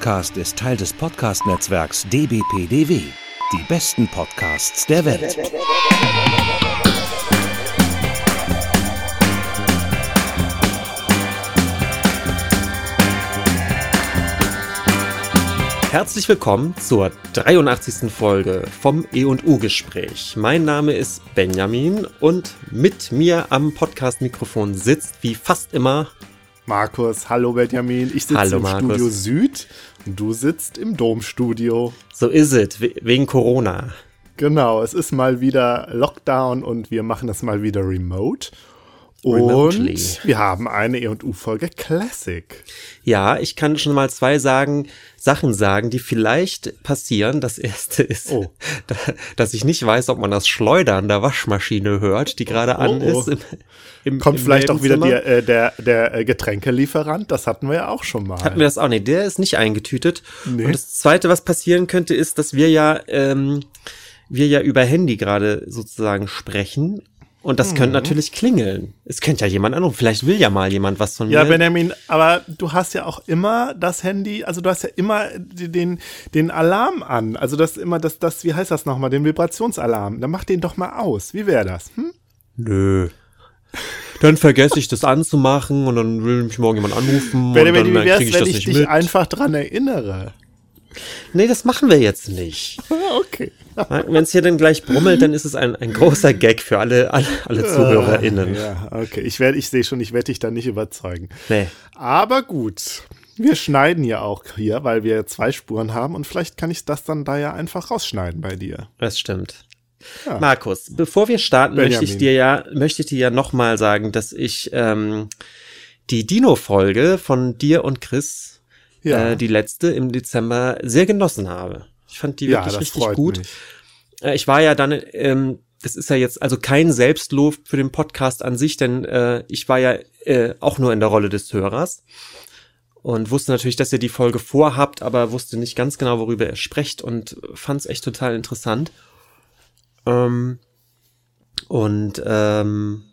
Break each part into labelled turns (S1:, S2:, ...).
S1: Podcast ist Teil des Podcast-Netzwerks dbpdw. Die besten Podcasts der Welt.
S2: Herzlich willkommen zur 83. Folge vom E&U-Gespräch. Mein Name ist Benjamin und mit mir am Podcast-Mikrofon sitzt wie fast immer
S3: Markus. Hallo Benjamin. Ich sitze im Markus. Studio Süd und du sitzt im Domstudio.
S2: So ist es, wegen Corona.
S3: Genau, es ist mal wieder Lockdown und wir machen das mal wieder remote. Remotely. Und wir haben eine E&U-Folge Classic.
S2: Ja, ich kann schon mal zwei sagen, Sachen sagen, die vielleicht passieren. Das erste ist, oh. dass ich nicht weiß, ob man das Schleudern der Waschmaschine hört, die gerade oh, an oh. ist. Im,
S3: im, Kommt im vielleicht auch wieder die, äh, der, der äh, Getränkelieferant. Das hatten wir ja auch schon mal.
S2: Hatten wir das auch nicht. Der ist nicht eingetütet. Nee. Und das zweite, was passieren könnte, ist, dass wir ja, ähm, wir ja über Handy gerade sozusagen sprechen und das mhm. könnte natürlich klingeln. Es könnte ja jemand anrufen. Vielleicht will ja mal jemand was von mir.
S3: Ja, Benjamin, aber du hast ja auch immer das Handy, also du hast ja immer den, den Alarm an. Also das immer das, das, wie heißt das nochmal, den Vibrationsalarm. Dann mach den doch mal aus. Wie wäre das? Hm?
S2: Nö. Dann vergesse ich das anzumachen und dann will mich morgen jemand anrufen.
S3: Benjamin, und dann wie wär's, wenn ich dich mit. einfach dran erinnere?
S2: Nee, das machen wir jetzt nicht.
S3: okay.
S2: Wenn es hier dann gleich brummelt, dann ist es ein, ein großer Gag für alle, alle, alle ZuhörerInnen.
S3: Ja, okay. Ich werde, ich sehe schon, ich werde dich da nicht überzeugen. Nee. Aber gut. Wir schneiden ja auch hier, weil wir zwei Spuren haben und vielleicht kann ich das dann da ja einfach rausschneiden bei dir.
S2: Das stimmt. Ja. Markus, bevor wir starten, möchte ich dir ja, möchte ich dir ja nochmal sagen, dass ich ähm, die Dino-Folge von dir und Chris, ja. äh, die letzte im Dezember, sehr genossen habe. Ich fand die ja, wirklich richtig gut. Mich. Äh, ich war ja dann, ähm, das ist ja jetzt also kein Selbstlob für den Podcast an sich, denn äh, ich war ja äh, auch nur in der Rolle des Hörers und wusste natürlich, dass ihr die Folge vorhabt, aber wusste nicht ganz genau, worüber er sprecht und fand es echt total interessant. Ähm, und ähm,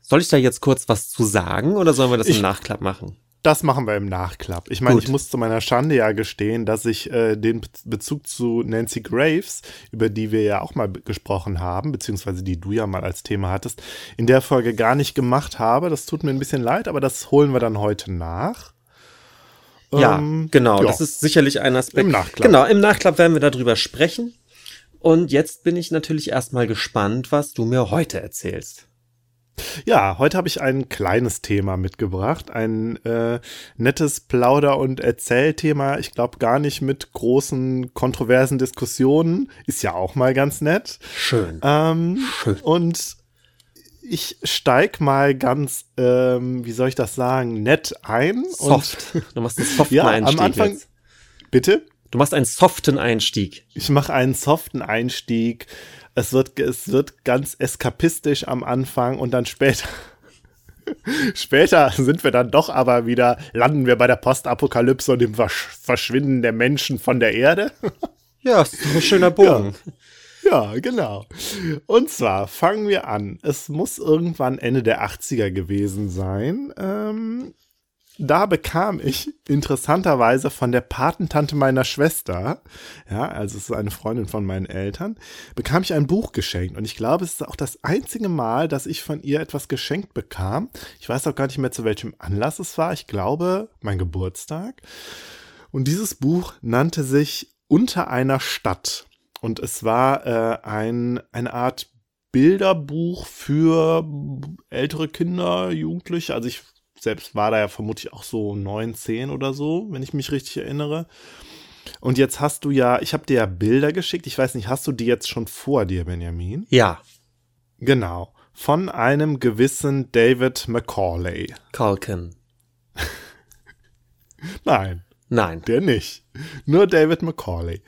S2: soll ich da jetzt kurz was zu sagen oder sollen wir das ich, im Nachklapp machen?
S3: Das machen wir im Nachklapp. Ich meine, ich muss zu meiner Schande ja gestehen, dass ich äh, den Bezug zu Nancy Graves, über die wir ja auch mal gesprochen haben, beziehungsweise die du ja mal als Thema hattest, in der Folge gar nicht gemacht habe. Das tut mir ein bisschen leid, aber das holen wir dann heute nach.
S2: Ja, ähm, genau. Ja. Das ist sicherlich ein Aspekt.
S3: Im Nachklapp.
S2: Genau, im Nachklapp werden wir darüber sprechen. Und jetzt bin ich natürlich erstmal gespannt, was du mir heute erzählst.
S3: Ja, heute habe ich ein kleines Thema mitgebracht, ein äh, nettes Plauder- und Erzählthema. Ich glaube gar nicht mit großen kontroversen Diskussionen. Ist ja auch mal ganz nett.
S2: Schön.
S3: Ähm, Schön. Und ich steig mal ganz, ähm, wie soll ich das sagen, nett ein.
S2: Soft. Du machst einen soften ja, Einstieg am Anfang. Jetzt.
S3: Bitte?
S2: Du machst einen soften Einstieg.
S3: Ich mache einen soften Einstieg. Es wird, es wird ganz eskapistisch am Anfang und dann später. Später sind wir dann doch aber wieder, landen wir bei der Postapokalypse und dem Verschwinden der Menschen von der Erde.
S2: Ja, ist ein schöner Bogen.
S3: Ja. ja, genau. Und zwar fangen wir an. Es muss irgendwann Ende der 80er gewesen sein. Ähm, da bekam ich interessanterweise von der Patentante meiner Schwester, ja, also es ist eine Freundin von meinen Eltern, bekam ich ein Buch geschenkt. Und ich glaube, es ist auch das einzige Mal, dass ich von ihr etwas geschenkt bekam. Ich weiß auch gar nicht mehr, zu welchem Anlass es war. Ich glaube, mein Geburtstag. Und dieses Buch nannte sich Unter einer Stadt. Und es war äh, ein, eine Art Bilderbuch für ältere Kinder, Jugendliche. Also ich selbst war da ja vermutlich auch so neun, zehn oder so, wenn ich mich richtig erinnere. Und jetzt hast du ja, ich habe dir ja Bilder geschickt. Ich weiß nicht, hast du die jetzt schon vor dir, Benjamin?
S2: Ja.
S3: Genau. Von einem gewissen David Macaulay.
S2: Culkin.
S3: Nein.
S2: Nein.
S3: Der nicht. Nur David Macaulay.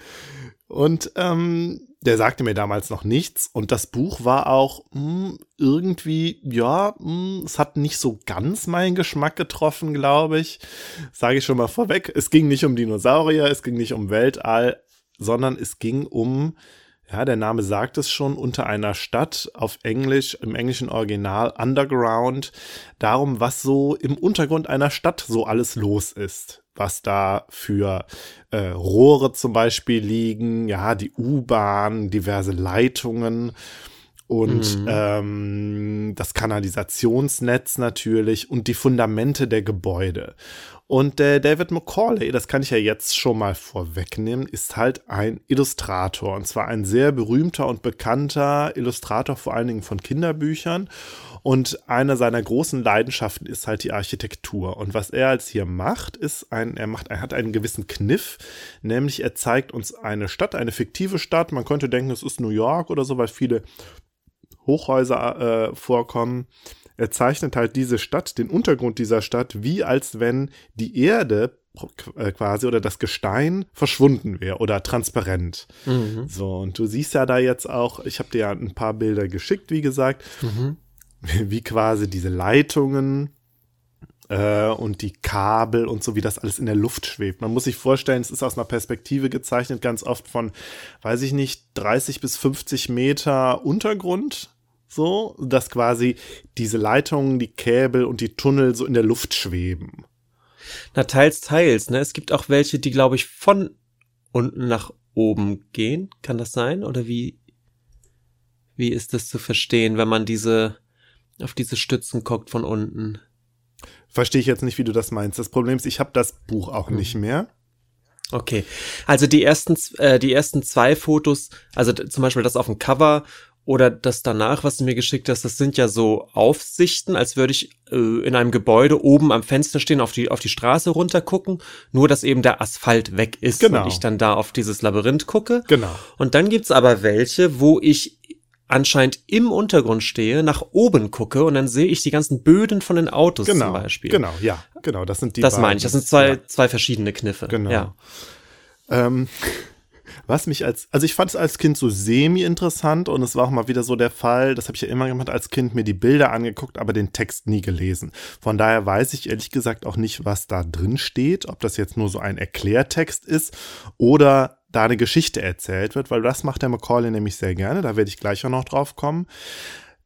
S3: Und ähm, der sagte mir damals noch nichts und das Buch war auch mh, hm, irgendwie, ja, mh, hm, es hat nicht so ganz meinen Geschmack getroffen, glaube ich. Sage ich schon mal vorweg. Es ging nicht um Dinosaurier, es ging nicht um Weltall, sondern es ging um ja, der Name sagt es schon, unter einer Stadt auf Englisch, im englischen Original Underground, darum, was so im Untergrund einer Stadt so alles los ist. Was da für äh, Rohre zum Beispiel liegen, ja, die U-Bahn, diverse Leitungen und mhm. ähm, das Kanalisationsnetz natürlich und die Fundamente der Gebäude. Und der David McCauley, das kann ich ja jetzt schon mal vorwegnehmen, ist halt ein Illustrator und zwar ein sehr berühmter und bekannter Illustrator, vor allen Dingen von Kinderbüchern. Und eine seiner großen Leidenschaften ist halt die Architektur. Und was er als hier macht, ist ein, er macht, er hat einen gewissen Kniff, nämlich er zeigt uns eine Stadt, eine fiktive Stadt. Man könnte denken, es ist New York oder so, weil viele Hochhäuser äh, vorkommen. Er zeichnet halt diese Stadt, den Untergrund dieser Stadt, wie als wenn die Erde äh, quasi oder das Gestein verschwunden wäre oder transparent. Mhm. So, und du siehst ja da jetzt auch, ich habe dir ja ein paar Bilder geschickt, wie gesagt, mhm. wie quasi diese Leitungen äh, und die Kabel und so, wie das alles in der Luft schwebt. Man muss sich vorstellen, es ist aus einer Perspektive gezeichnet, ganz oft von, weiß ich nicht, 30 bis 50 Meter Untergrund. So, dass quasi diese Leitungen, die Käbel und die Tunnel so in der Luft schweben.
S2: Na, teils, teils, ne? Es gibt auch welche, die, glaube ich, von unten nach oben gehen. Kann das sein? Oder wie, wie ist das zu verstehen, wenn man diese, auf diese Stützen guckt von unten?
S3: verstehe ich jetzt nicht, wie du das meinst. Das Problem ist, ich habe das Buch auch hm. nicht mehr.
S2: Okay, also die ersten, äh, die ersten zwei Fotos, also zum Beispiel das auf dem Cover oder das danach, was du mir geschickt hast, das sind ja so Aufsichten, als würde ich äh, in einem Gebäude oben am Fenster stehen, auf die, auf die Straße runter gucken, nur dass eben der Asphalt weg ist genau. und ich dann da auf dieses Labyrinth gucke.
S3: Genau.
S2: Und dann gibt's aber welche, wo ich anscheinend im Untergrund stehe, nach oben gucke und dann sehe ich die ganzen Böden von den Autos
S3: genau,
S2: zum Beispiel.
S3: Genau, ja, genau, das sind die.
S2: Das meine ich, das sind zwei, ja. zwei verschiedene Kniffe.
S3: Genau.
S2: Ja.
S3: Ähm, was mich als, also ich fand es als Kind so semi-interessant und es war auch mal wieder so der Fall, das habe ich ja immer gemacht, als Kind mir die Bilder angeguckt, aber den Text nie gelesen. Von daher weiß ich ehrlich gesagt auch nicht, was da drin steht, ob das jetzt nur so ein Erklärtext ist oder da eine Geschichte erzählt wird, weil das macht der Macaulay nämlich sehr gerne, da werde ich gleich auch noch drauf kommen.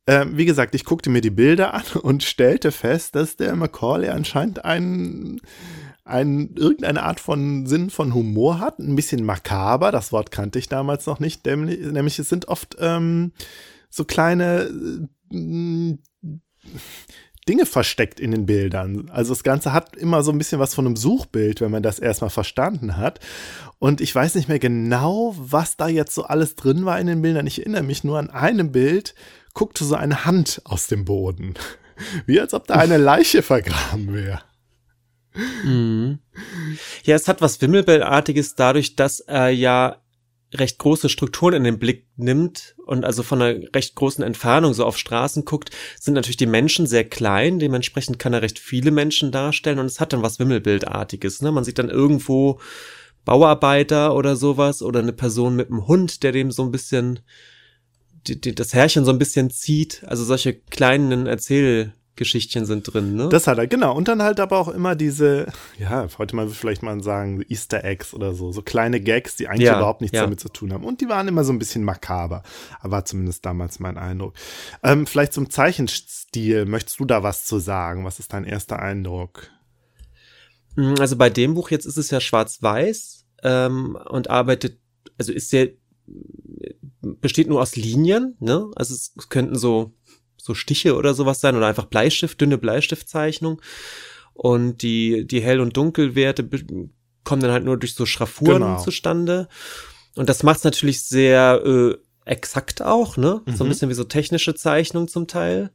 S3: Ähm, wie gesagt, ich guckte mir die Bilder an und stellte fest, dass der Macaulay anscheinend einen, einen, irgendeine Art von Sinn von Humor hat, ein bisschen makaber, das Wort kannte ich damals noch nicht, nämlich, nämlich es sind oft ähm, so kleine äh, Dinge versteckt in den Bildern. Also das Ganze hat immer so ein bisschen was von einem Suchbild, wenn man das erstmal verstanden hat. Und ich weiß nicht mehr genau, was da jetzt so alles drin war in den Bildern. Ich erinnere mich nur an einem Bild, guckte so eine Hand aus dem Boden. Wie als ob da eine Leiche vergraben wäre.
S2: Mhm. Ja, es hat was Wimmelbildartiges dadurch, dass er ja recht große Strukturen in den Blick nimmt und also von einer recht großen Entfernung so auf Straßen guckt, sind natürlich die Menschen sehr klein. Dementsprechend kann er recht viele Menschen darstellen und es hat dann was Wimmelbildartiges. Ne? Man sieht dann irgendwo Bauarbeiter oder sowas oder eine Person mit einem Hund, der dem so ein bisschen die, die, das Herrchen so ein bisschen zieht. Also solche kleinen Erzähl Geschichtchen sind drin, ne?
S3: Das hat er, genau. Und dann halt aber auch immer diese, ja, heute mal vielleicht mal sagen, Easter Eggs oder so, so kleine Gags, die eigentlich ja, überhaupt nichts ja. damit zu tun haben. Und die waren immer so ein bisschen makaber. War zumindest damals mein Eindruck. Ähm, vielleicht zum Zeichenstil, möchtest du da was zu sagen? Was ist dein erster Eindruck?
S2: Hm, also bei dem Buch jetzt ist es ja schwarz-weiß ähm, und arbeitet, also ist sehr, besteht nur aus Linien, ne? Also es könnten so so Stiche oder sowas sein oder einfach Bleistift, dünne Bleistiftzeichnung. Und die, die Hell- und Dunkelwerte kommen dann halt nur durch so Schraffuren genau. zustande. Und das macht es natürlich sehr äh, exakt auch, ne? Mhm. So ein mhm. bisschen wie so technische Zeichnung zum Teil.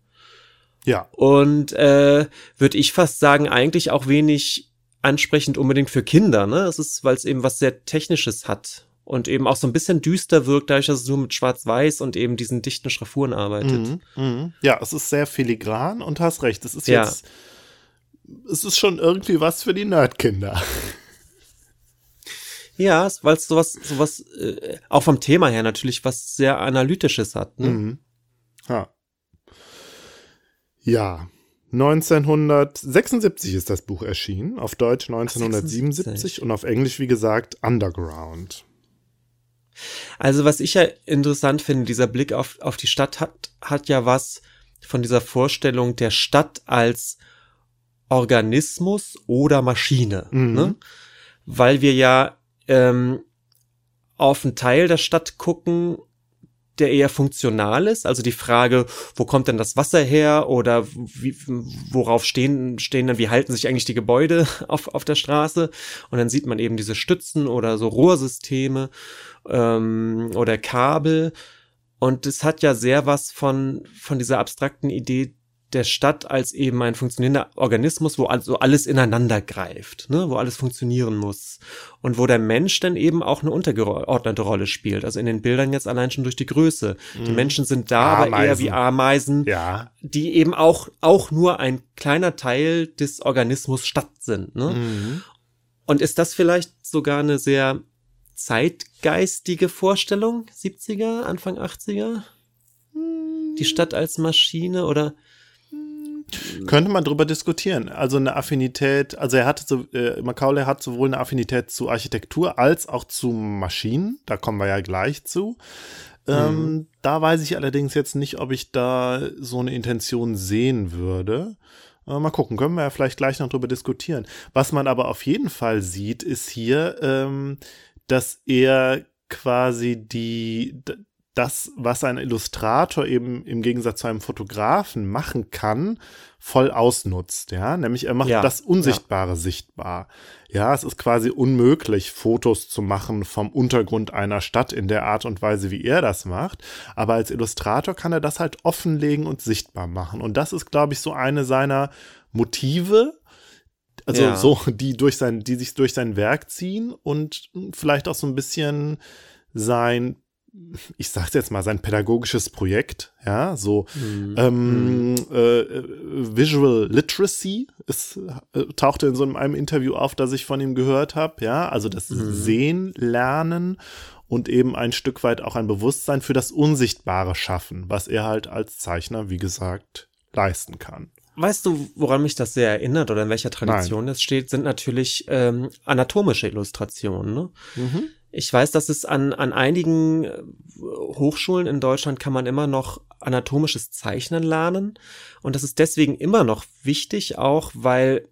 S3: Ja.
S2: Und äh, würde ich fast sagen, eigentlich auch wenig ansprechend unbedingt für Kinder, ne? Es ist, weil es eben was sehr Technisches hat und eben auch so ein bisschen düster wirkt, dadurch, dass es nur mit Schwarz-Weiß und eben diesen dichten Schraffuren arbeitet.
S3: Mhm, mh. Ja, es ist sehr filigran und hast recht. Es ist ja. jetzt, es ist schon irgendwie was für die Nerdkinder.
S2: Ja, weil es sowas, sowas, äh, auch vom Thema her natürlich was sehr Analytisches hat. Ne? Mhm.
S3: Ja. ja. 1976 ist das Buch erschienen, auf Deutsch 1977 Ach, und auf Englisch, wie gesagt, Underground.
S2: Also was ich ja interessant finde, dieser Blick auf, auf die Stadt hat, hat ja was von dieser Vorstellung der Stadt als Organismus oder Maschine. Mhm. Ne? Weil wir ja ähm, auf einen Teil der Stadt gucken, der eher funktional ist. Also die Frage, wo kommt denn das Wasser her oder wie, worauf stehen, stehen dann, wie halten sich eigentlich die Gebäude auf, auf der Straße? Und dann sieht man eben diese Stützen oder so Rohrsysteme ähm, oder Kabel. Und es hat ja sehr was von, von dieser abstrakten Idee der Stadt als eben ein funktionierender Organismus, wo also alles ineinander greift, ne, wo alles funktionieren muss und wo der Mensch dann eben auch eine untergeordnete Rolle spielt. Also in den Bildern jetzt allein schon durch die Größe. Mhm. Die Menschen sind da, Ameisen. aber eher wie Ameisen,
S3: ja.
S2: die eben auch auch nur ein kleiner Teil des Organismus Stadt sind. Ne? Mhm. Und ist das vielleicht sogar eine sehr zeitgeistige Vorstellung, 70er, Anfang 80er? Die Stadt als Maschine oder
S3: könnte man drüber diskutieren. Also eine Affinität, also er hatte so, äh, Macaulay hat sowohl eine Affinität zu Architektur als auch zu Maschinen. Da kommen wir ja gleich zu. Ähm, mhm. Da weiß ich allerdings jetzt nicht, ob ich da so eine Intention sehen würde. Äh, mal gucken, können wir ja vielleicht gleich noch drüber diskutieren. Was man aber auf jeden Fall sieht, ist hier, ähm, dass er quasi die, das, was ein Illustrator eben im Gegensatz zu einem Fotografen machen kann, voll ausnutzt, ja, nämlich er macht ja, das Unsichtbare ja. sichtbar. Ja, es ist quasi unmöglich, Fotos zu machen vom Untergrund einer Stadt in der Art und Weise, wie er das macht. Aber als Illustrator kann er das halt offenlegen und sichtbar machen. Und das ist, glaube ich, so eine seiner Motive, also ja. so, die durch sein, die sich durch sein Werk ziehen und vielleicht auch so ein bisschen sein ich sag's jetzt mal, sein pädagogisches Projekt, ja, so mhm. ähm, mhm. äh, Visual Literacy ist, äh, tauchte in so einem Interview auf, das ich von ihm gehört habe, ja, also das mhm. Sehen, Lernen und eben ein Stück weit auch ein Bewusstsein für das Unsichtbare schaffen, was er halt als Zeichner, wie gesagt, leisten kann.
S2: Weißt du, woran mich das sehr erinnert oder in welcher Tradition Nein. es steht, sind natürlich ähm, anatomische Illustrationen. Ne? Mhm. Ich weiß, dass es an, an einigen äh, Hochschulen in Deutschland kann man immer noch anatomisches Zeichnen lernen. Und das ist deswegen immer noch wichtig, auch weil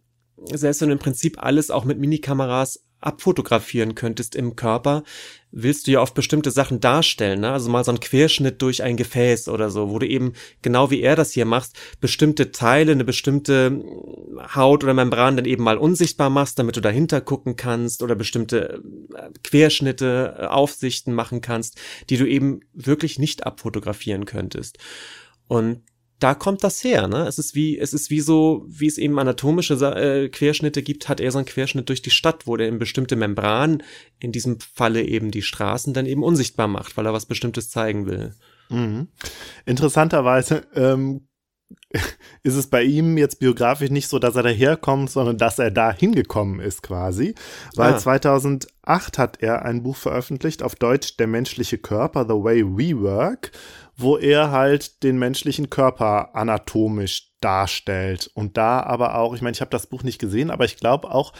S2: selbst wenn im Prinzip alles auch mit Minikameras abfotografieren könntest im Körper, willst du ja auf bestimmte Sachen darstellen, ne? Also mal so ein Querschnitt durch ein Gefäß oder so, wo du eben, genau wie er das hier machst, bestimmte Teile, eine bestimmte Haut oder Membran dann eben mal unsichtbar machst, damit du dahinter gucken kannst oder bestimmte äh, Querschnitte, äh, Aufsichten machen kannst, die du eben wirklich nicht abfotografieren könntest. Und da kommt das her, ne? Es ist wie, es ist wie so, wie es eben anatomische äh, Querschnitte gibt, hat er so einen Querschnitt durch die Stadt, wo der eben bestimmte Membranen, in diesem Falle eben die Straßen, dann eben unsichtbar macht, weil er was Bestimmtes zeigen will.
S3: Mhm. Interessanterweise ähm, ist es bei ihm jetzt biografisch nicht so, dass er daherkommt, sondern dass er da hingekommen ist quasi. Weil ah. 2008 hat er ein Buch veröffentlicht auf Deutsch Der menschliche Körper, The Way We Work, wo er halt den menschlichen Körper anatomisch darstellt und da aber auch, ich meine, ich habe das Buch nicht gesehen, aber ich glaube auch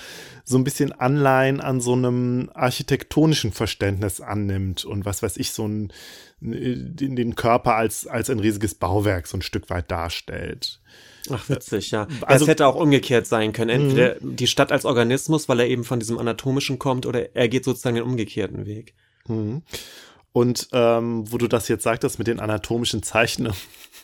S3: so ein bisschen Anleihen an so einem architektonischen Verständnis annimmt und was weiß ich, so ein in den Körper als, als ein riesiges Bauwerk so ein Stück weit darstellt.
S2: Ach, witzig, ja. Also, es hätte auch umgekehrt sein können. Entweder mhm. die Stadt als Organismus, weil er eben von diesem Anatomischen kommt, oder er geht sozusagen den umgekehrten Weg.
S3: Und ähm, wo du das jetzt sagtest mit den anatomischen Zeichnungen,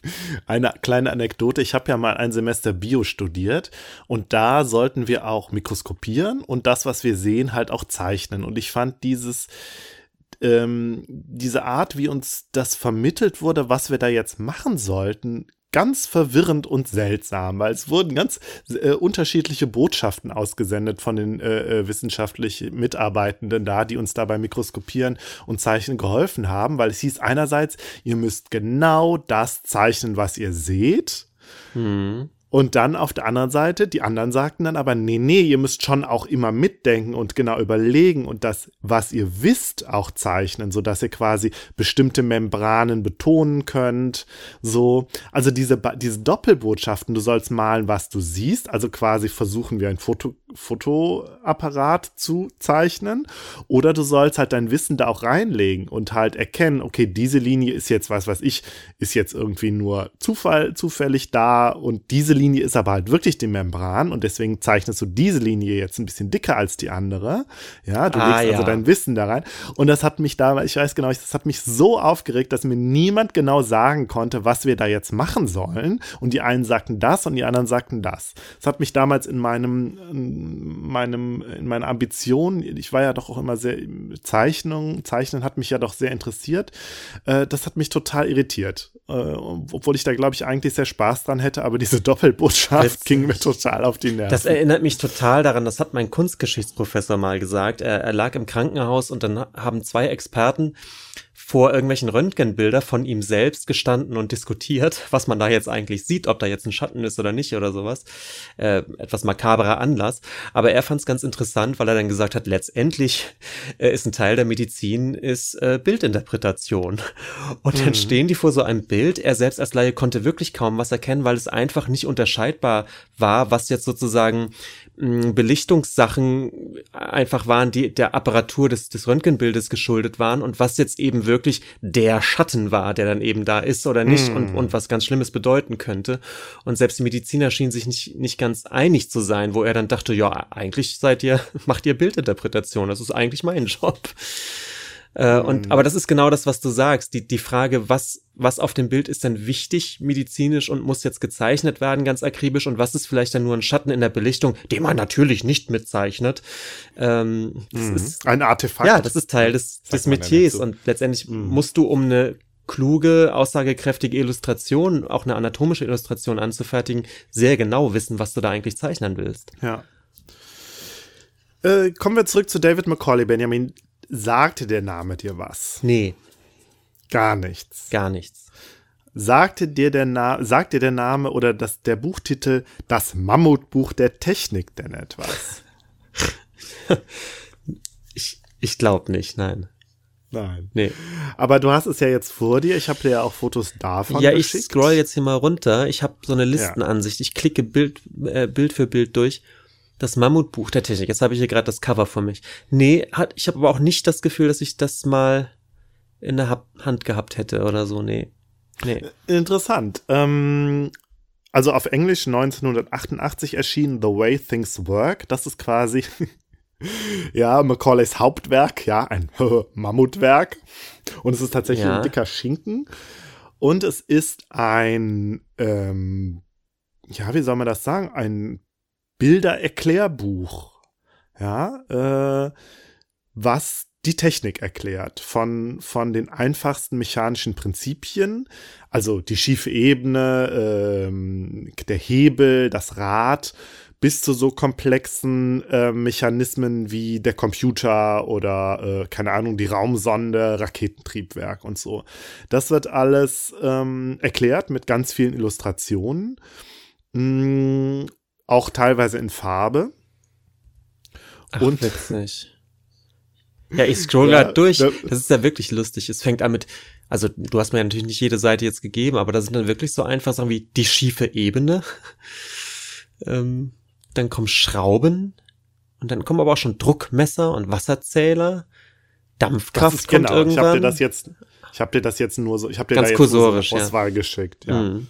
S3: eine kleine Anekdote. Ich habe ja mal ein Semester Bio studiert und da sollten wir auch mikroskopieren und das, was wir sehen, halt auch zeichnen. Und ich fand dieses, ähm, diese Art, wie uns das vermittelt wurde, was wir da jetzt machen sollten, ganz verwirrend und seltsam, weil es wurden ganz äh, unterschiedliche Botschaften ausgesendet von den äh, äh wissenschaftlich Mitarbeitenden da, die uns dabei Mikroskopieren und Zeichnen geholfen haben, weil es hieß einerseits, ihr müsst genau das zeichnen, was ihr seht. Mhm. Und dann auf der anderen Seite, die anderen sagten dann aber, nee, nee, ihr müsst schon auch immer mitdenken und genau überlegen und das, was ihr wisst, auch zeichnen, sodass ihr quasi bestimmte Membranen betonen könnt. So, also diese, diese Doppelbotschaften, du sollst malen, was du siehst, also quasi versuchen wir ein Foto, Fotoapparat zu zeichnen, oder du sollst halt dein Wissen da auch reinlegen und halt erkennen, okay, diese Linie ist jetzt, was weiß ich, ist jetzt irgendwie nur Zufall, zufällig da und diese Linie Linie ist aber halt wirklich die Membran und deswegen zeichnest du diese Linie jetzt ein bisschen dicker als die andere. Ja, du ah, legst also ja. also dein Wissen da rein. Und das hat mich da, ich weiß genau, das hat mich so aufgeregt, dass mir niemand genau sagen konnte, was wir da jetzt machen sollen. Und die einen sagten das und die anderen sagten das. Das hat mich damals in meinem, in meinem, in meiner Ambition, ich war ja doch auch immer sehr, Zeichnung, Zeichnen hat mich ja doch sehr interessiert. Äh, das hat mich total irritiert. Äh, obwohl ich da, glaube ich, eigentlich sehr Spaß dran hätte, aber diese Doppel Botschaft ging mir total auf die Nerven.
S2: Das erinnert mich total daran, das hat mein Kunstgeschichtsprofessor mal gesagt. Er, er lag im Krankenhaus und dann haben zwei Experten vor irgendwelchen Röntgenbilder von ihm selbst gestanden und diskutiert, was man da jetzt eigentlich sieht, ob da jetzt ein Schatten ist oder nicht oder sowas. Äh, etwas makaberer Anlass. Aber er fand es ganz interessant, weil er dann gesagt hat, letztendlich äh, ist ein Teil der Medizin ist äh, Bildinterpretation. Und mhm. dann stehen die vor so einem Bild. Er selbst als Laie konnte wirklich kaum was erkennen, weil es einfach nicht unterscheidbar war, was jetzt sozusagen Belichtungssachen einfach waren, die der Apparatur des, des Röntgenbildes geschuldet waren und was jetzt eben wirklich der Schatten war, der dann eben da ist oder nicht mm. und, hm. und was ganz Schlimmes bedeuten könnte. Und selbst die Mediziner schienen sich nicht, nicht ganz einig zu sein, wo er dann dachte, ja, eigentlich seid ihr, macht ihr Bildinterpretation, das ist eigentlich mein Job. Äh, und, mhm. aber das ist genau das, was du sagst. Die, die Frage, was, was auf dem Bild ist denn wichtig medizinisch und muss jetzt gezeichnet werden, ganz akribisch, und was ist vielleicht dann nur ein Schatten in der Belichtung, den man natürlich nicht mitzeichnet. Ähm,
S3: mhm. ist, ein Artefakt.
S2: Ja, das ist Teil des, des Metiers und letztendlich mhm. musst du um eine kluge, aussagekräftige Illustration, auch eine anatomische Illustration anzufertigen, sehr genau wissen, was du da eigentlich zeichnen willst.
S3: Ja. Äh, kommen wir zurück zu David Macaulay, Benjamin. Sagte der Name dir was?
S2: Nee.
S3: Gar nichts.
S2: Gar nichts.
S3: Sagte dir der, Na sagt dir der Name oder das, der Buchtitel Das Mammutbuch der Technik denn etwas?
S2: ich ich glaube nicht, nein.
S3: Nein. Nee. Aber du hast es ja jetzt vor dir. Ich habe dir ja auch Fotos davon
S2: Ja, geschickt. ich scroll jetzt hier mal runter. Ich habe so eine Listenansicht. Ich klicke Bild, äh, Bild für Bild durch. Das Mammutbuch der Technik. Jetzt habe ich hier gerade das Cover vor mich. Nee, hat, ich habe aber auch nicht das Gefühl, dass ich das mal in der Hand gehabt hätte oder so. Nee. nee.
S3: Interessant. Ähm, also auf Englisch 1988 erschien The Way Things Work. Das ist quasi, ja, Macaulays Hauptwerk, ja, ein Mammutwerk. Und es ist tatsächlich ja. ein dicker Schinken. Und es ist ein, ähm, ja, wie soll man das sagen? Ein Bildererklärbuch, ja, äh, was die Technik erklärt, von, von den einfachsten mechanischen Prinzipien, also die schiefe Ebene, ähm, der Hebel, das Rad, bis zu so komplexen äh, Mechanismen wie der Computer oder, äh, keine Ahnung, die Raumsonde, Raketentriebwerk und so. Das wird alles ähm, erklärt mit ganz vielen Illustrationen. Mm, auch teilweise in Farbe.
S2: Ach, und witzig. Ja, ich scroll ja, gerade durch. Das ist ja wirklich lustig. Es fängt an mit, also du hast mir ja natürlich nicht jede Seite jetzt gegeben, aber da sind dann wirklich so einfach Sachen wie die schiefe Ebene. ähm, dann kommen Schrauben und dann kommen aber auch schon Druckmesser und Wasserzähler. Dampfkraft kommt genau. irgendwann. Ich
S3: habe dir das jetzt, ich habe dir das jetzt nur so, ich habe dir Ganz da jetzt nur so Auswahl ja. geschickt. Ja. Mhm.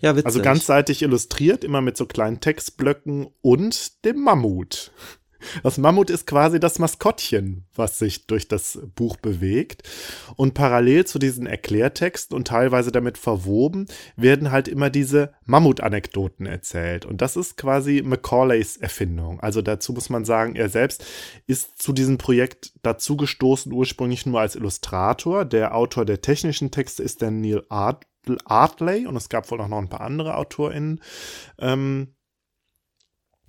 S3: Ja, witzig. Also ganzseitig illustriert, immer mit so kleinen Textblöcken und dem Mammut. Das Mammut ist quasi das Maskottchen, was sich durch das Buch bewegt. Und parallel zu diesen Erklärtexten und teilweise damit verwoben, werden halt immer diese Mammut-Anekdoten erzählt. Und das ist quasi Macaulays Erfindung. Also dazu muss man sagen, er selbst ist zu diesem Projekt dazu gestoßen, ursprünglich nur als Illustrator. Der Autor der technischen Texte ist der Neil Art Artley und es gab wohl auch noch ein paar andere AutorInnen. Ähm,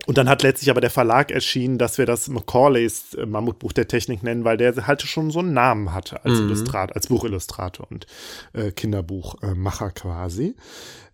S3: und dann hat letztlich aber der Verlag erschienen, dass wir das Macaulays äh, Mammutbuch der Technik nennen, weil der halt schon so einen Namen hatte als mhm. Illustrator, als Buchillustrator und äh, Kinderbuchmacher quasi.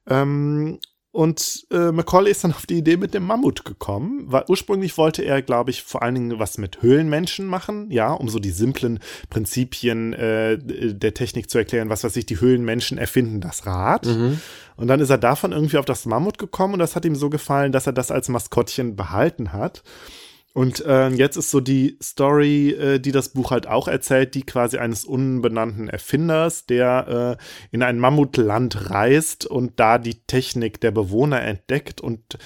S3: Ähm, und äh, Macaulay ist dann auf die Idee mit dem Mammut gekommen, weil ursprünglich wollte er, glaube ich, vor allen Dingen was mit Höhlenmenschen machen, ja, um so die simplen Prinzipien äh, der Technik zu erklären, was weiß ich, die Höhlenmenschen erfinden das Rad. Mhm. Und dann ist er davon irgendwie auf das Mammut gekommen und das hat ihm so gefallen, dass er das als Maskottchen behalten hat. Und äh, jetzt ist so die Story, äh, die das Buch halt auch erzählt, die quasi eines unbenannten Erfinders, der äh, in ein Mammutland reist und da die Technik der Bewohner entdeckt. Und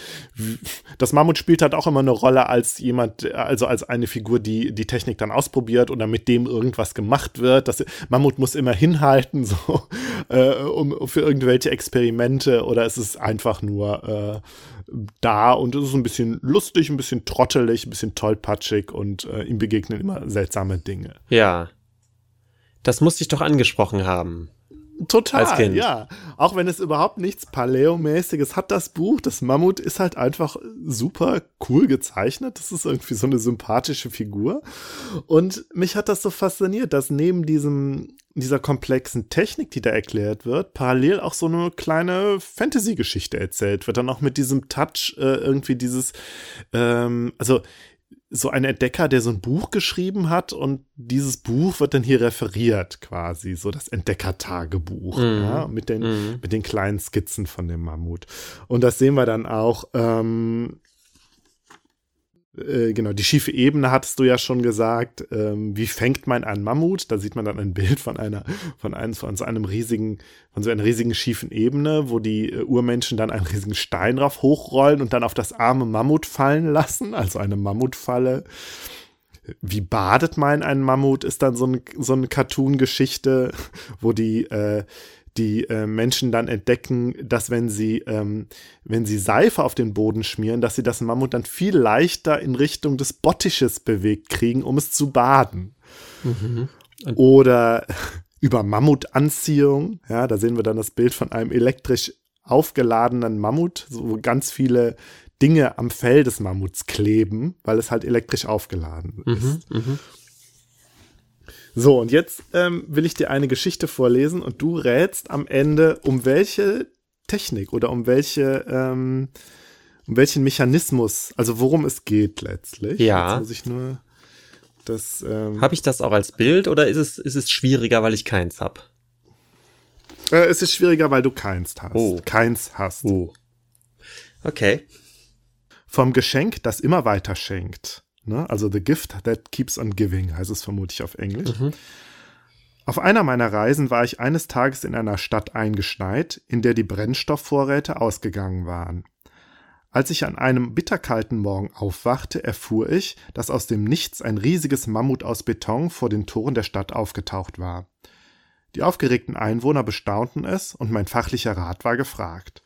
S3: das Mammut spielt halt auch immer eine Rolle als jemand, also als eine Figur, die die Technik dann ausprobiert oder mit dem irgendwas gemacht wird. Das Mammut muss immer hinhalten, so äh, um für irgendwelche Experimente, oder es ist einfach nur äh, da und es ist ein bisschen lustig, ein bisschen trottelig, ein bisschen tollpatschig und äh, ihm begegnen immer seltsame Dinge.
S2: Ja. Das muss dich doch angesprochen haben.
S3: Total, ja. Auch wenn es überhaupt nichts Paleo-mäßiges hat, das Buch. Das Mammut ist halt einfach super cool gezeichnet. Das ist irgendwie so eine sympathische Figur. Und mich hat das so fasziniert, dass neben diesem dieser komplexen Technik, die da erklärt wird, parallel auch so eine kleine Fantasy-Geschichte erzählt wird. Dann auch mit diesem Touch äh, irgendwie dieses, ähm, also so ein Entdecker, der so ein Buch geschrieben hat und dieses Buch wird dann hier referiert quasi, so das Entdeckertagebuch, mm. ja, mit den, mm. mit den kleinen Skizzen von dem Mammut. Und das sehen wir dann auch ähm, äh, genau, die schiefe Ebene hattest du ja schon gesagt. Ähm, wie fängt man einen Mammut? Da sieht man dann ein Bild von einer, von einem, von so einem riesigen, von so einer riesigen schiefen Ebene, wo die äh, Urmenschen dann einen riesigen Stein drauf hochrollen und dann auf das arme Mammut fallen lassen, also eine Mammutfalle. Wie badet man einen Mammut? Ist dann so, ein, so eine Cartoon-Geschichte, wo die, äh, die äh, Menschen dann entdecken, dass wenn sie, ähm, wenn sie Seife auf den Boden schmieren, dass sie das Mammut dann viel leichter in Richtung des Bottisches bewegt kriegen, um es zu baden. Mhm. Oder über Mammutanziehung, ja, da sehen wir dann das Bild von einem elektrisch aufgeladenen Mammut, wo ganz viele Dinge am Fell des Mammuts kleben, weil es halt elektrisch aufgeladen mhm, ist. Mhm, so, und jetzt ähm, will ich dir eine Geschichte vorlesen und du rätst am Ende, um welche Technik oder um welche, ähm, um welchen Mechanismus, also worum es geht letztlich.
S2: Ja.
S3: Jetzt muss ich nur das.
S2: Ähm, habe ich das auch als Bild oder ist es, ist es schwieriger, weil ich keins habe?
S3: Äh, es ist schwieriger, weil du keins hast. Oh. Keins hast. Oh.
S2: Okay.
S3: Vom Geschenk, das immer weiter schenkt. Ne? Also The Gift That Keeps on Giving heißt es vermutlich auf Englisch. Mhm. Auf einer meiner Reisen war ich eines Tages in einer Stadt eingeschneit, in der die Brennstoffvorräte ausgegangen waren. Als ich an einem bitterkalten Morgen aufwachte, erfuhr ich, dass aus dem Nichts ein riesiges Mammut aus Beton vor den Toren der Stadt aufgetaucht war. Die aufgeregten Einwohner bestaunten es und mein fachlicher Rat war gefragt.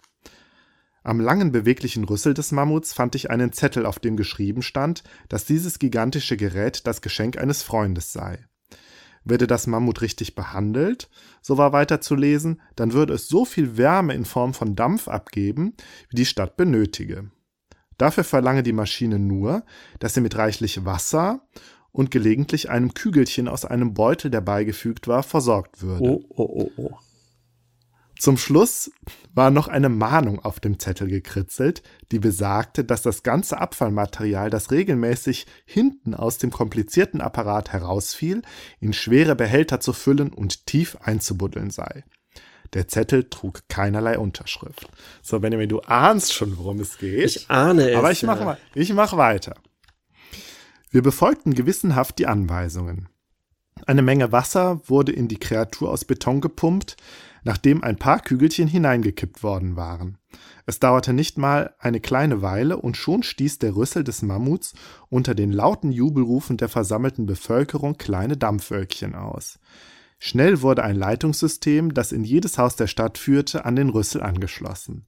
S3: Am langen beweglichen Rüssel des Mammuts fand ich einen Zettel, auf dem geschrieben stand, dass dieses gigantische Gerät das Geschenk eines Freundes sei. Werde das Mammut richtig behandelt, so war weiter zu lesen, dann würde es so viel Wärme in Form von Dampf abgeben, wie die Stadt benötige. Dafür verlange die Maschine nur, dass sie mit reichlich Wasser und gelegentlich einem Kügelchen aus einem Beutel, der beigefügt war, versorgt würde.
S2: Oh, oh, oh, oh.
S3: Zum Schluss war noch eine Mahnung auf dem Zettel gekritzelt, die besagte, dass das ganze Abfallmaterial, das regelmäßig hinten aus dem komplizierten Apparat herausfiel, in schwere Behälter zu füllen und tief einzubuddeln sei. Der Zettel trug keinerlei Unterschrift. So, Benjamin, du ahnst schon, worum es geht.
S2: Ich ahne es.
S3: Aber ich mache ja. ich mach weiter. Wir befolgten gewissenhaft die Anweisungen. Eine Menge Wasser wurde in die Kreatur aus Beton gepumpt, nachdem ein paar Kügelchen hineingekippt worden waren. Es dauerte nicht mal eine kleine Weile, und schon stieß der Rüssel des Mammuts unter den lauten Jubelrufen der versammelten Bevölkerung kleine Dampfwölkchen aus. Schnell wurde ein Leitungssystem, das in jedes Haus der Stadt führte, an den Rüssel angeschlossen.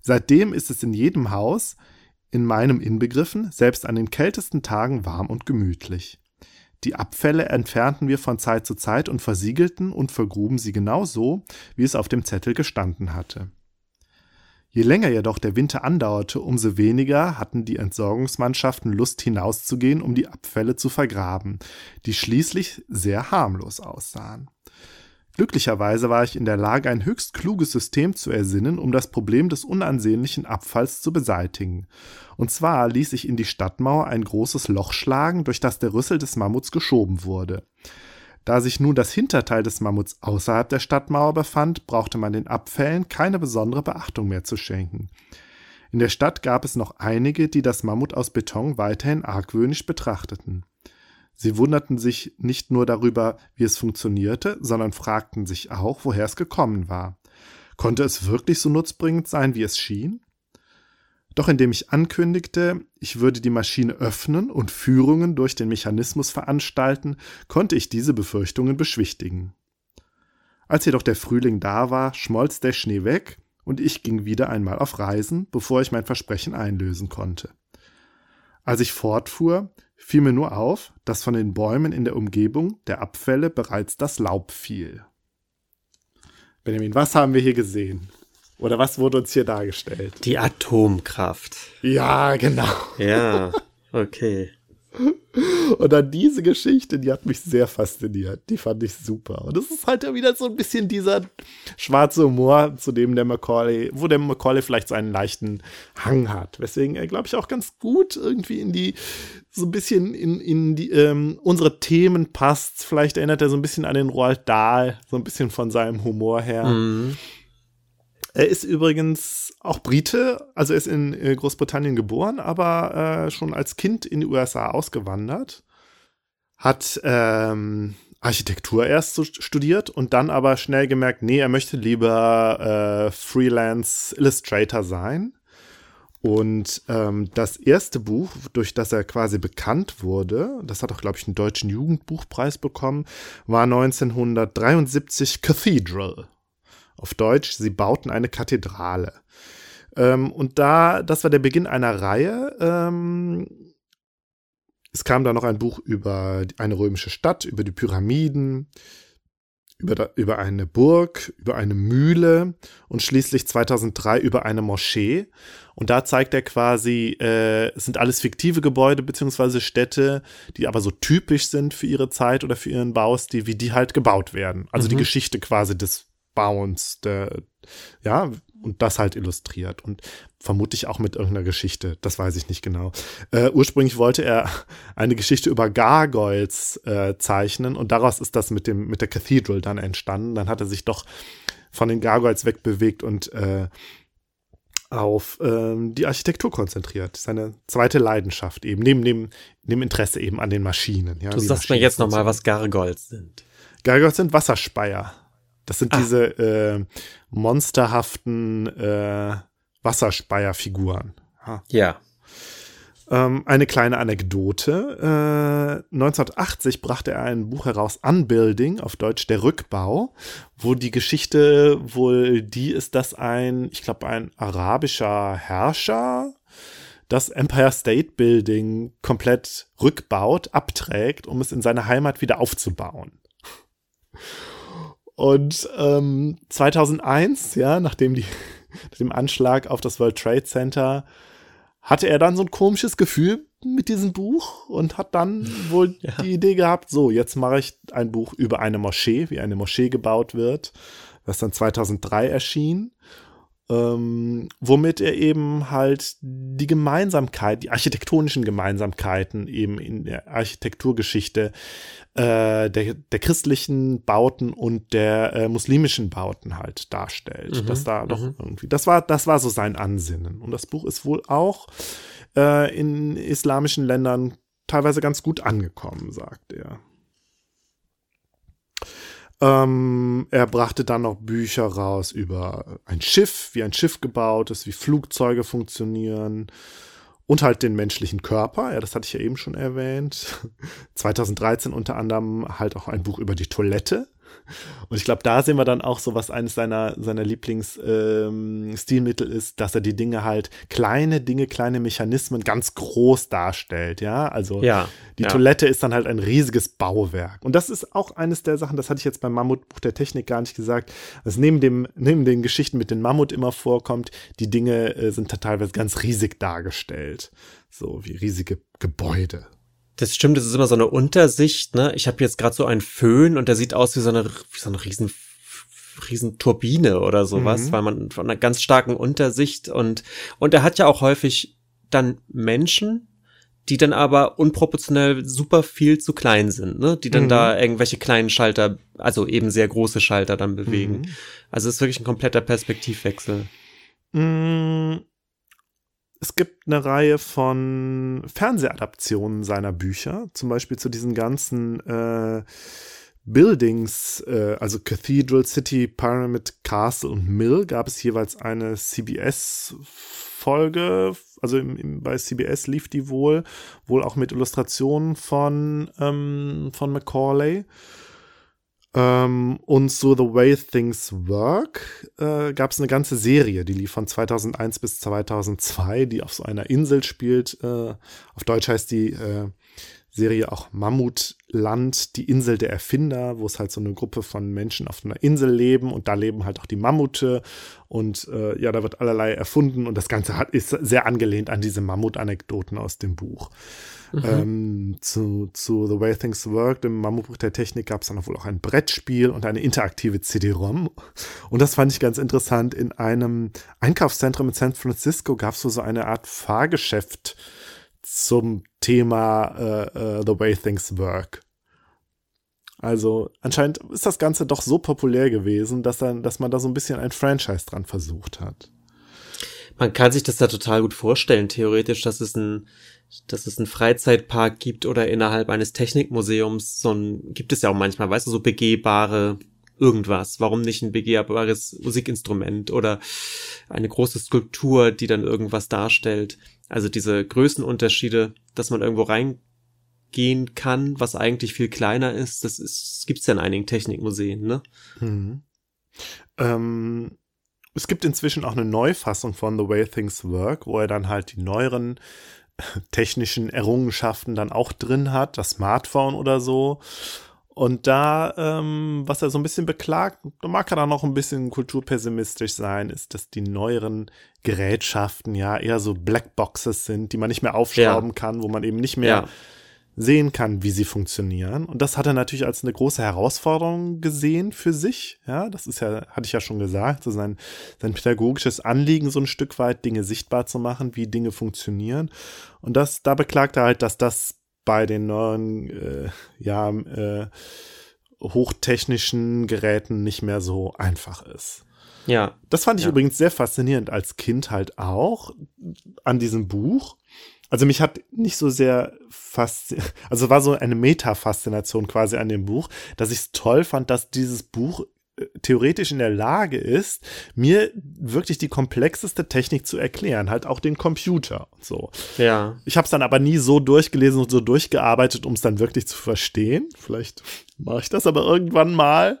S3: Seitdem ist es in jedem Haus, in meinem inbegriffen, selbst an den kältesten Tagen warm und gemütlich. Die Abfälle entfernten wir von Zeit zu Zeit und versiegelten und vergruben sie genau so, wie es auf dem Zettel gestanden hatte. Je länger jedoch der Winter andauerte, umso weniger hatten die Entsorgungsmannschaften Lust hinauszugehen, um die Abfälle zu vergraben, die schließlich sehr harmlos aussahen. Glücklicherweise war ich in der Lage, ein höchst kluges System zu ersinnen, um das Problem des unansehnlichen Abfalls zu beseitigen. Und zwar ließ ich in die Stadtmauer ein großes Loch schlagen, durch das der Rüssel des Mammuts geschoben wurde. Da sich nun das Hinterteil des Mammuts außerhalb der Stadtmauer befand, brauchte man den Abfällen keine besondere Beachtung mehr zu schenken. In der Stadt gab es noch einige, die das Mammut aus Beton weiterhin argwöhnisch betrachteten. Sie wunderten sich nicht nur darüber, wie es funktionierte, sondern fragten sich auch, woher es gekommen war. Konnte es wirklich so nutzbringend sein, wie es schien? Doch indem ich ankündigte, ich würde die Maschine öffnen und Führungen durch den Mechanismus veranstalten, konnte ich diese Befürchtungen beschwichtigen. Als jedoch der Frühling da war, schmolz der Schnee weg und ich ging wieder einmal auf Reisen, bevor ich mein Versprechen einlösen konnte. Als ich fortfuhr, fiel mir nur auf, dass von den Bäumen in der Umgebung der Abfälle bereits das Laub fiel. Benjamin, was haben wir hier gesehen? Oder was wurde uns hier dargestellt?
S2: Die Atomkraft.
S3: Ja, genau.
S2: Ja, okay.
S3: Und dann diese Geschichte, die hat mich sehr fasziniert. Die fand ich super. Und es ist halt ja wieder so ein bisschen dieser schwarze Humor, zu dem der Macaulay, wo der Macaulay vielleicht so einen leichten Hang hat. Weswegen er, glaube ich, auch ganz gut irgendwie in die, so ein bisschen in, in die, ähm, unsere Themen passt. Vielleicht erinnert er so ein bisschen an den Roald Dahl, so ein bisschen von seinem Humor her. Mhm. Er ist übrigens auch Brite, also er ist in äh, Großbritannien geboren, aber äh, schon als Kind in die USA ausgewandert. Hat ähm, Architektur erst so studiert und dann aber schnell gemerkt, nee, er möchte lieber äh, Freelance Illustrator sein. Und ähm, das erste Buch, durch das er quasi bekannt wurde, das hat auch, glaube ich, einen deutschen Jugendbuchpreis bekommen, war 1973 Cathedral. Auf Deutsch, sie bauten eine Kathedrale. Ähm, und da, das war der Beginn einer Reihe. Ähm, es kam da noch ein Buch über eine römische Stadt, über die Pyramiden, über, über eine Burg, über eine Mühle und schließlich 2003 über eine Moschee. Und da zeigt er quasi, äh, es sind alles fiktive Gebäude beziehungsweise Städte, die aber so typisch sind für ihre Zeit oder für ihren Baustil, wie die halt gebaut werden. Also mhm. die Geschichte quasi des Bauens, der, ja, und das halt illustriert und vermutlich auch mit irgendeiner Geschichte, das weiß ich nicht genau. Äh, ursprünglich wollte er eine Geschichte über Gargoyles äh, zeichnen und daraus ist das mit dem mit der Cathedral dann entstanden. Dann hat er sich doch von den Gargoyles wegbewegt und äh, auf ähm, die Architektur konzentriert. Seine zweite Leidenschaft eben, neben dem, neben Interesse eben an den Maschinen.
S2: Ja, du sagst mir jetzt nochmal, was Gargoyles sind.
S3: Gargoyles sind Wasserspeier. Das sind ah. diese äh, monsterhaften äh, Wasserspeierfiguren.
S2: Ja. ja.
S3: Ähm, eine kleine Anekdote. Äh, 1980 brachte er ein Buch heraus, Unbuilding, auf Deutsch der Rückbau, wo die Geschichte wohl die ist, dass ein, ich glaube, ein arabischer Herrscher das Empire State Building komplett rückbaut, abträgt, um es in seiner Heimat wieder aufzubauen. Und ähm, 2001, ja, nachdem die, nach dem Anschlag auf das World Trade Center, hatte er dann so ein komisches Gefühl mit diesem Buch und hat dann wohl ja. die Idee gehabt, so, jetzt mache ich ein Buch über eine Moschee, wie eine Moschee gebaut wird, was dann 2003 erschien ähm, womit er eben halt die Gemeinsamkeit, die architektonischen Gemeinsamkeiten eben in der Architekturgeschichte äh, der, der christlichen Bauten und der äh, muslimischen Bauten halt darstellt. Mhm, dass da doch mhm. irgendwie, das war, das war so sein Ansinnen. Und das Buch ist wohl auch äh, in islamischen Ländern teilweise ganz gut angekommen, sagt er. Ähm, er brachte dann noch Bücher raus über ein Schiff, wie ein Schiff gebaut ist, wie Flugzeuge funktionieren und halt den menschlichen Körper. Ja, das hatte ich ja eben schon erwähnt. 2013 unter anderem halt auch ein Buch über die Toilette. Und ich glaube, da sehen wir dann auch so, was eines seiner, seiner Lieblingsstilmittel ähm, ist, dass er die Dinge halt, kleine Dinge, kleine Mechanismen ganz groß darstellt, ja. Also ja, die ja. Toilette ist dann halt ein riesiges Bauwerk. Und das ist auch eines der Sachen, das hatte ich jetzt beim Mammutbuch der Technik gar nicht gesagt, dass neben dem, neben den Geschichten mit dem Mammut immer vorkommt, die Dinge äh, sind teilweise ganz riesig dargestellt. So wie riesige Gebäude.
S2: Das stimmt, das ist immer so eine Untersicht, ne? Ich habe jetzt gerade so einen Föhn und der sieht aus wie so eine, wie so eine riesen, riesen Turbine oder sowas, mhm. weil man von einer ganz starken Untersicht und, und er hat ja auch häufig dann Menschen, die dann aber unproportionell super viel zu klein sind, ne? Die dann mhm. da irgendwelche kleinen Schalter, also eben sehr große Schalter dann bewegen. Mhm. Also es ist wirklich ein kompletter Perspektivwechsel.
S3: Mhm. Es gibt eine Reihe von Fernsehadaptionen seiner Bücher, zum Beispiel zu diesen ganzen äh, Buildings, äh, also Cathedral City, Pyramid Castle und Mill, gab es jeweils eine CBS-Folge, also im, im, bei CBS lief die wohl, wohl auch mit Illustrationen von, ähm, von Macaulay. Ähm, und so The Way Things Work äh, gab es eine ganze Serie, die lief von 2001 bis 2002, die auf so einer Insel spielt. Äh, auf Deutsch heißt die äh, Serie auch Mammutland, die Insel der Erfinder, wo es halt so eine Gruppe von Menschen auf einer Insel leben und da leben halt auch die Mammute und äh, ja, da wird allerlei erfunden und das Ganze hat, ist sehr angelehnt an diese Mammut-Anekdoten aus dem Buch. Mhm. Ähm, zu, zu The Way Things Work, dem Mammutbuch der Technik, gab es dann wohl auch ein Brettspiel und eine interaktive CD-ROM. Und das fand ich ganz interessant. In einem Einkaufszentrum in San Francisco gab es so, so eine Art Fahrgeschäft zum Thema äh, äh, The Way Things Work. Also anscheinend ist das Ganze doch so populär gewesen, dass, dann, dass man da so ein bisschen ein Franchise dran versucht hat.
S2: Man kann sich das da total gut vorstellen, theoretisch, dass es ein, dass es einen Freizeitpark gibt oder innerhalb eines Technikmuseums, so ein, gibt es ja auch manchmal, weißt du, so begehbare irgendwas. Warum nicht ein begehbares Musikinstrument oder eine große Skulptur, die dann irgendwas darstellt? Also diese Größenunterschiede, dass man irgendwo reingehen kann, was eigentlich viel kleiner ist, das ist, gibt's ja in einigen Technikmuseen, ne?
S3: Hm. Ähm, es gibt inzwischen auch eine Neufassung von The Way Things Work, wo er dann halt die neueren technischen Errungenschaften dann auch drin hat, das Smartphone oder so. Und da, ähm, was er so ein bisschen beklagt, da mag er dann noch ein bisschen kulturpessimistisch sein, ist, dass die neueren Gerätschaften ja eher so Blackboxes sind, die man nicht mehr aufschrauben ja. kann, wo man eben nicht mehr ja. sehen kann, wie sie funktionieren. Und das hat er natürlich als eine große Herausforderung gesehen für sich. Ja, das ist ja, hatte ich ja schon gesagt, so sein, sein pädagogisches Anliegen, so ein Stück weit Dinge sichtbar zu machen, wie Dinge funktionieren. Und das, da beklagt er halt, dass das bei den neuen, äh, ja, äh, hochtechnischen Geräten nicht mehr so einfach ist.
S2: Ja.
S3: Das fand ich
S2: ja.
S3: übrigens sehr faszinierend als Kind halt auch an diesem Buch. Also mich hat nicht so sehr fasziniert, also war so eine Meta-Faszination quasi an dem Buch, dass ich es toll fand, dass dieses Buch theoretisch in der Lage ist, mir wirklich die komplexeste Technik zu erklären, halt auch den Computer und so.
S2: Ja.
S3: Ich habe es dann aber nie so durchgelesen und so durchgearbeitet, um es dann wirklich zu verstehen. Vielleicht mache ich das aber irgendwann mal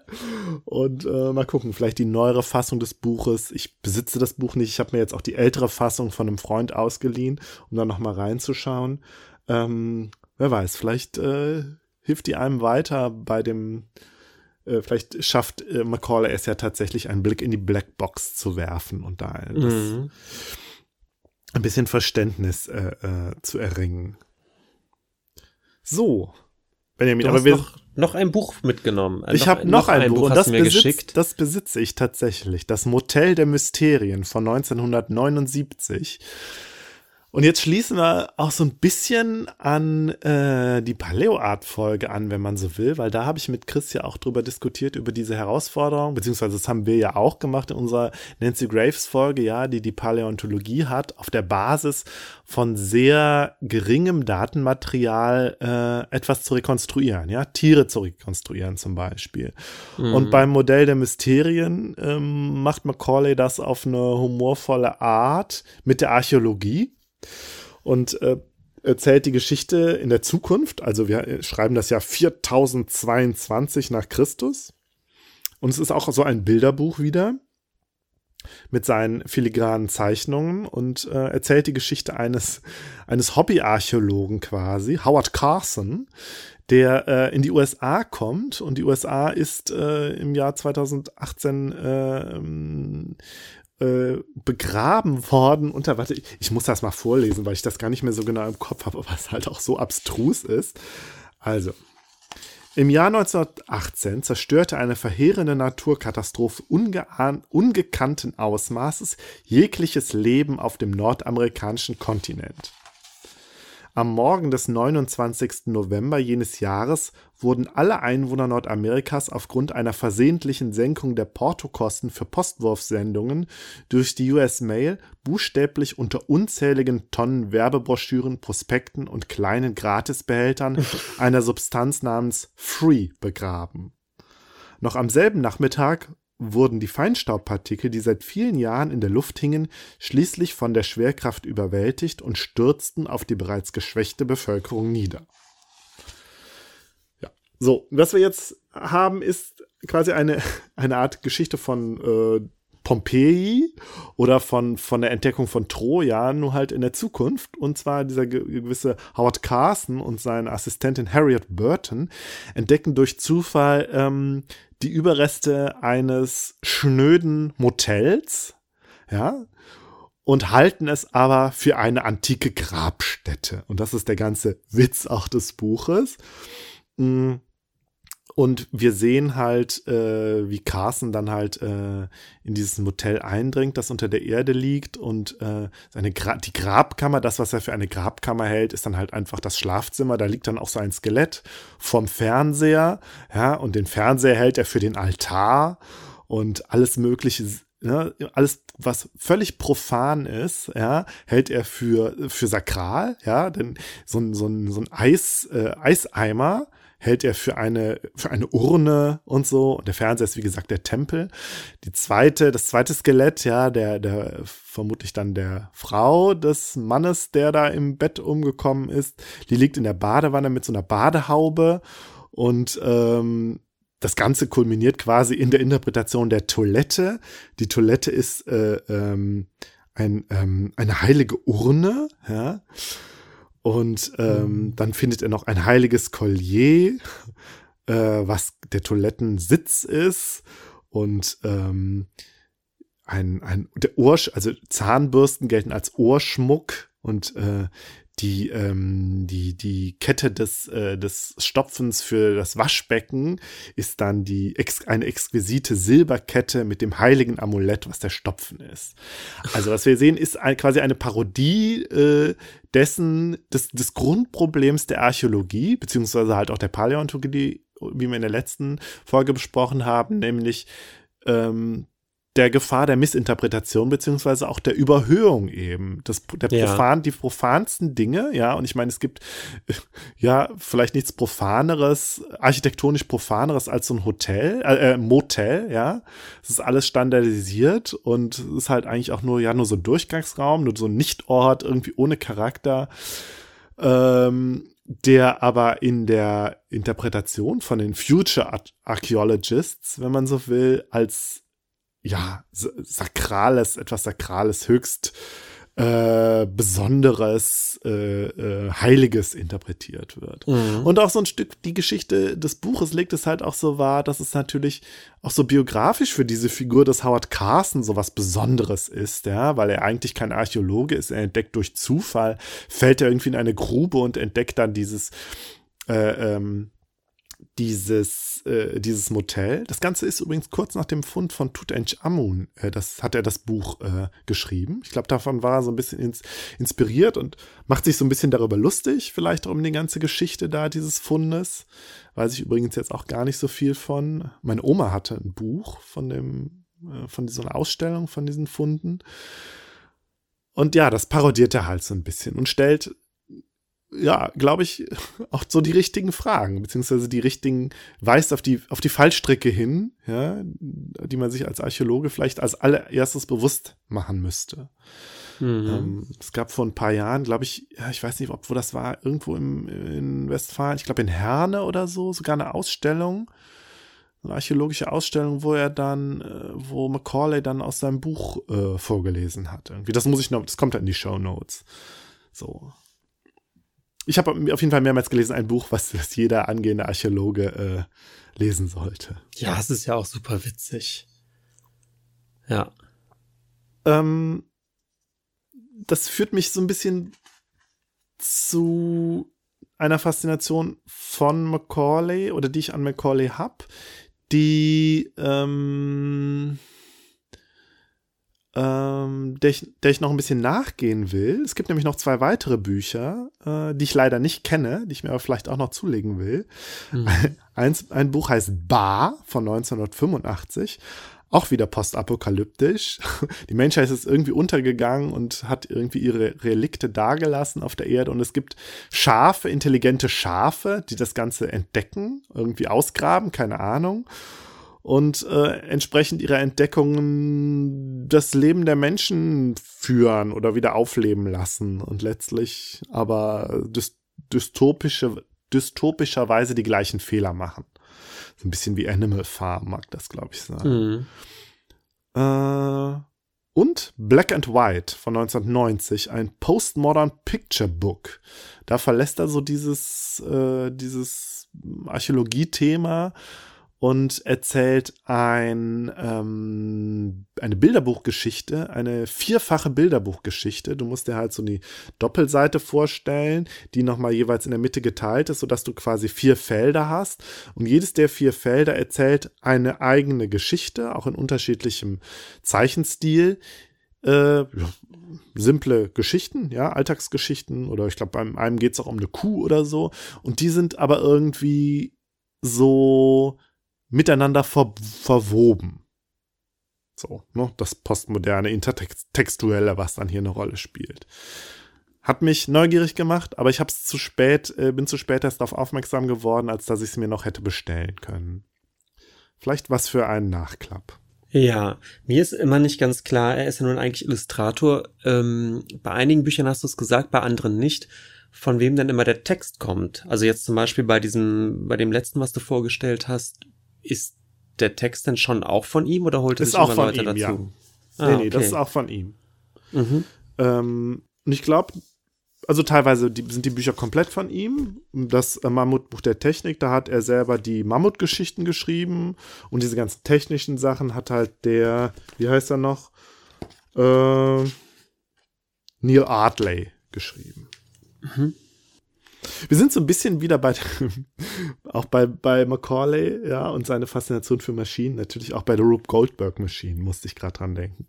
S3: und äh, mal gucken, vielleicht die neuere Fassung des Buches. Ich besitze das Buch nicht, ich habe mir jetzt auch die ältere Fassung von einem Freund ausgeliehen, um dann noch mal reinzuschauen. Ähm, wer weiß, vielleicht äh, hilft die einem weiter bei dem äh, vielleicht schafft äh, Macaulay es ja tatsächlich, einen Blick in die Blackbox zu werfen und da mhm. ein bisschen Verständnis äh, äh, zu erringen. So.
S2: Benjamin, aber wir noch, noch ein Buch mitgenommen.
S3: Ich habe noch, noch, ein, Buch, Buch und das, besitzt, das besitze ich tatsächlich. Das Motel der Mysterien von 1979. Und jetzt schließen wir auch so ein bisschen an äh, die Paleo-Art-Folge an, wenn man so will, weil da habe ich mit Chris ja auch drüber diskutiert, über diese Herausforderung, beziehungsweise das haben wir ja auch gemacht in unserer Nancy Graves-Folge, ja, die die Paläontologie hat, auf der Basis von sehr geringem Datenmaterial äh, etwas zu rekonstruieren, ja, Tiere zu rekonstruieren zum Beispiel. Mhm. Und beim Modell der Mysterien ähm, macht Macaulay das auf eine humorvolle Art mit der Archäologie und äh, erzählt die Geschichte in der Zukunft. Also wir schreiben das Jahr 4022 nach Christus. Und es ist auch so ein Bilderbuch wieder mit seinen filigranen Zeichnungen und äh, erzählt die Geschichte eines, eines Hobbyarchäologen quasi, Howard Carson, der äh, in die USA kommt und die USA ist äh, im Jahr 2018 äh, begraben worden unter, warte, ich, ich muss das mal vorlesen, weil ich das gar nicht mehr so genau im Kopf habe, aber es halt auch so abstrus ist. Also, im Jahr 1918 zerstörte eine verheerende Naturkatastrophe ungekannten Ausmaßes jegliches Leben auf dem nordamerikanischen Kontinent. Am Morgen des 29. November jenes Jahres wurden alle Einwohner Nordamerikas aufgrund einer versehentlichen Senkung der Portokosten für Postwurfsendungen durch die US Mail buchstäblich unter unzähligen Tonnen Werbebroschüren, Prospekten und kleinen Gratisbehältern einer Substanz namens Free begraben. Noch am selben Nachmittag wurden die Feinstaubpartikel, die seit vielen Jahren in der Luft hingen, schließlich von der Schwerkraft überwältigt und stürzten auf die bereits geschwächte Bevölkerung nieder. Ja, so, was wir jetzt haben, ist quasi eine, eine Art Geschichte von äh, Pompeji oder von, von der Entdeckung von Troja, nur halt in der Zukunft. Und zwar dieser gewisse Howard Carson und seine Assistentin Harriet Burton entdecken durch Zufall ähm, die Überreste eines schnöden Motels, ja, und halten es aber für eine antike Grabstätte. Und das ist der ganze Witz auch des Buches. Mm. Und wir sehen halt, äh, wie Carson dann halt äh, in dieses Motel eindringt, das unter der Erde liegt. Und äh, seine Gra die Grabkammer, das, was er für eine Grabkammer hält, ist dann halt einfach das Schlafzimmer. Da liegt dann auch so ein Skelett vom Fernseher, ja, und den Fernseher hält er für den Altar. Und alles Mögliche Ne, alles, was völlig profan ist, ja, hält er für, für sakral, ja, denn so ein, so ein, so ein Eis, äh, Eiseimer, hält er für eine, für eine Urne und so. Und der Fernseher ist, wie gesagt, der Tempel. Die zweite, das zweite Skelett, ja, der, der, vermutlich dann der Frau des Mannes, der da im Bett umgekommen ist, die liegt in der Badewanne mit so einer Badehaube und, ähm, das Ganze kulminiert quasi in der Interpretation der Toilette. Die Toilette ist äh, ähm, ein, ähm, eine heilige Urne, ja. Und ähm, mhm. dann findet er noch ein heiliges Collier, äh, was der Toilettensitz ist. Und ähm, ein, ein der Ohr, also Zahnbürsten gelten als Ohrschmuck und äh, die, ähm, die, die Kette des, äh, des Stopfens für das Waschbecken ist dann die ex eine exquisite Silberkette mit dem heiligen Amulett, was der Stopfen ist. Also was wir sehen, ist ein, quasi eine Parodie äh, dessen, des, des Grundproblems der Archäologie, beziehungsweise halt auch der Paläontologie, wie wir in der letzten Folge besprochen haben, nämlich ähm, der Gefahr der Missinterpretation beziehungsweise auch der Überhöhung eben. Das, der profan, ja. die profansten Dinge, ja, und ich meine, es gibt ja vielleicht nichts profaneres, architektonisch profaneres als so ein Hotel, äh, äh Motel, ja. Es ist alles standardisiert und es ist halt eigentlich auch nur, ja, nur so ein Durchgangsraum, nur so ein Nichtort, irgendwie ohne Charakter. Ähm, der aber in der Interpretation von den Future Archaeologists, wenn man so will, als ja, sakrales, etwas sakrales, höchst äh, Besonderes, äh, äh, Heiliges interpretiert wird. Mhm. Und auch so ein Stück die Geschichte des Buches legt es halt auch so wahr, dass es natürlich auch so biografisch für diese Figur des Howard Carson so was Besonderes ist, ja, weil er eigentlich kein Archäologe ist, er entdeckt durch Zufall, fällt er irgendwie in eine Grube und entdeckt dann dieses äh, ähm, dieses, äh, dieses Motel. Das Ganze ist übrigens kurz nach dem Fund von Tutanchamun. Äh, das hat er das Buch äh, geschrieben. Ich glaube, davon war er so ein bisschen ins, inspiriert und macht sich so ein bisschen darüber lustig, vielleicht auch um die ganze Geschichte da dieses Fundes. Weiß ich übrigens jetzt auch gar nicht so viel von. Meine Oma hatte ein Buch von dem, äh, von so einer Ausstellung von diesen Funden. Und ja, das parodiert er halt so ein bisschen und stellt ja, glaube ich, auch so die richtigen Fragen, beziehungsweise die richtigen, weist auf die, auf die Fallstricke hin, ja, die man sich als Archäologe vielleicht als allererstes bewusst machen müsste. Mhm. Ähm, es gab vor ein paar Jahren, glaube ich, ja, ich weiß nicht, ob wo das war, irgendwo im, in Westfalen, ich glaube in Herne oder so, sogar eine Ausstellung, eine archäologische Ausstellung, wo er dann, äh, wo Macaulay dann aus seinem Buch äh, vorgelesen hat. Irgendwie, das muss ich noch, das kommt dann in die Show Notes. So ich habe auf jeden Fall mehrmals gelesen, ein Buch, was, was jeder angehende Archäologe äh, lesen sollte.
S2: Ja, es ist ja auch super witzig. Ja.
S3: ähm, das führt mich so ein bisschen zu einer Faszination von Macaulay oder die ich an Macaulay habe, die ähm, ähm, der, ich, der ich noch ein bisschen nachgehen will. Es gibt nämlich noch zwei weitere Bücher, äh, die ich leider nicht kenne, die ich mir aber vielleicht auch noch zulegen will. Mhm. Eins, ein Buch heißt Bar von 1985 auch wieder postapokalyptisch. Die Menschheit ist irgendwie untergegangen und hat irgendwie ihre Relikte dagelassen auf der Erde. Und es gibt Schafe, intelligente Schafe, die das Ganze entdecken, irgendwie ausgraben, keine Ahnung. Und äh, entsprechend ihrer Entdeckungen das Leben der Menschen führen oder wieder aufleben lassen. Und letztlich aber dystopische, dystopischerweise die gleichen Fehler machen. So ein bisschen wie Animal Farm mag das, glaube ich, sein. Mhm. Äh, und Black and White von 1990, ein Postmodern Picture Book. Da verlässt er so dieses, äh, dieses Archäologie-Thema und erzählt ein, ähm, eine Bilderbuchgeschichte, eine vierfache Bilderbuchgeschichte. Du musst dir halt so die Doppelseite vorstellen, die nochmal jeweils in der Mitte geteilt ist, sodass du quasi vier Felder hast. Und jedes der vier Felder erzählt eine eigene Geschichte, auch in unterschiedlichem Zeichenstil. Äh, simple Geschichten, ja, Alltagsgeschichten oder ich glaube, beim einem geht es auch um eine Kuh oder so. Und die sind aber irgendwie so miteinander ver verwoben. So, ne, das postmoderne, intertextuelle, was dann hier eine Rolle spielt. Hat mich neugierig gemacht, aber ich habe es zu spät, äh, bin zu spät erst darauf aufmerksam geworden, als dass ich es mir noch hätte bestellen können. Vielleicht was für einen Nachklapp.
S2: Ja, mir ist immer nicht ganz klar, er ist ja nun eigentlich Illustrator. Ähm, bei einigen Büchern hast du es gesagt, bei anderen nicht, von wem denn immer der Text kommt. Also jetzt zum Beispiel bei diesem, bei dem letzten, was du vorgestellt hast, ist der Text denn schon auch von ihm oder holt er sich immer Leute ihm, dazu? Ja.
S3: Ah, nee, nee, okay. das ist auch von ihm. Mhm. Ähm, und ich glaube, also teilweise die, sind die Bücher komplett von ihm. Das äh, Mammutbuch der Technik, da hat er selber die Mammutgeschichten geschrieben und diese ganzen technischen Sachen hat halt der, wie heißt er noch? Äh, Neil Artley geschrieben. Mhm. Wir sind so ein bisschen wieder bei, auch bei, bei Macaulay, ja, und seine Faszination für Maschinen, natürlich auch bei der Rube Goldberg Maschinen, musste ich gerade dran denken.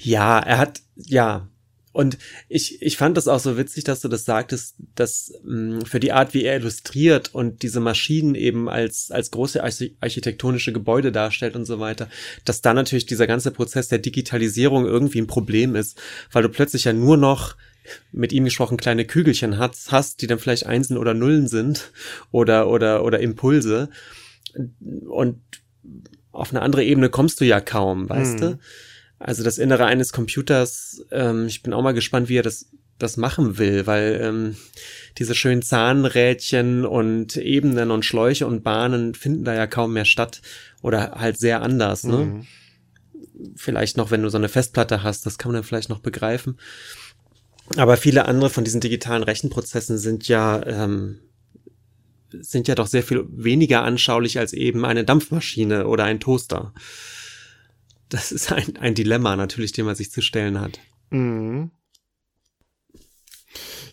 S2: Ja, er hat, ja, und ich, ich fand das auch so witzig, dass du das sagtest, dass mh, mm, für die Art, wie er illustriert und diese Maschinen eben als, als große architektonische Gebäude darstellt und so weiter, dass da natürlich dieser ganze Prozess der Digitalisierung irgendwie ein Problem ist, weil du plötzlich ja nur noch mit ihm gesprochen kleine Kügelchen hast, hast, die dann vielleicht Einsen oder Nullen sind oder, oder, oder Impulse. Und auf eine andere Ebene kommst du ja kaum, weißt hm. du? Also das Innere eines Computers, ähm, ich bin auch mal gespannt, wie er das, das machen will, weil ähm, diese schönen Zahnrädchen und Ebenen und Schläuche und Bahnen finden da ja kaum mehr statt oder halt sehr anders, ne? Mhm. Vielleicht noch, wenn du so eine Festplatte hast, das kann man dann vielleicht noch begreifen. Aber viele andere von diesen digitalen Rechenprozessen sind ja ähm, sind ja doch sehr viel weniger anschaulich als eben eine Dampfmaschine oder ein Toaster. Das ist ein, ein Dilemma natürlich, dem man sich zu stellen hat. Mhm.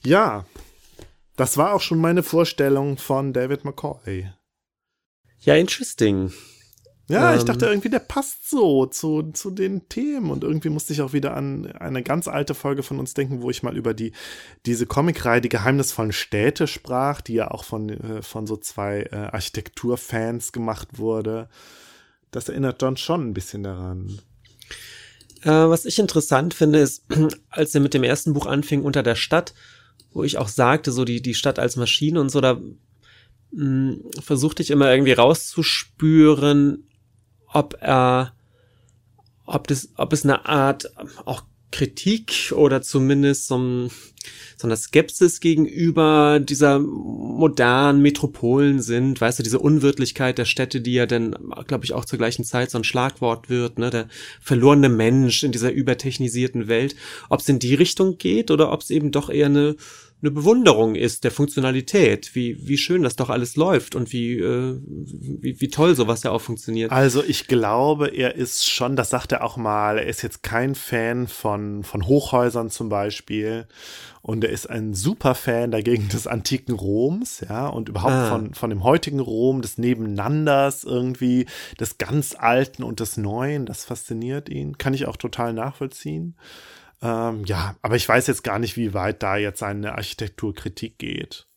S3: Ja, das war auch schon meine Vorstellung von David McCoy.
S2: Ja, interesting.
S3: Ja, ähm, ich dachte irgendwie, der passt so zu, zu den Themen. Und irgendwie musste ich auch wieder an eine ganz alte Folge von uns denken, wo ich mal über die, diese Comicreihe, die geheimnisvollen Städte sprach, die ja auch von, äh, von so zwei äh, Architekturfans gemacht wurde. Das erinnert John schon ein bisschen daran.
S2: Äh, was ich interessant finde, ist, als er mit dem ersten Buch anfing, Unter der Stadt, wo ich auch sagte, so die, die Stadt als Maschine und so, da mh, hm, versuchte ich immer irgendwie rauszuspüren, ob er, ob das, ob es eine Art auch Kritik oder zumindest so, ein, so eine Skepsis gegenüber dieser modernen Metropolen sind, weißt du, diese Unwirtlichkeit der Städte, die ja dann, glaube ich, auch zur gleichen Zeit so ein Schlagwort wird, ne, der verlorene Mensch in dieser übertechnisierten Welt, ob es in die Richtung geht oder ob es eben doch eher eine eine Bewunderung ist der Funktionalität, wie, wie schön das doch alles läuft und wie, äh, wie, wie toll sowas ja auch funktioniert.
S3: Also ich glaube, er ist schon, das sagt er auch mal, er ist jetzt kein Fan von, von Hochhäusern zum Beispiel und er ist ein super Fan dagegen des antiken Roms, ja, und überhaupt ah. von, von dem heutigen Rom, des Nebenanders irgendwie, des ganz Alten und des Neuen, das fasziniert ihn, kann ich auch total nachvollziehen. Ähm, ja, aber ich weiß jetzt gar nicht, wie weit da jetzt seine Architekturkritik geht.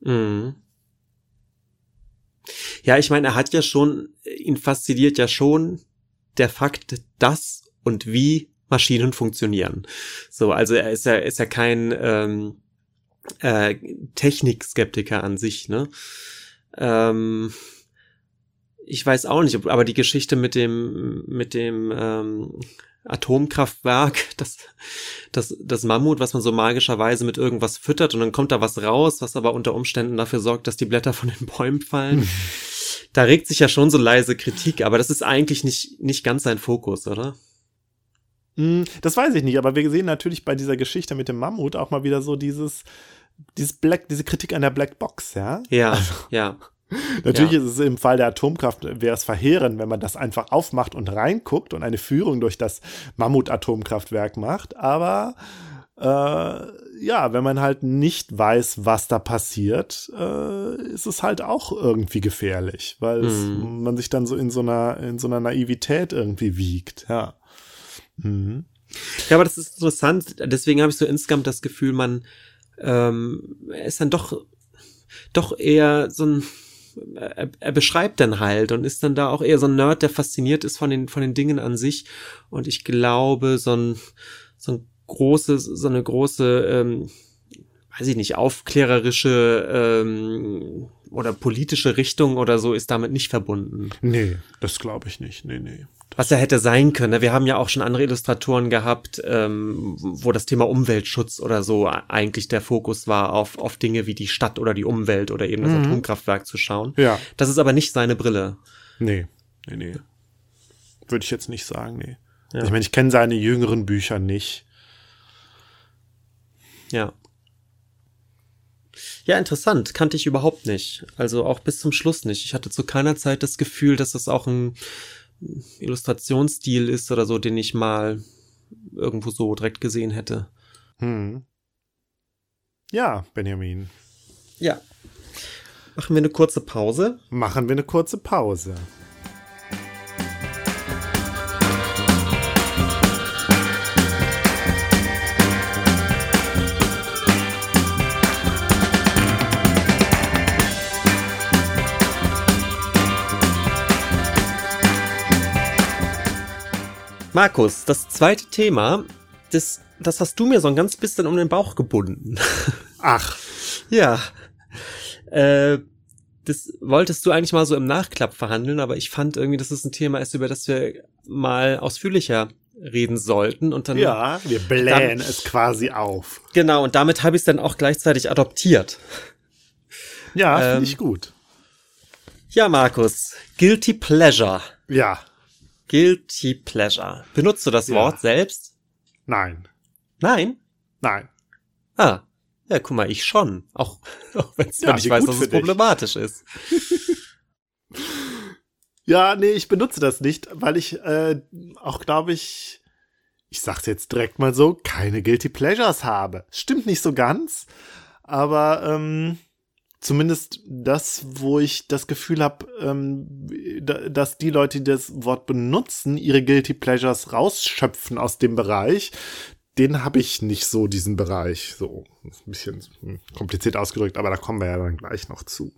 S2: Mhm. Ja, ich meine, er hat ja schon, ihn fasziniert ja schon der Fakt, dass und wie Maschinen funktionieren. So, also er ist ja, ist ja kein ähm, äh, Technikskeptiker an sich, ne? Ähm, ich weiß auch nicht, aber die Geschichte mit dem, mit dem ähm, Atomkraftwerk, das, das, das Mammut, was man so magischerweise mit irgendwas füttert und dann kommt da was raus, was aber unter Umständen dafür sorgt, dass die Blätter von den Bäumen fallen. da regt sich ja schon so leise Kritik, aber das ist eigentlich nicht, nicht ganz sein Fokus, oder?
S3: Hm, das weiß ich nicht, aber wir sehen natürlich bei dieser Geschichte mit dem Mammut auch mal wieder so dieses, dieses Black, diese Kritik an der Black Box, ja?
S2: Ja, also, ja.
S3: Natürlich ja. ist es im Fall der Atomkraft, wäre es verheerend, wenn man das einfach aufmacht und reinguckt und eine Führung durch das Mammut-Atomkraftwerk macht. Aber äh, ja, wenn man halt nicht weiß, was da passiert, äh, ist es halt auch irgendwie gefährlich, weil mhm. es, man sich dann so in so einer, in so einer Naivität irgendwie wiegt, ja.
S2: Mhm. Ja, aber das ist interessant. Deswegen habe ich so insgesamt das Gefühl, man ähm, ist dann doch doch eher so ein er, er beschreibt dann halt und ist dann da auch eher so ein Nerd, der fasziniert ist von den, von den Dingen an sich. Und ich glaube, so ein, so ein großes, so eine große, ähm, weiß ich nicht, aufklärerische ähm, oder politische Richtung oder so ist damit nicht verbunden.
S3: Nee, das glaube ich nicht. Nee, nee
S2: was er hätte sein können. Ne? Wir haben ja auch schon andere Illustratoren gehabt, ähm, wo das Thema Umweltschutz oder so eigentlich der Fokus war, auf, auf Dinge wie die Stadt oder die Umwelt oder eben das mhm. Atomkraftwerk zu schauen.
S3: Ja.
S2: Das ist aber nicht seine Brille.
S3: Nee, nee, nee. Würde ich jetzt nicht sagen, nee. Ja. Ich meine, ich kenne seine jüngeren Bücher nicht.
S2: Ja. Ja, interessant. Kannte ich überhaupt nicht. Also auch bis zum Schluss nicht. Ich hatte zu keiner Zeit das Gefühl, dass es auch ein Illustrationsstil ist oder so, den ich mal irgendwo so direkt gesehen hätte.
S3: Hm. Ja, Benjamin.
S2: Ja. Machen wir eine kurze Pause?
S3: Machen wir eine kurze Pause.
S2: Markus, das zweite Thema, das, das hast du mir so ein ganz bisschen um den Bauch gebunden.
S3: Ach.
S2: ja. Äh, das wolltest du eigentlich mal so im Nachklapp verhandeln, aber ich fand irgendwie, dass es ein Thema ist, über das wir mal ausführlicher reden sollten und dann
S3: ja wir blähen dann, es quasi auf
S2: genau und damit habe ich es dann auch gleichzeitig adoptiert
S3: ja ähm, finde ich gut
S2: ja Markus guilty pleasure
S3: ja
S2: Guilty Pleasure. Benutzt du das ja. Wort selbst?
S3: Nein.
S2: Nein?
S3: Nein.
S2: Ah. Ja, guck mal, ich schon. Auch, auch wenn's, ja, wenn ich weiß, dass es problematisch ist.
S3: ja, nee, ich benutze das nicht, weil ich äh, auch, glaube ich, ich sag's jetzt direkt mal so, keine Guilty Pleasures habe. Stimmt nicht so ganz, aber ähm, zumindest das, wo ich das Gefühl habe, ähm, dass die Leute, die das Wort benutzen, ihre Guilty Pleasures rausschöpfen aus dem Bereich. Den habe ich nicht so, diesen Bereich. So, ein bisschen kompliziert ausgedrückt, aber da kommen wir ja dann gleich noch zu.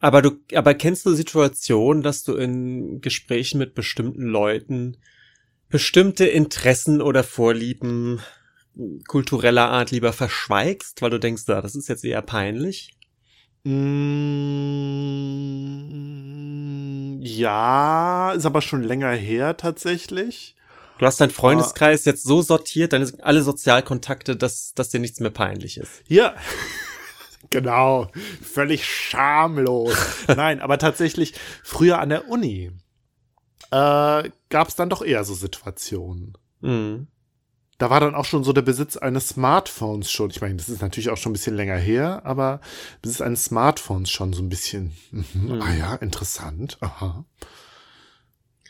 S2: Aber du, aber kennst du Situationen, dass du in Gesprächen mit bestimmten Leuten bestimmte Interessen oder Vorlieben kultureller Art lieber verschweigst, weil du denkst, ah, das ist jetzt eher peinlich?
S3: Mm, ja, ist aber schon länger her tatsächlich.
S2: Du hast deinen Freundeskreis uh, jetzt so sortiert, deine alle Sozialkontakte, dass, dass dir nichts mehr peinlich ist.
S3: Ja. genau. Völlig schamlos. Nein, aber tatsächlich, früher an der Uni äh, gab es dann doch eher so Situationen. Mhm. Da war dann auch schon so der Besitz eines Smartphones schon. Ich meine, das ist natürlich auch schon ein bisschen länger her, aber Besitz eines Smartphones schon so ein bisschen. Mhm. Mhm. Ah ja, interessant. Aha.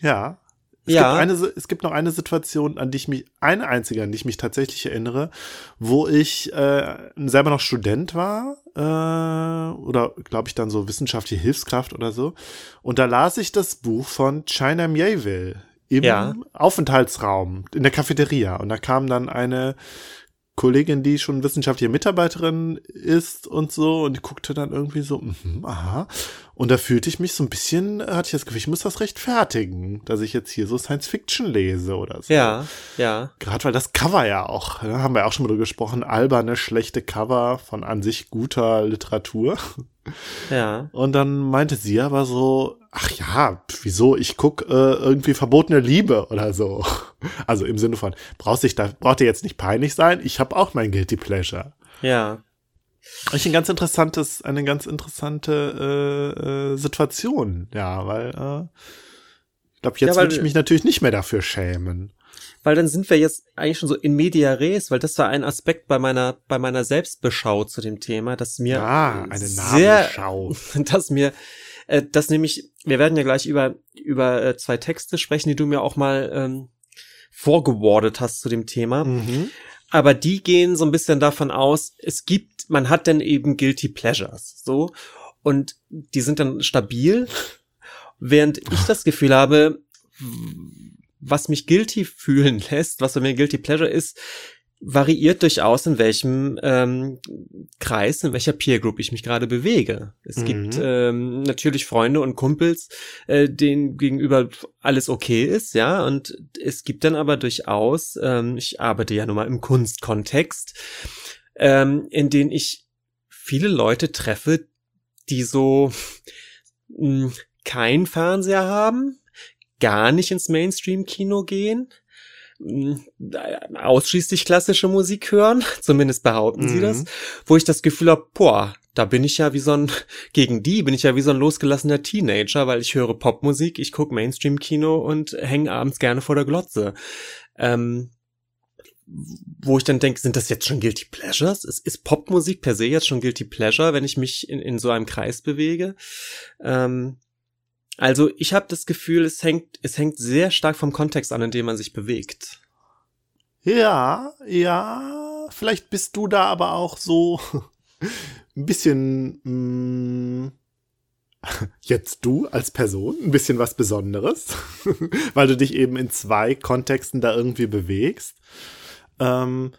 S3: Ja. Es, ja. Gibt eine, es gibt noch eine Situation, an die ich mich, eine einzige, an die ich mich tatsächlich erinnere, wo ich äh, selber noch Student war äh, oder glaube ich dann so wissenschaftliche Hilfskraft oder so. Und da las ich das Buch von China Mieville im ja. Aufenthaltsraum in der Cafeteria. Und da kam dann eine Kollegin, die schon wissenschaftliche Mitarbeiterin ist und so, und die guckte dann irgendwie so, mh, aha. Und da fühlte ich mich so ein bisschen, hatte ich das Gefühl, ich muss das rechtfertigen, dass ich jetzt hier so Science Fiction lese oder so.
S2: Ja, ja.
S3: Gerade weil das Cover ja auch, da ne, haben wir auch schon mal drüber gesprochen, alberne, schlechte Cover von an sich guter Literatur.
S2: Ja.
S3: Und dann meinte sie aber so, ach ja, wieso, ich guck äh, irgendwie verbotene Liebe oder so. Also im Sinne von, brauchst dich da, braucht dir jetzt nicht peinlich sein, ich habe auch mein Guilty Pleasure.
S2: Ja.
S3: Ich ein ganz interessantes, eine ganz interessante äh, äh, Situation, ja, weil äh, ich glaube, jetzt ja, würde ich mich natürlich nicht mehr dafür schämen.
S2: Weil dann sind wir jetzt eigentlich schon so in media res, weil das war ein Aspekt bei meiner bei meiner Selbstbeschau zu dem Thema, dass mir
S3: ah, eine sehr,
S2: dass mir äh, das nämlich, wir werden ja gleich über über äh, zwei Texte sprechen, die du mir auch mal ähm, vorgewordet hast zu dem Thema. Mhm. Aber die gehen so ein bisschen davon aus, es gibt, man hat dann eben Guilty Pleasures, so. Und die sind dann stabil, während ich das Gefühl habe, was mich guilty fühlen lässt, was bei mir Guilty Pleasure ist, variiert durchaus, in welchem ähm, Kreis, in welcher Peer Group ich mich gerade bewege. Es mhm. gibt ähm, natürlich Freunde und Kumpels, äh, denen gegenüber alles okay ist, ja, und es gibt dann aber durchaus, ähm, ich arbeite ja nun mal im Kunstkontext, ähm, in denen ich viele Leute treffe, die so mh, hm, kein Fernseher haben, gar nicht ins Mainstream-Kino gehen, ausschließlich klassische Musik hören, zumindest behaupten mhm. sie das, wo ich das Gefühl habe, boah, da bin ich ja wie so ein, gegen die bin ich ja wie so ein losgelassener Teenager, weil ich höre Popmusik, ich gucke Mainstream-Kino und hänge abends gerne vor der Glotze. Ähm, wo ich dann denke, sind das jetzt schon Guilty Pleasures? Ist, ist Popmusik per se jetzt schon Guilty Pleasure, wenn ich mich in, in so einem Kreis bewege? Ähm, also ich habe das Gefühl, es hängt, es hängt sehr stark vom Kontext an, in dem man sich bewegt.
S3: Ja, ja, vielleicht bist du da aber auch so ein bisschen mh, mm, jetzt du als Person ein bisschen was Besonderes, weil du dich eben in zwei Kontexten da irgendwie bewegst. Ähm,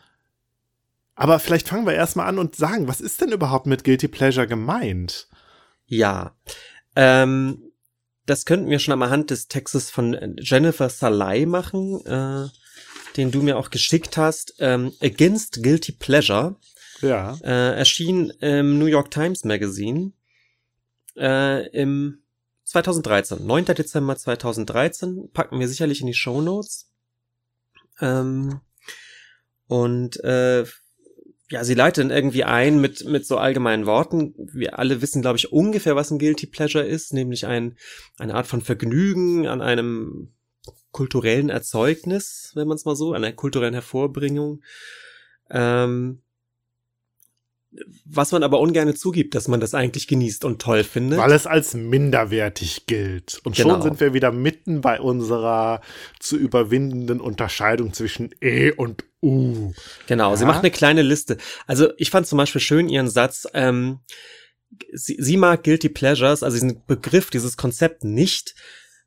S3: aber vielleicht fangen wir erstmal an und sagen, was ist denn überhaupt mit Guilty Pleasure gemeint?
S2: Ja, ähm, das könnten wir schon am Hand des Textes von äh, Jennifer Salai machen, äh, den du mir auch geschickt hast. Ähm, Against Guilty Pleasure.
S3: Ja.
S2: Äh, erschien im New York Times Magazine äh, im 2013, 9. Dezember 2013, packen wir sicherlich in die Show Notes. Ähm, und äh, ja, sie leitet dann irgendwie ein mit, mit so allgemeinen Worten. Wir alle wissen, glaube ich, ungefähr, was ein Guilty Pleasure ist, nämlich ein, eine Art von Vergnügen an einem kulturellen Erzeugnis, wenn man es mal so, an einer kulturellen Hervorbringung. Ähm, was man aber ungerne zugibt, dass man das eigentlich genießt und toll findet.
S3: Weil es als minderwertig gilt. Und genau. schon sind wir wieder mitten bei unserer zu überwindenden Unterscheidung zwischen E und U.
S2: Genau, ja? sie macht eine kleine Liste. Also ich fand zum Beispiel schön ihren Satz, ähm, sie, sie mag Guilty Pleasures, also diesen Begriff, dieses Konzept nicht,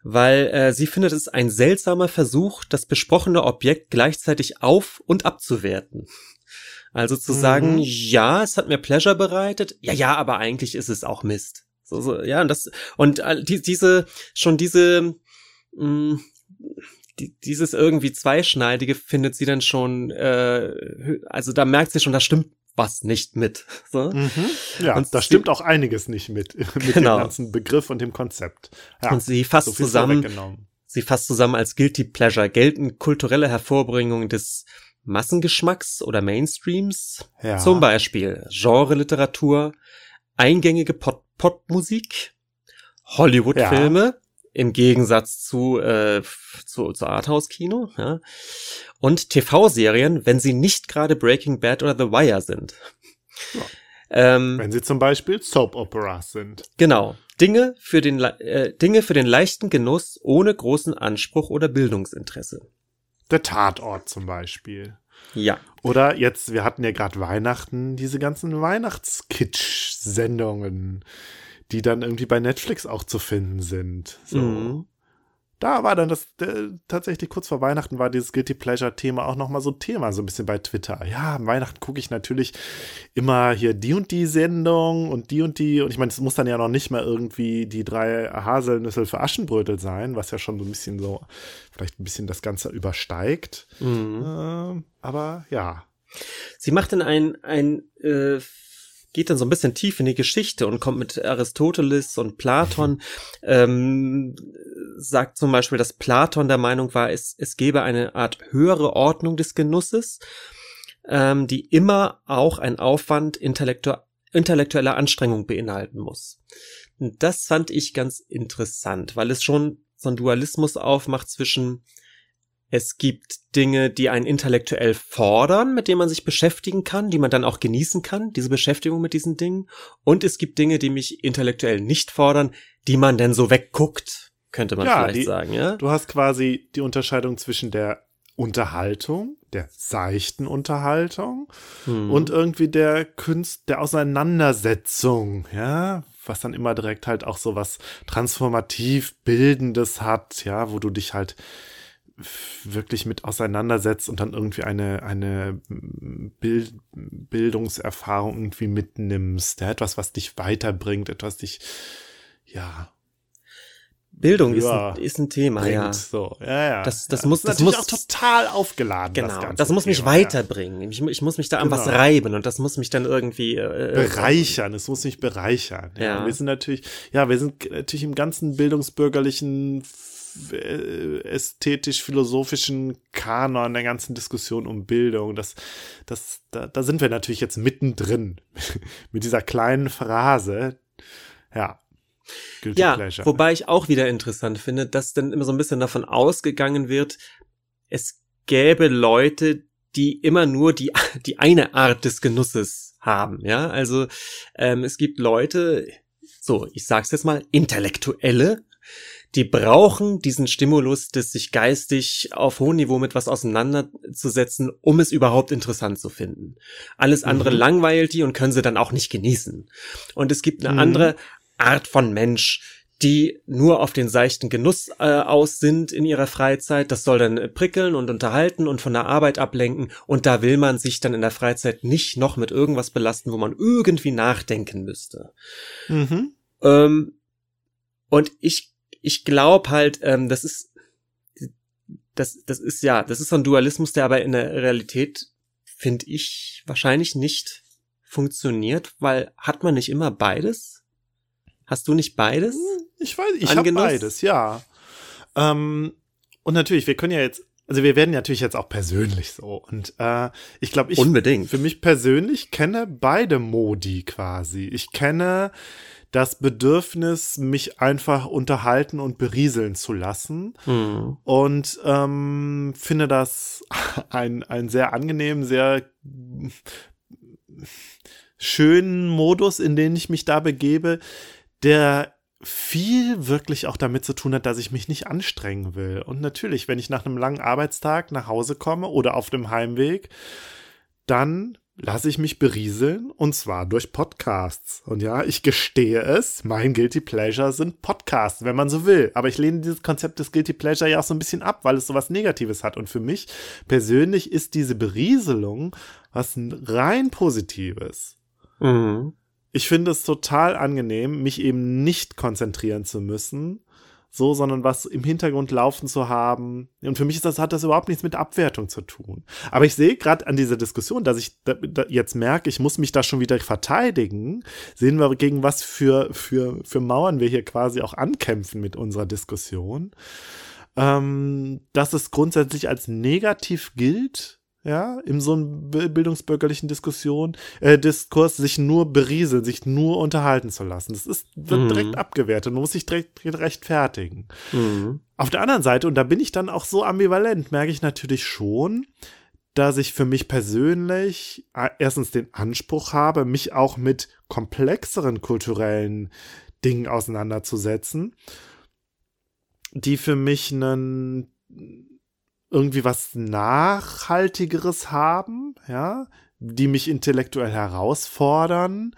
S2: weil äh, sie findet es ein seltsamer Versuch, das besprochene Objekt gleichzeitig auf- und abzuwerten. Also zu mhm. sagen, ja, es hat mir Pleasure bereitet, ja, ja, aber eigentlich ist es auch Mist. So, so, ja, und das, und äh, die, diese, schon diese, mh, mm, die, dieses irgendwie Zweischneidige findet sie dann schon, äh, also da merkt sie schon, da stimmt was nicht mit. So.
S3: Mhm. Ja, und da stimmt auch einiges nicht mit, mit genau. dem ganzen Begriff und dem Konzept. Ja,
S2: und sie fasst so zusammen, sie fasst zusammen als Guilty Pleasure gelten kulturelle Hervorbringungen des Massengeschmacks oder Mainstreams. Ja. Zum Beispiel Genre-Literatur, eingängige Pop Popmusik, Hollywood-Filme, im Gegensatz zu, äh, zu, zu Arthouse-Kino, ja. Und TV-Serien, wenn sie nicht gerade Breaking Bad oder The Wire sind.
S3: Ja. Ähm, wenn sie zum Beispiel Soap-Operas sind.
S2: Genau. Dinge für den, äh, Dinge für den leichten Genuss ohne großen Anspruch oder Bildungsinteresse.
S3: Der Tatort zum Beispiel.
S2: Ja.
S3: Oder jetzt, wir hatten ja gerade Weihnachten, diese ganzen Weihnachtskitsch-Sendungen, die dann irgendwie bei Netflix auch zu finden sind. So. Mhm da war dann das äh, tatsächlich kurz vor Weihnachten war dieses Guilty Pleasure Thema auch nochmal so ein Thema, so ein bisschen bei Twitter. Ja, am Weihnachten gucke ich natürlich immer hier die und die Sendung und die und die. Und ich meine, es muss dann ja noch nicht mal irgendwie die drei Haselnüssel für Aschenbrötel sein, was ja schon so ein bisschen so, vielleicht ein bisschen das Ganze übersteigt. Mhm. Äh, aber ja.
S2: Sie macht dann ein, ein äh, geht dann so ein bisschen tief in die Geschichte und kommt mit Aristoteles und Platon, ähm, sagt zum Beispiel, dass Platon der Meinung war, es, es gebe eine Art höhere Ordnung des Genusses, ähm, die immer auch ein Aufwand intellektu intellektueller Anstrengung beinhalten muss. Und das fand ich ganz interessant, weil es schon so ein Dualismus aufmacht zwischen es gibt Dinge, die einen intellektuell fordern, mit denen man sich beschäftigen kann, die man dann auch genießen kann, diese Beschäftigung mit diesen Dingen. Und es gibt Dinge, die mich intellektuell nicht fordern, die man dann so wegguckt, könnte man ja, vielleicht die, sagen, ja?
S3: Du hast quasi die Unterscheidung zwischen der Unterhaltung, der seichten Unterhaltung hm. und irgendwie der Kunst, der Auseinandersetzung, ja, was dann immer direkt halt auch so was transformativ Bildendes hat, ja, wo du dich halt wirklich mit auseinandersetzt und dann irgendwie eine, eine Bild, Bildungserfahrung irgendwie mitnimmst. Ja, etwas, was dich weiterbringt, etwas dich, ja.
S2: Bildung ist ein, ist ein Thema, bringt, ja.
S3: So. ja, ja.
S2: Das, das, ja, muss, das, das muss
S3: auch total aufgeladen.
S2: Genau, das, das muss mich Thema, weiterbringen. Ja. Ich, ich muss mich da genau. an was genau. reiben und das muss mich dann irgendwie äh,
S3: äh bereichern. Es muss mich bereichern. Ja. ja. Wir sind natürlich, ja, wir sind natürlich im ganzen bildungsbürgerlichen ästhetisch-philosophischen Kanon der ganzen Diskussion um Bildung. Das, das, da, da sind wir natürlich jetzt mittendrin mit dieser kleinen Phrase. Ja.
S2: Guilty ja, Pleasure. wobei ich auch wieder interessant finde, dass dann immer so ein bisschen davon ausgegangen wird, es gäbe Leute, die immer nur die, die eine Art des Genusses haben, ja, also ähm, es gibt Leute, so, ich sag's jetzt mal, Intellektuelle, die brauchen diesen Stimulus, des sich geistig auf hohem Niveau mit was auseinanderzusetzen, um es überhaupt interessant zu finden. Alles andere mhm. langweilt die und können sie dann auch nicht genießen. Und es gibt eine mhm. andere Art von Mensch, die nur auf den seichten Genuss äh, aus sind in ihrer Freizeit. Das soll dann prickeln und unterhalten und von der Arbeit ablenken. Und da will man sich dann in der Freizeit nicht noch mit irgendwas belasten, wo man irgendwie nachdenken müsste. Mhm. Ähm, und ich ich glaube halt, ähm, das ist, das, das ist ja, das ist so ein Dualismus, der aber in der Realität, finde ich, wahrscheinlich nicht funktioniert, weil hat man nicht immer beides? Hast du nicht beides? Hm,
S3: ich weiß, ich habe beides, ja. Ähm, und natürlich, wir können ja jetzt, also wir werden natürlich jetzt auch persönlich so. Und äh, ich glaube, ich
S2: Unbedingt.
S3: für mich persönlich kenne beide Modi quasi. Ich kenne das Bedürfnis, mich einfach unterhalten und berieseln zu lassen. Mhm. Und ähm, finde das ein, ein sehr angenehm, sehr schönen Modus, in den ich mich da begebe, der viel wirklich auch damit zu tun hat, dass ich mich nicht anstrengen will. Und natürlich, wenn ich nach einem langen Arbeitstag nach Hause komme oder auf dem Heimweg, dann lasse ich mich berieseln und zwar durch Podcasts. Und ja, ich gestehe es, mein Guilty Pleasure sind Podcasts, wenn man so will. Aber ich lehne dieses Konzept des Guilty Pleasure ja auch so ein bisschen ab, weil es so was Negatives hat. Und für mich persönlich ist diese Berieselung was rein Positives. Mhm. Ich finde es total angenehm, mich eben nicht konzentrieren zu müssen, so, sondern was im Hintergrund laufen zu haben. Und für mich ist das, hat das überhaupt nichts mit Abwertung zu tun. Aber ich sehe gerade an dieser Diskussion, dass ich da, da jetzt merke, ich muss mich da schon wieder verteidigen. Sehen wir, gegen was für, für, für Mauern wir hier quasi auch ankämpfen mit unserer Diskussion. Ähm, dass es grundsätzlich als negativ gilt, ja, in so einem bildungsbürgerlichen Diskussion, äh, Diskurs, sich nur berieseln, sich nur unterhalten zu lassen. Das ist, wird mhm. direkt abgewertet, man muss sich direkt rechtfertigen. Mhm. Auf der anderen Seite, und da bin ich dann auch so ambivalent, merke ich natürlich schon, dass ich für mich persönlich äh, erstens den Anspruch habe, mich auch mit komplexeren kulturellen Dingen auseinanderzusetzen, die für mich einen irgendwie was Nachhaltigeres haben, ja, die mich intellektuell herausfordern,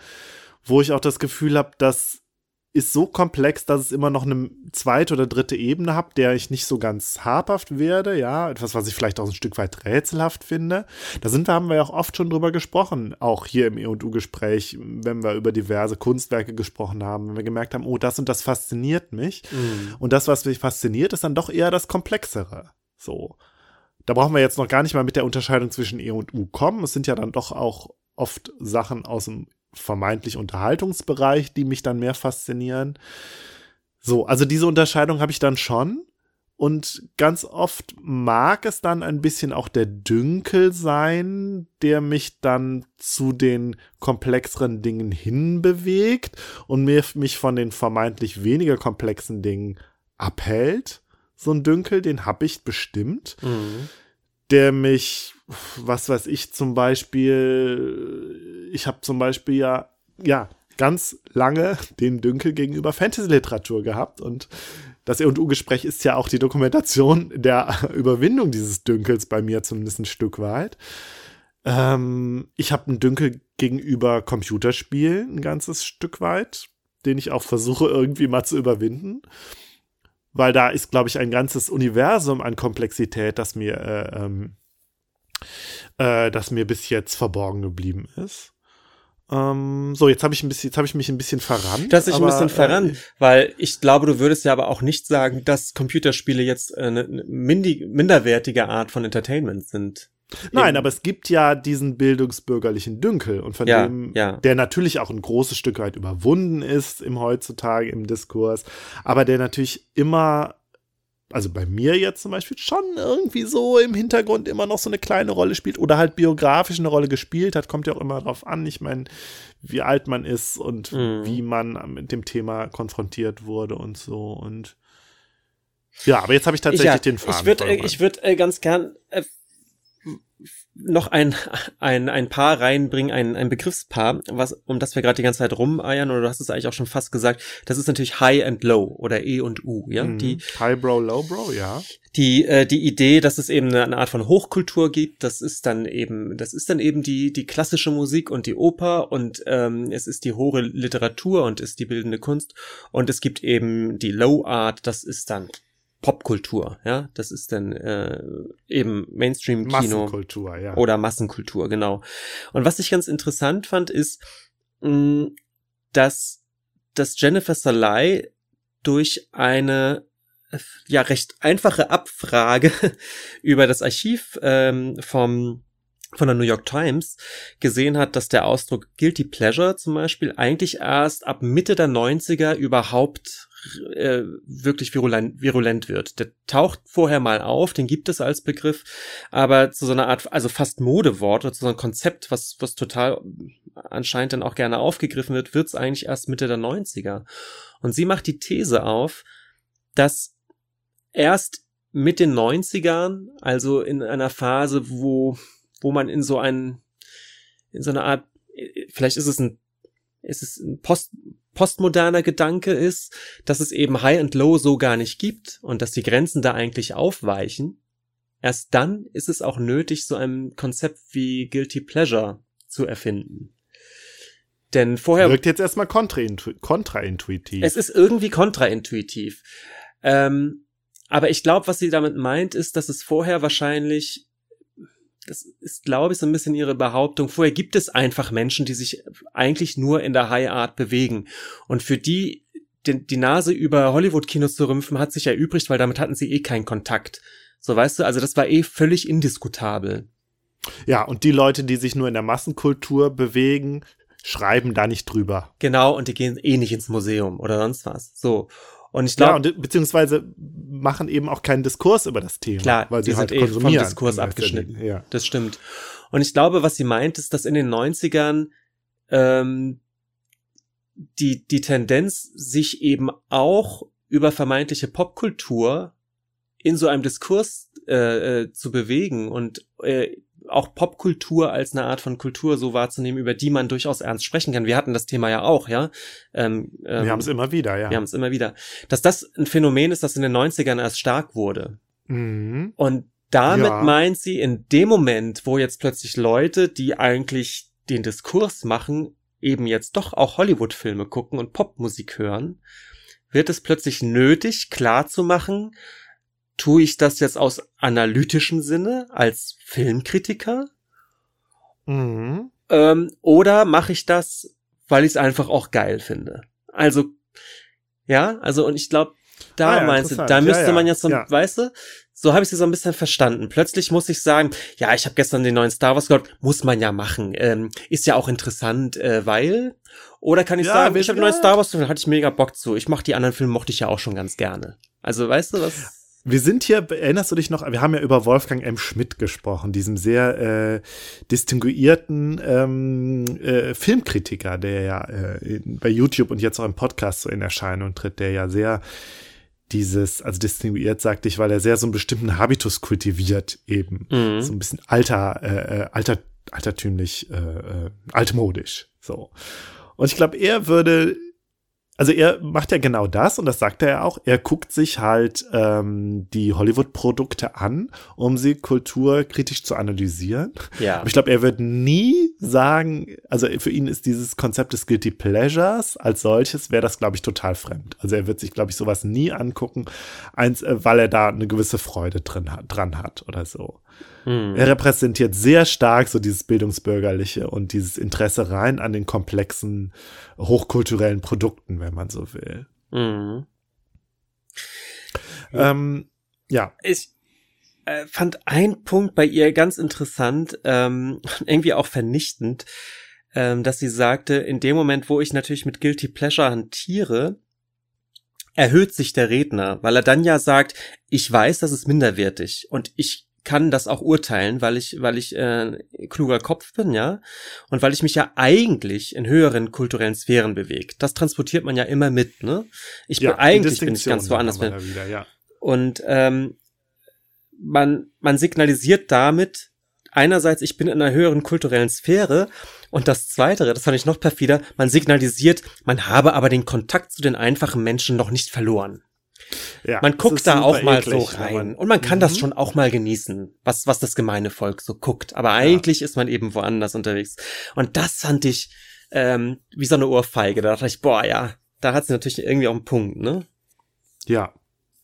S3: wo ich auch das Gefühl habe, dass ist so komplex, dass es immer noch eine zweite oder dritte Ebene hat, der ich nicht so ganz habhaft werde, ja, etwas, was ich vielleicht auch ein Stück weit rätselhaft finde. Da sind wir, haben wir ja auch oft schon drüber gesprochen, auch hier im E&U-Gespräch, wenn wir über diverse Kunstwerke gesprochen haben, wenn wir gemerkt haben, oh, das und das fasziniert mich. Mhm. Und das, was mich fasziniert, ist dann doch eher das Komplexere. So. Da brauchen wir jetzt noch gar nicht mal mit der Unterscheidung zwischen E und U kommen. Es sind ja dann doch auch oft Sachen aus dem vermeintlich Unterhaltungsbereich, die mich dann mehr faszinieren. So, also diese Unterscheidung habe ich dann schon. Und ganz oft mag es dann ein bisschen auch der Dünkel sein, der mich dann zu den komplexeren Dingen hinbewegt und mir, mich von den vermeintlich weniger komplexen Dingen abhält. So ein Dünkel, den habe ich bestimmt. Mhm. Der mich was weiß ich zum Beispiel, ich habe zum Beispiel ja, ja, ganz lange den Dünkel gegenüber Fantasy-Literatur gehabt und das E&U-Gespräch ist ja auch die Dokumentation der Überwindung dieses Dünkels bei mir zumindest ein Stück weit. Ähm, ich habe einen Dünkel gegenüber Computerspielen ein ganzes Stück weit, den ich auch versuche irgendwie mal zu überwinden. Weil da ist, glaube ich, ein ganzes Universum an Komplexität, das mir äh, ähm, äh, das mir bis jetzt verborgen geblieben ist. Ähm, so, jetzt habe ich ein bisschen, jetzt habe ich mich ein bisschen verrannt.
S2: Du hast dich ein bisschen verrannt, äh, weil ich glaube, du würdest ja aber auch nicht sagen, dass Computerspiele jetzt eine, eine minderwertige Art von Entertainment sind.
S3: Nein, Eben. aber es gibt ja diesen bildungsbürgerlichen Dünkel und von ja, dem, ja. der natürlich auch ein großes Stück weit überwunden ist im heutzutage im Diskurs, aber der natürlich immer also bei mir jetzt zum Beispiel schon irgendwie so im Hintergrund immer noch so eine kleine Rolle spielt oder halt biografisch eine Rolle gespielt hat, kommt ja auch immer darauf an. Ich meine, wie alt man ist und mhm. wie man mit dem Thema konfrontiert wurde und so und ja, aber jetzt habe ich tatsächlich ja, den Faden.
S2: Ich würde ich würde äh, ganz gern äh, noch ein, ein, ein Paar reinbringen, ein, ein Begriffspaar, was, um das wir gerade die ganze Zeit rumeiern, oder du hast es eigentlich auch schon fast gesagt, das ist natürlich High and Low oder E und U, ja. Mhm.
S3: Die, High Bro, Low Bro, ja.
S2: Die, äh, die Idee, dass es eben eine, eine Art von Hochkultur gibt, das ist dann eben, das ist dann eben die, die klassische Musik und die Oper und ähm, es ist die hohe Literatur und ist die bildende Kunst und es gibt eben die Low Art, das ist dann Popkultur, ja, das ist dann äh, eben Mainstream-Kino
S3: Massenkultur, ja.
S2: oder Massenkultur, genau. Und was ich ganz interessant fand, ist, mh, dass dass Jennifer Salai durch eine ja recht einfache Abfrage über das Archiv ähm, vom von der New York Times gesehen hat, dass der Ausdruck Guilty Pleasure zum Beispiel eigentlich erst ab Mitte der 90er überhaupt äh, wirklich virulent, virulent wird. Der taucht vorher mal auf, den gibt es als Begriff, aber zu so einer Art, also fast Modewort oder zu so einem Konzept, was, was total anscheinend dann auch gerne aufgegriffen wird, wird es eigentlich erst Mitte der 90er. Und sie macht die These auf, dass erst mit den 90ern, also in einer Phase, wo, wo man in so ein, in so einer Art, vielleicht ist es ein, ist es ein Post, postmoderner Gedanke ist, dass es eben High and Low so gar nicht gibt und dass die Grenzen da eigentlich aufweichen, erst dann ist es auch nötig, so ein Konzept wie Guilty Pleasure zu erfinden. Denn vorher.
S3: Wirkt jetzt erstmal kontraintuitiv.
S2: Es ist irgendwie kontraintuitiv. Ähm, aber ich glaube, was sie damit meint, ist, dass es vorher wahrscheinlich das ist, glaube ich, so ein bisschen ihre Behauptung. Vorher gibt es einfach Menschen, die sich eigentlich nur in der High Art bewegen. Und für die, die, die Nase über Hollywood-Kinos zu rümpfen, hat sich erübrigt, weil damit hatten sie eh keinen Kontakt. So, weißt du, also das war eh völlig indiskutabel.
S3: Ja, und die Leute, die sich nur in der Massenkultur bewegen, schreiben da nicht drüber.
S2: Genau, und die gehen eh nicht ins Museum oder sonst was. So. Und ich glaube. Ja,
S3: und beziehungsweise machen eben auch keinen Diskurs über das Thema.
S2: Klar, weil sie halt sind halt eh vom Diskurs abgeschnitten. Ja. Das stimmt. Und ich glaube, was sie meint, ist, dass in den 90ern ähm, die, die Tendenz, sich eben auch über vermeintliche Popkultur in so einem Diskurs äh, äh, zu bewegen und äh, auch Popkultur als eine Art von Kultur so wahrzunehmen, über die man durchaus ernst sprechen kann. Wir hatten das Thema ja auch, ja.
S3: Ähm, ähm, wir haben es immer wieder, ja.
S2: Wir haben es immer wieder. Dass das ein Phänomen ist, das in den 90ern erst stark wurde. Mhm. Und damit ja. meint sie, in dem Moment, wo jetzt plötzlich Leute, die eigentlich den Diskurs machen, eben jetzt doch auch Hollywood-Filme gucken und Popmusik hören, wird es plötzlich nötig, klar zu machen, tue ich das jetzt aus analytischem Sinne als Filmkritiker? Mhm. Ähm, oder mache ich das, weil ich es einfach auch geil finde? Also, ja, also und ich glaube, da ah, ja, meinst du, da müsste ja, ja. man jetzt so, weißt du, so habe ich sie so ein bisschen verstanden. Plötzlich muss ich sagen, ja, ich habe gestern den neuen Star Wars gehört, muss man ja machen. Ähm, ist ja auch interessant, äh, weil. Oder kann ich sagen, ich habe den neuen Star Wars, hatte ich mega Bock zu. Ich mach die anderen Filme, mochte ich ja auch schon ganz gerne. Also, weißt du, was.
S3: Wir sind hier, erinnerst du dich noch, wir haben ja über Wolfgang M. Schmidt gesprochen, diesem sehr äh, distinguierten ähm, äh, Filmkritiker, der ja äh, bei YouTube und jetzt auch im Podcast so in Erscheinung tritt, der ja sehr dieses, also distinguiert, sagte ich, weil er sehr so einen bestimmten Habitus kultiviert eben. Mhm. So ein bisschen alter, äh, äh alter, altertümlich, äh, äh, altmodisch. So. Und ich glaube, er würde also er macht ja genau das und das sagt er ja auch. Er guckt sich halt ähm, die Hollywood-Produkte an, um sie kulturkritisch zu analysieren. Ja. Aber ich glaube, er wird nie sagen, also für ihn ist dieses Konzept des Guilty Pleasures als solches, wäre das, glaube ich, total fremd. Also er wird sich, glaube ich, sowas nie angucken, eins, äh, weil er da eine gewisse Freude drin hat, dran hat oder so. Hm. Er repräsentiert sehr stark so dieses Bildungsbürgerliche und dieses Interesse rein an den komplexen, hochkulturellen Produkten, wenn man so will. Hm. Ähm, ja.
S2: Ich äh, fand einen Punkt bei ihr ganz interessant, ähm, irgendwie auch vernichtend, ähm, dass sie sagte, in dem Moment, wo ich natürlich mit Guilty Pleasure hantiere, erhöht sich der Redner, weil er dann ja sagt, ich weiß, das ist minderwertig und ich kann das auch urteilen, weil ich, weil ich äh, kluger Kopf bin, ja, und weil ich mich ja eigentlich in höheren kulturellen Sphären bewege. Das transportiert man ja immer mit, ne? Ich ja, bin eigentlich bin ich ganz woanders. Wieder, ja. Und ähm, man man signalisiert damit einerseits, ich bin in einer höheren kulturellen Sphäre und das Zweite, das fand ich noch perfider, man signalisiert, man habe aber den Kontakt zu den einfachen Menschen noch nicht verloren. Ja, man guckt da auch mal eklig, so rein. und man kann das mhm. schon auch mal genießen, was, was das gemeine Volk so guckt. Aber eigentlich ja. ist man eben woanders unterwegs. Und das fand ich ähm, wie so eine Ohrfeige. Da dachte ich, boah, ja, da hat sie natürlich irgendwie auch einen Punkt, ne?
S3: Ja.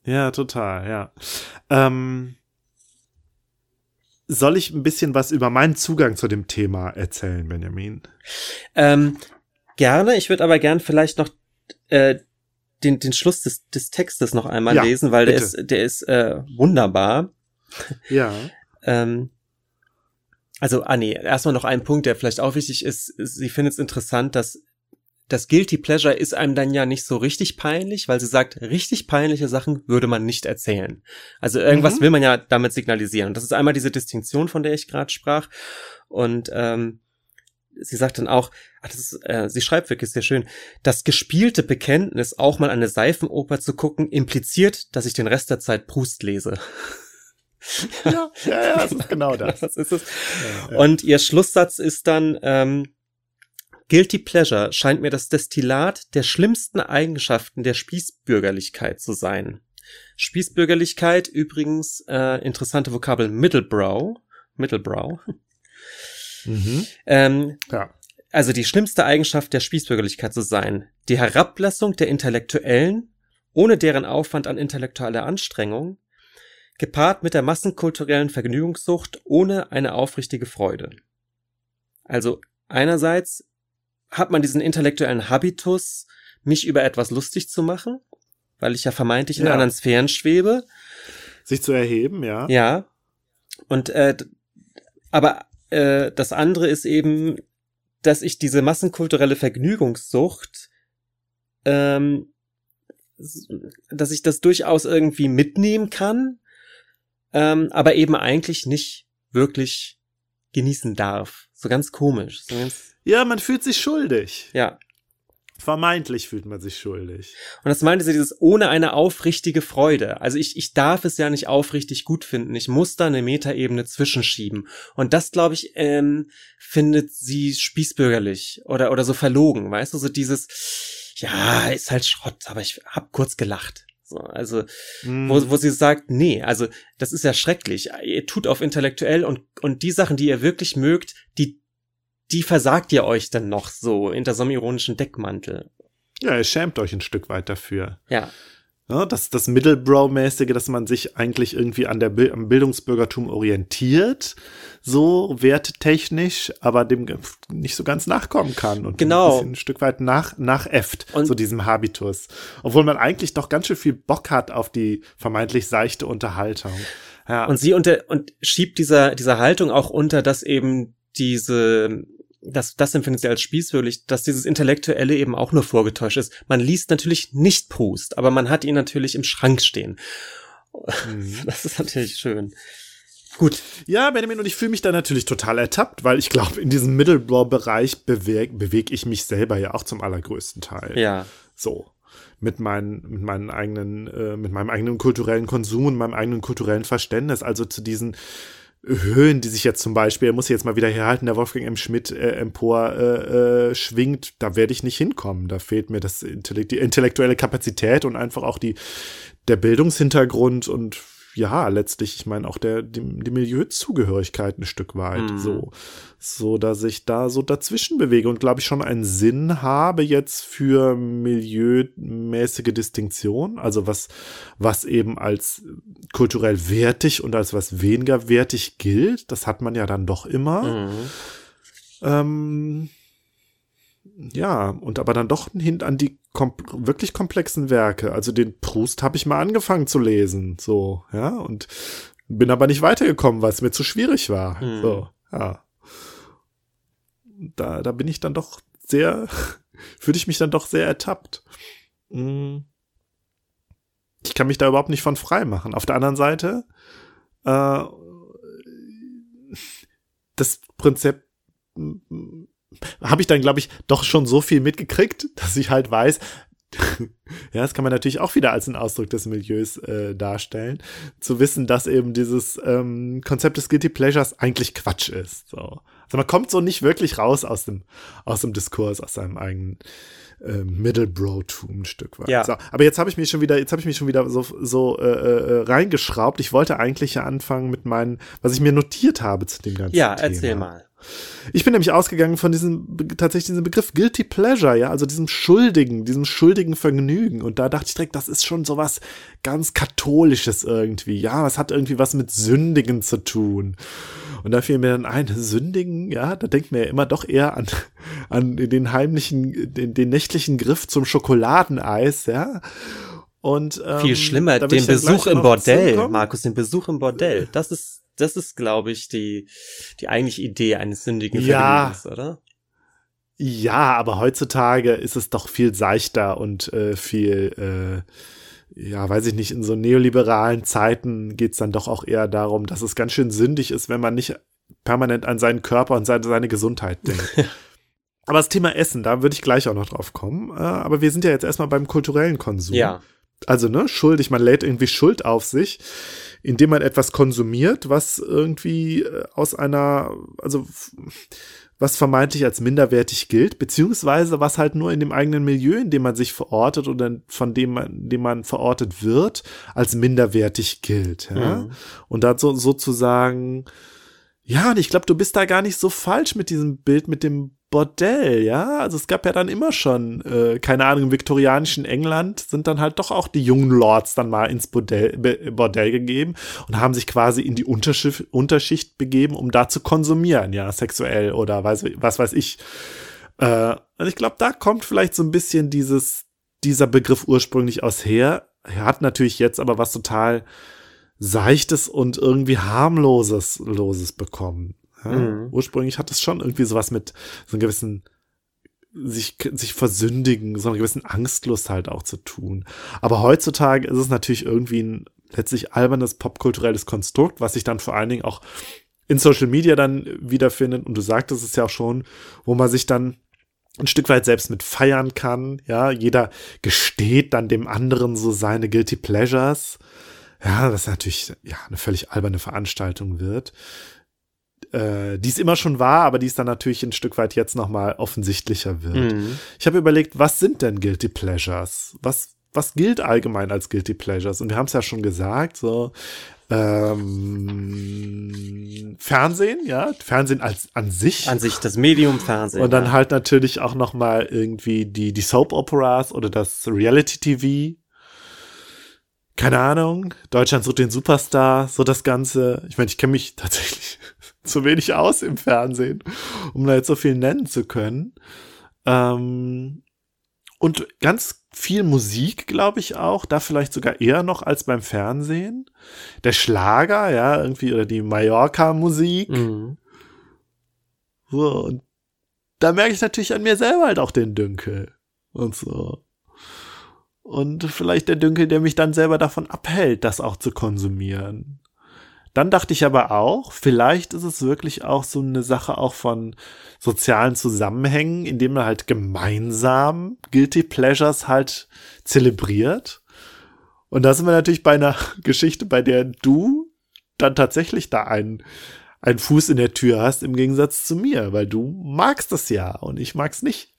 S3: Ja, total, ja. Ähm, soll ich ein bisschen was über meinen Zugang zu dem Thema erzählen, Benjamin?
S2: Ähm, gerne. Ich würde aber gern vielleicht noch äh, den, den Schluss des, des Textes noch einmal ja, lesen, weil bitte. der ist, der ist äh, wunderbar.
S3: Ja.
S2: ähm, also, ah nee, erstmal noch ein Punkt, der vielleicht auch wichtig ist. Sie findet es interessant, dass das Guilty Pleasure ist einem dann ja nicht so richtig peinlich, weil sie sagt, richtig peinliche Sachen würde man nicht erzählen. Also irgendwas mhm. will man ja damit signalisieren. Und das ist einmal diese Distinktion, von der ich gerade sprach. Und ähm, sie sagt dann auch, ach, das ist, äh, sie schreibt wirklich sehr schön, das gespielte Bekenntnis, auch mal eine Seifenoper zu gucken, impliziert, dass ich den Rest der Zeit Proust lese.
S3: ja, ja, ja, das ist genau das.
S2: das ist es. Ja, ja. Und ihr Schlusssatz ist dann, ähm, Guilty Pleasure scheint mir das Destillat der schlimmsten Eigenschaften der Spießbürgerlichkeit zu sein. Spießbürgerlichkeit übrigens äh, interessante Vokabel Middlebrow, Middlebrow, Mhm. Ähm, ja. Also die schlimmste Eigenschaft der Spießbürgerlichkeit zu sein. Die Herablassung der Intellektuellen, ohne deren Aufwand an intellektueller Anstrengung, gepaart mit der massenkulturellen Vergnügungssucht ohne eine aufrichtige Freude. Also einerseits hat man diesen intellektuellen Habitus, mich über etwas lustig zu machen, weil ich ja vermeintlich in ja. anderen Sphären schwebe.
S3: Sich zu erheben, ja.
S2: Ja. Und äh, aber äh, das andere ist eben, dass ich diese massenkulturelle Vergnügungssucht ähm, dass ich das durchaus irgendwie mitnehmen kann, ähm, aber eben eigentlich nicht wirklich genießen darf. So ganz komisch. So ganz
S3: ja, man fühlt sich schuldig.
S2: Ja.
S3: Vermeintlich fühlt man sich schuldig.
S2: Und das meinte sie dieses ohne eine aufrichtige Freude. Also ich, ich darf es ja nicht aufrichtig gut finden. Ich muss da eine Metaebene zwischenschieben. Und das, glaube ich, ähm, findet sie spießbürgerlich oder, oder so verlogen. Weißt du, so dieses, ja, ist halt Schrott, aber ich hab kurz gelacht. So, also, mm. wo, wo sie sagt, nee, also das ist ja schrecklich. Ihr tut auf intellektuell und, und die Sachen, die ihr wirklich mögt, die die versagt ihr euch dann noch so hinter so einem ironischen Deckmantel.
S3: Ja, ihr schämt euch ein Stück weit dafür.
S2: Ja.
S3: ja das das Middlebrow-mäßige, dass man sich eigentlich irgendwie an der am Bildungsbürgertum orientiert, so werttechnisch, aber dem nicht so ganz nachkommen kann und
S2: genau.
S3: ein, ein Stück weit nach, nachäfft, und so diesem Habitus. Obwohl man eigentlich doch ganz schön viel Bock hat auf die vermeintlich seichte Unterhaltung.
S2: Ja. Und sie unter, und schiebt dieser, dieser Haltung auch unter, dass eben diese das, das empfindet sie als spießwürdig, dass dieses Intellektuelle eben auch nur vorgetäuscht ist. Man liest natürlich nicht Proust, aber man hat ihn natürlich im Schrank stehen. Mhm. Das ist natürlich schön. Gut.
S3: Ja, Benjamin, und ich fühle mich da natürlich total ertappt, weil ich glaube, in diesem Middlebrow-Bereich bewege beweg ich mich selber ja auch zum allergrößten Teil.
S2: Ja.
S3: So. Mit, meinen, mit meinen eigenen, äh, mit meinem eigenen kulturellen Konsum und meinem eigenen kulturellen Verständnis. Also zu diesen Höhen, die sich jetzt zum Beispiel, er muss jetzt mal wieder herhalten, der Wolfgang M. Schmidt äh, empor äh, äh, schwingt, da werde ich nicht hinkommen. Da fehlt mir das Intellekt die intellektuelle Kapazität und einfach auch die, der Bildungshintergrund und ja, letztlich, ich meine, auch der, die, die Milieuzugehörigkeit ein Stück weit, mhm. so, so, dass ich da so dazwischen bewege und glaube ich schon einen Sinn habe jetzt für milieumäßige Distinktion, also was, was eben als kulturell wertig und als was weniger wertig gilt, das hat man ja dann doch immer. Mhm. Ähm, ja, und aber dann doch hin an die kom wirklich komplexen Werke. Also den Proust habe ich mal angefangen zu lesen, so, ja, und bin aber nicht weitergekommen, weil es mir zu schwierig war. Hm. So, ja. Da, da bin ich dann doch sehr, fühle ich mich dann doch sehr ertappt. Hm. Ich kann mich da überhaupt nicht von frei machen. Auf der anderen Seite, äh, das Prinzip habe ich dann, glaube ich, doch schon so viel mitgekriegt, dass ich halt weiß, ja, das kann man natürlich auch wieder als einen Ausdruck des Milieus äh, darstellen, zu wissen, dass eben dieses ähm, Konzept des Guilty Pleasures eigentlich Quatsch ist. So. Also man kommt so nicht wirklich raus aus dem, aus dem Diskurs, aus seinem eigenen äh, Middlebro-Tum ein Stück weit.
S2: Ja.
S3: So, aber jetzt habe ich mich schon wieder, jetzt habe ich mich schon wieder so, so äh, äh, reingeschraubt. Ich wollte eigentlich ja anfangen mit meinen, was ich mir notiert habe zu dem ganzen
S2: ja,
S3: Thema.
S2: Ja, erzähl mal.
S3: Ich bin nämlich ausgegangen von diesem, tatsächlich diesem Begriff Guilty Pleasure, ja, also diesem schuldigen, diesem schuldigen Vergnügen. Und da dachte ich direkt, das ist schon sowas ganz Katholisches irgendwie. Ja, das hat irgendwie was mit Sündigen zu tun. Und da fiel mir dann ein, Sündigen, ja, da denkt man ja immer doch eher an, an den heimlichen, den, den nächtlichen Griff zum Schokoladeneis, ja. Und, ähm,
S2: Viel schlimmer, den Besuch im Bordell, Markus, den Besuch im Bordell. Das ist das ist, glaube ich, die, die eigentliche Idee eines sündigen
S3: ja. oder? Ja, aber heutzutage ist es doch viel seichter und äh, viel, äh, ja, weiß ich nicht, in so neoliberalen Zeiten geht's dann doch auch eher darum, dass es ganz schön sündig ist, wenn man nicht permanent an seinen Körper und seine, seine Gesundheit denkt. aber das Thema Essen, da würde ich gleich auch noch drauf kommen. Äh, aber wir sind ja jetzt erstmal beim kulturellen Konsum.
S2: Ja.
S3: Also, ne, schuldig, man lädt irgendwie Schuld auf sich indem man etwas konsumiert, was irgendwie äh, aus einer, also was vermeintlich als minderwertig gilt, beziehungsweise was halt nur in dem eigenen Milieu, in dem man sich verortet oder von dem man, dem man verortet wird, als minderwertig gilt. Ja? Mhm. Und da so, sozusagen, ja, und ich glaube, du bist da gar nicht so falsch mit diesem Bild mit dem Bordell, ja. Also es gab ja dann immer schon, äh, keine Ahnung, im viktorianischen England sind dann halt doch auch die jungen Lords dann mal ins Bordell, Bordell gegeben und haben sich quasi in die Unterschicht, Unterschicht begeben, um da zu konsumieren, ja, sexuell oder weiß, was weiß ich. Äh, und ich glaube, da kommt vielleicht so ein bisschen dieses, dieser Begriff ursprünglich aus her. Er hat natürlich jetzt aber was total Seichtes und irgendwie harmloses Loses bekommen. Ja? Mhm. Ursprünglich hat es schon irgendwie sowas mit so einem gewissen sich, sich versündigen, so eine gewissen Angstlust halt auch zu tun. Aber heutzutage ist es natürlich irgendwie ein letztlich albernes popkulturelles Konstrukt, was sich dann vor allen Dingen auch in Social Media dann wiederfindet. Und du sagtest es ja auch schon, wo man sich dann ein Stück weit selbst mit feiern kann. Ja, jeder gesteht dann dem anderen so seine Guilty Pleasures. Ja, das natürlich ja eine völlig alberne Veranstaltung wird. Äh, die es immer schon war, aber die es dann natürlich ein Stück weit jetzt nochmal offensichtlicher wird. Mhm. Ich habe überlegt, was sind denn Guilty Pleasures? Was, was gilt allgemein als Guilty Pleasures? Und wir haben es ja schon gesagt, so ähm, Fernsehen, ja, Fernsehen als an sich.
S2: An sich, das Medium Fernsehen.
S3: Und dann ja. halt natürlich auch noch mal irgendwie die, die Soap Operas oder das Reality TV. Keine Ahnung, Deutschland sucht den Superstar, so das Ganze. Ich meine, ich kenne mich tatsächlich zu wenig aus im Fernsehen, um da jetzt so viel nennen zu können. Ähm, und ganz viel Musik, glaube ich auch, da vielleicht sogar eher noch als beim Fernsehen. Der Schlager, ja, irgendwie, oder die Mallorca-Musik. Mhm. So, und da merke ich natürlich an mir selber halt auch den Dünkel und so. Und vielleicht der Dünkel, der mich dann selber davon abhält, das auch zu konsumieren. Dann dachte ich aber auch, vielleicht ist es wirklich auch so eine Sache auch von sozialen Zusammenhängen, indem man halt gemeinsam Guilty Pleasures halt zelebriert. Und da sind wir natürlich bei einer Geschichte, bei der du dann tatsächlich da einen, einen Fuß in der Tür hast, im Gegensatz zu mir, weil du magst es ja und ich mag's nicht.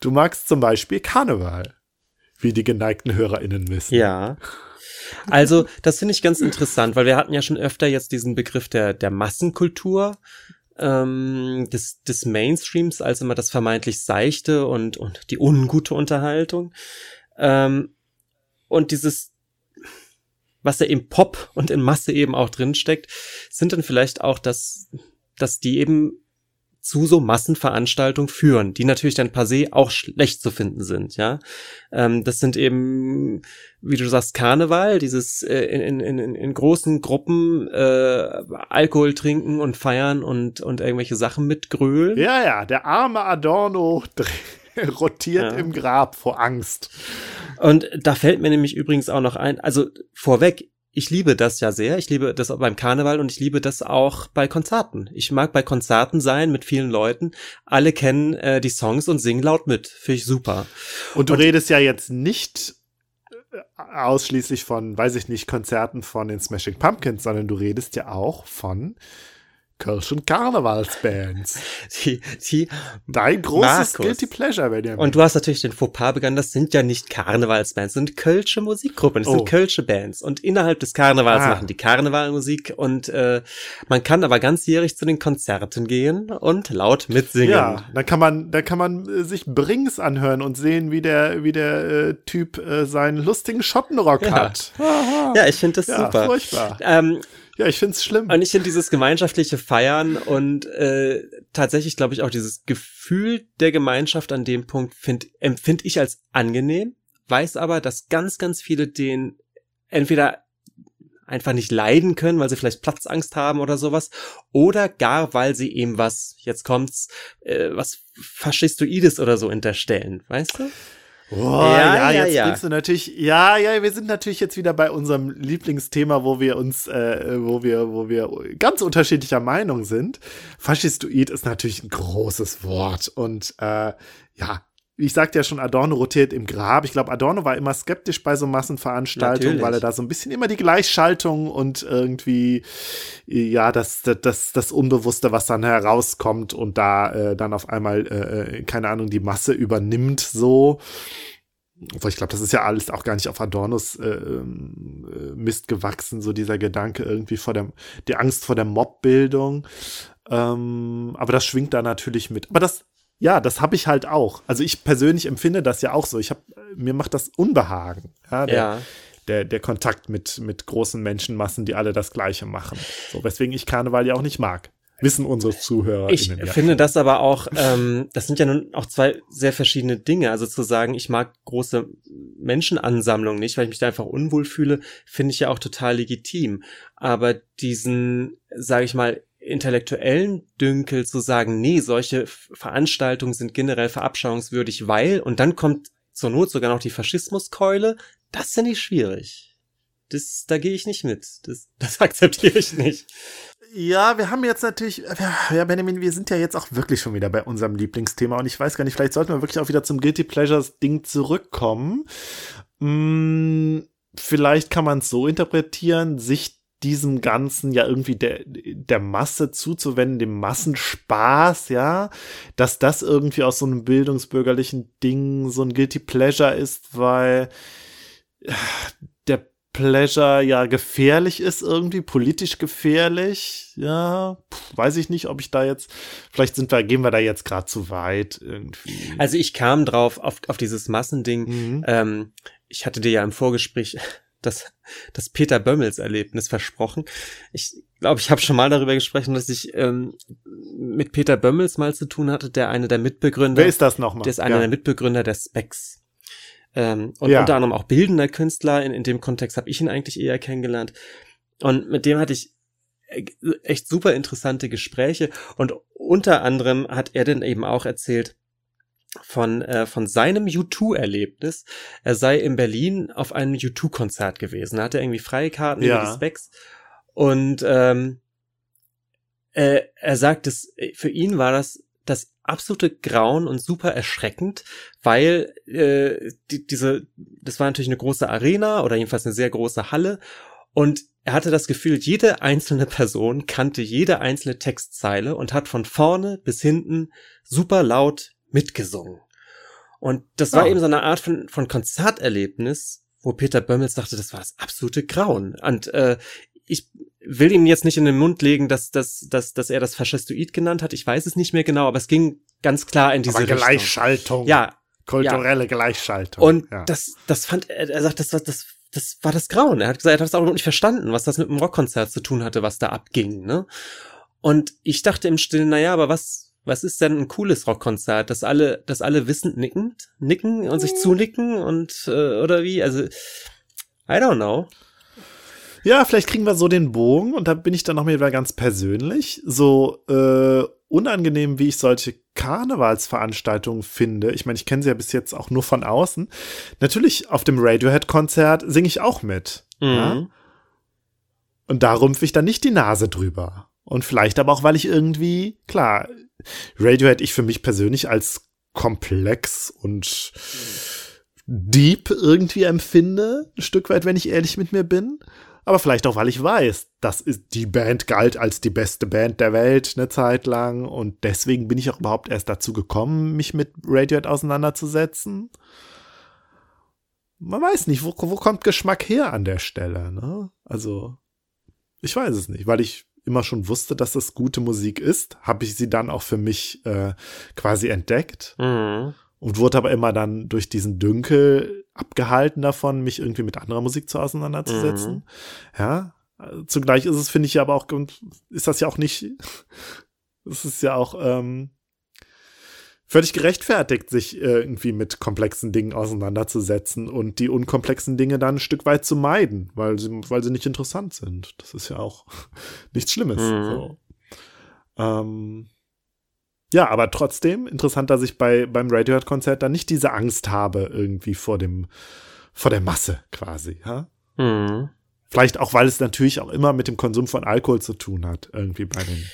S3: Du magst zum Beispiel Karneval, wie die geneigten HörerInnen wissen.
S2: Ja. Also, das finde ich ganz interessant, weil wir hatten ja schon öfter jetzt diesen Begriff der, der Massenkultur, ähm, des, des Mainstreams als immer das vermeintlich seichte und, und die ungute Unterhaltung. Ähm, und dieses, was ja im Pop und in Masse eben auch drinsteckt, sind dann vielleicht auch das, dass die eben zu so Massenveranstaltungen führen, die natürlich dann per se auch schlecht zu finden sind, ja. Ähm, das sind eben, wie du sagst, Karneval, dieses äh, in, in, in, in großen Gruppen äh, Alkohol trinken und feiern und, und irgendwelche Sachen mit Gröl.
S3: Ja, ja, der arme Adorno rotiert ja. im Grab vor Angst.
S2: Und da fällt mir nämlich übrigens auch noch ein, also vorweg, ich liebe das ja sehr. Ich liebe das auch beim Karneval und ich liebe das auch bei Konzerten. Ich mag bei Konzerten sein mit vielen Leuten. Alle kennen äh, die Songs und singen laut mit. Finde ich super.
S3: Und du und, redest ja jetzt nicht äh, ausschließlich von, weiß ich nicht, Konzerten von den Smashing Pumpkins, sondern du redest ja auch von Kölschen Karnevalsbands.
S2: Die, die
S3: Dein großes Markus. Guilty Pleasure, wenn ihr
S2: Und du hast natürlich den Fauxpas begangen, das sind ja nicht Karnevalsbands, das sind Kölsche Musikgruppen, das oh. sind Kölsche Bands. Und innerhalb des Karnevals ah. machen die Karnevalmusik und äh, man kann aber ganzjährig zu den Konzerten gehen und laut mitsingen. Ja,
S3: da kann man, da kann man äh, sich Brings anhören und sehen, wie der, wie der äh, Typ äh, seinen lustigen Schottenrock
S2: ja.
S3: hat.
S2: Ja, ich finde das ja, super.
S3: Furchtbar. Ähm, ja, ich find's schlimm.
S2: Und ich finde dieses gemeinschaftliche Feiern und äh, tatsächlich glaube ich auch dieses Gefühl der Gemeinschaft an dem Punkt find, empfinde ich als angenehm, weiß aber, dass ganz, ganz viele den entweder einfach nicht leiden können, weil sie vielleicht Platzangst haben oder sowas, oder gar weil sie eben was, jetzt kommt's, äh, was Faschistoides oder so unterstellen, weißt du?
S3: Oh, ja, ja, ja, jetzt ja. bringst du natürlich, ja, ja, wir sind natürlich jetzt wieder bei unserem Lieblingsthema, wo wir uns, äh, wo wir, wo wir ganz unterschiedlicher Meinung sind. Faschistoid ist natürlich ein großes Wort und äh, ja, ich sagte ja schon, Adorno rotiert im Grab. Ich glaube, Adorno war immer skeptisch bei so Massenveranstaltungen, Natürlich. weil er da so ein bisschen immer die Gleichschaltung und irgendwie, ja, das, das, das Unbewusste, was dann herauskommt und da äh, dann auf einmal, äh, äh keine Ahnung, die Masse übernimmt, so. Obwohl ich glaube, das ist ja alles auch gar nicht auf Adornos äh, ähm, Mist gewachsen, so dieser Gedanke irgendwie vor der, die Angst vor der Mobbildung. Ähm, aber das schwingt da natürlich mit. Aber das ja, das habe ich halt auch. Also ich persönlich empfinde das ja auch so. Ich habe mir macht das Unbehagen. Ja, der, ja. Der, der Kontakt mit, mit großen Menschenmassen, die alle das Gleiche machen. So, weswegen ich Karneval ja auch nicht mag. Wissen unsere Zuhörer.
S2: Ich ja. finde das aber auch, ähm, das sind ja nun auch zwei sehr verschiedene Dinge. Also zu sagen, ich mag große Menschenansammlungen nicht, weil ich mich da einfach unwohl fühle, finde ich ja auch total legitim. Aber diesen, sage ich mal, intellektuellen Dünkel zu sagen, nee, solche Veranstaltungen sind generell verabscheuungswürdig, weil, und dann kommt zur Not sogar noch die Faschismuskeule, das finde ich schwierig. Das, da gehe ich nicht mit. Das, das akzeptiere ich nicht.
S3: Ja, wir haben jetzt natürlich, ja, Benjamin, wir sind ja jetzt auch wirklich schon wieder bei unserem Lieblingsthema und ich weiß gar nicht, vielleicht sollten wir wirklich auch wieder zum Guilty Pleasures Ding zurückkommen. Hm, vielleicht kann man es so interpretieren, sich diesem Ganzen ja irgendwie der, der Masse zuzuwenden, dem Massenspaß, ja, dass das irgendwie aus so einem bildungsbürgerlichen Ding so ein Guilty Pleasure ist, weil der Pleasure ja gefährlich ist irgendwie, politisch gefährlich, ja, Puh, weiß ich nicht, ob ich da jetzt, vielleicht sind wir, gehen wir da jetzt gerade zu weit irgendwie.
S2: Also ich kam drauf, auf, auf dieses Massending, mhm. ähm, ich hatte dir ja im Vorgespräch das, das Peter Bömmels Erlebnis versprochen. Ich glaube, ich habe schon mal darüber gesprochen, dass ich ähm, mit Peter Bömmels mal zu tun hatte, der eine der Mitbegründer.
S3: Wer ist das nochmal?
S2: Der ist einer ja. der Mitbegründer der Specs. Ähm, und ja. unter anderem auch bildender Künstler. In, in dem Kontext habe ich ihn eigentlich eher kennengelernt. Und mit dem hatte ich e, echt super interessante Gespräche. Und unter anderem hat er dann eben auch erzählt, von, äh, von seinem U2-Erlebnis. Er sei in Berlin auf einem U2-Konzert gewesen. Da hat er irgendwie freie Karten ja. die Specs. Und ähm, äh, er sagt, dass für ihn war das das absolute Grauen und super erschreckend, weil äh, die, diese, das war natürlich eine große Arena oder jedenfalls eine sehr große Halle und er hatte das Gefühl, jede einzelne Person kannte jede einzelne Textzeile und hat von vorne bis hinten super laut mitgesungen. Und das war oh. eben so eine Art von, von Konzerterlebnis, wo Peter Bömmels dachte, das war das absolute Grauen. Und äh, ich will ihm jetzt nicht in den Mund legen, dass, dass, dass, dass er das Faschistoid genannt hat. Ich weiß es nicht mehr genau, aber es ging ganz klar in diese aber
S3: Richtung. Gleichschaltung.
S2: Ja.
S3: Kulturelle ja. Gleichschaltung.
S2: Und ja. das, das fand er, er sagt, das war, das, das war das Grauen. Er hat gesagt, er hat das auch noch nicht verstanden, was das mit dem Rockkonzert zu tun hatte, was da abging, ne? Und ich dachte im Stillen, naja, aber was, was ist denn ein cooles Rockkonzert, dass alle, dass alle wissend nickend, nicken und sich hm. zunicken und äh, oder wie? Also I don't know.
S3: Ja, vielleicht kriegen wir so den Bogen und da bin ich dann noch mal wieder ganz persönlich. So äh, unangenehm, wie ich solche Karnevalsveranstaltungen finde. Ich meine, ich kenne sie ja bis jetzt auch nur von außen. Natürlich auf dem Radiohead-Konzert singe ich auch mit. Mhm. Ja? Und da rümpfe ich dann nicht die Nase drüber. Und vielleicht aber auch, weil ich irgendwie, klar, Radiohead ich für mich persönlich als komplex und deep irgendwie empfinde, ein Stück weit, wenn ich ehrlich mit mir bin. Aber vielleicht auch, weil ich weiß, das ist, die Band galt als die beste Band der Welt eine Zeit lang und deswegen bin ich auch überhaupt erst dazu gekommen, mich mit Radiohead auseinanderzusetzen. Man weiß nicht, wo, wo kommt Geschmack her an der Stelle, ne? Also, ich weiß es nicht, weil ich immer schon wusste, dass das gute Musik ist, habe ich sie dann auch für mich äh, quasi entdeckt. Mhm. Und wurde aber immer dann durch diesen Dünkel abgehalten davon, mich irgendwie mit anderer Musik zu auseinanderzusetzen. Mhm. Ja, zugleich ist es, finde ich ja aber auch, ist das ja auch nicht, es ist ja auch ähm, völlig gerechtfertigt, sich äh, irgendwie mit komplexen Dingen auseinanderzusetzen und die unkomplexen Dinge dann ein Stück weit zu meiden, weil sie, weil sie nicht interessant sind. Das ist ja auch nichts Schlimmes. Mhm. So. Ähm, ja, aber trotzdem interessant, dass ich bei beim Radiohead-Konzert dann nicht diese Angst habe irgendwie vor dem vor der Masse quasi. Ja? Mhm. Vielleicht auch, weil es natürlich auch immer mit dem Konsum von Alkohol zu tun hat, irgendwie bei den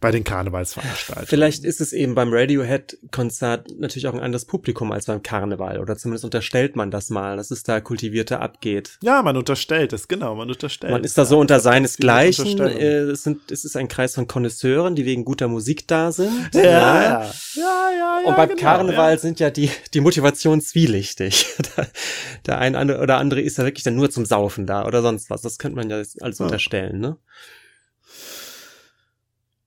S3: bei den Karnevalsveranstaltungen.
S2: Vielleicht ist es eben beim Radiohead-Konzert natürlich auch ein anderes Publikum als beim Karneval oder zumindest unterstellt man das mal, dass es da kultivierter abgeht.
S3: Ja, man unterstellt es, genau, man unterstellt.
S2: Man ist da so unter seinesgleichen. Äh, es, sind, es ist ein Kreis von Konnoisseuren, die wegen guter Musik da sind.
S3: Ja, ja, ja. ja, ja
S2: Und beim genau, Karneval sind ja die, die Motivationen zwielichtig. der eine oder andere ist ja wirklich dann nur zum Saufen da oder sonst was. Das könnte man ja alles unterstellen, ne?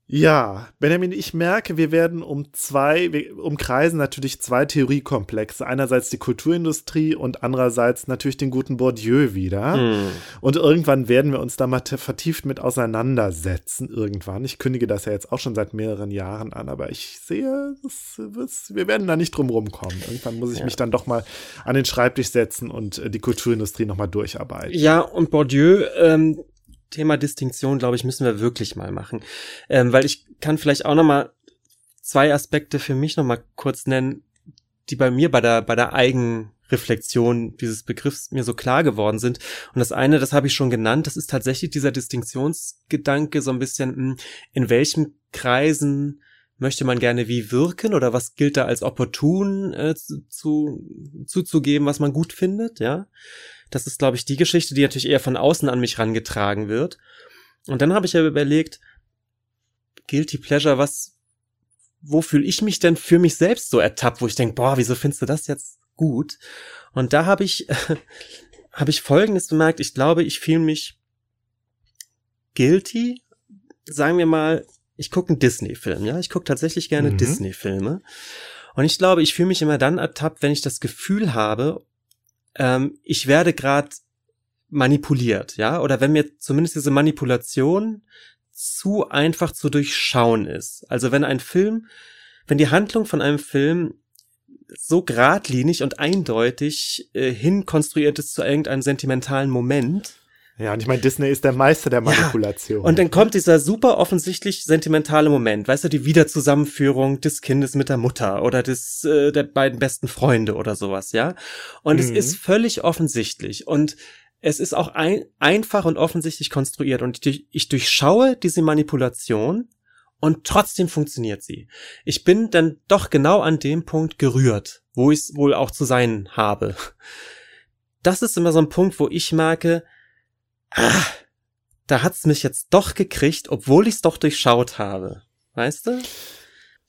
S3: Ja, Benjamin, ich merke, wir werden um zwei, wir umkreisen natürlich zwei Theoriekomplexe. Einerseits die Kulturindustrie und andererseits natürlich den guten Bourdieu wieder. Mm. Und irgendwann werden wir uns da mal vertieft mit auseinandersetzen. Irgendwann. Ich kündige das ja jetzt auch schon seit mehreren Jahren an, aber ich sehe, das, das, wir werden da nicht drum rumkommen. Irgendwann muss ich ja. mich dann doch mal an den Schreibtisch setzen und äh, die Kulturindustrie nochmal durcharbeiten.
S2: Ja, und Bourdieu, ähm, Thema Distinktion, glaube ich, müssen wir wirklich mal machen. Ähm, weil ich kann vielleicht auch noch mal zwei Aspekte für mich noch mal kurz nennen, die bei mir bei der, bei der Eigenreflexion dieses Begriffs mir so klar geworden sind. Und das eine, das habe ich schon genannt, das ist tatsächlich dieser Distinktionsgedanke so ein bisschen, hm, in welchen Kreisen möchte man gerne wie wirken oder was gilt da als opportun äh, zu, zuzugeben, was man gut findet, ja. Das ist, glaube ich, die Geschichte, die natürlich eher von außen an mich rangetragen wird. Und dann habe ich ja überlegt, Guilty Pleasure, was, wo fühle ich mich denn für mich selbst so ertappt, wo ich denke, boah, wieso findest du das jetzt gut? Und da habe ich, habe ich Folgendes bemerkt. Ich glaube, ich fühle mich guilty, sagen wir mal, ich gucke einen Disney-Film, ja. Ich gucke tatsächlich gerne mhm. Disney-Filme. Und ich glaube, ich fühle mich immer dann ertappt, wenn ich das Gefühl habe, ähm, ich werde gerade manipuliert, ja, oder wenn mir zumindest diese Manipulation zu einfach zu durchschauen ist. Also wenn ein Film, wenn die Handlung von einem Film so geradlinig und eindeutig äh, hinkonstruiert ist zu irgendeinem sentimentalen Moment,
S3: ja, und ich meine, Disney ist der Meister der Manipulation.
S2: Ja. Und dann kommt dieser super offensichtlich sentimentale Moment, weißt du, die Wiederzusammenführung des Kindes mit der Mutter oder des äh, der beiden besten Freunde oder sowas, ja. Und mhm. es ist völlig offensichtlich und es ist auch ein, einfach und offensichtlich konstruiert und ich, ich durchschaue diese Manipulation und trotzdem funktioniert sie. Ich bin dann doch genau an dem Punkt gerührt, wo ich es wohl auch zu sein habe. Das ist immer so ein Punkt, wo ich merke, ah, da hat's mich jetzt doch gekriegt, obwohl ich's doch durchschaut habe. Weißt du?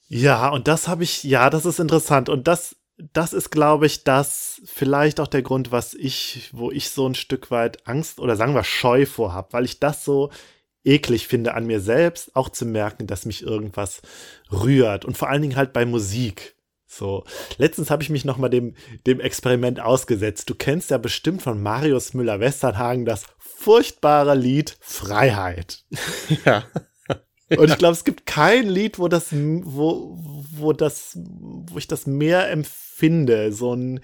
S3: Ja, und das habe ich, ja, das ist interessant. Und das, das ist, glaube ich, das vielleicht auch der Grund, was ich, wo ich so ein Stück weit Angst oder sagen wir Scheu vorhab, weil ich das so eklig finde an mir selbst, auch zu merken, dass mich irgendwas rührt. Und vor allen Dingen halt bei Musik. So, letztens habe ich mich noch mal dem, dem Experiment ausgesetzt. Du kennst ja bestimmt von Marius Müller-Westernhagen das furchtbare Lied Freiheit.
S2: Ja.
S3: Und ich glaube, es gibt kein Lied, wo das, wo, wo das, wo ich das mehr empfinde. So ein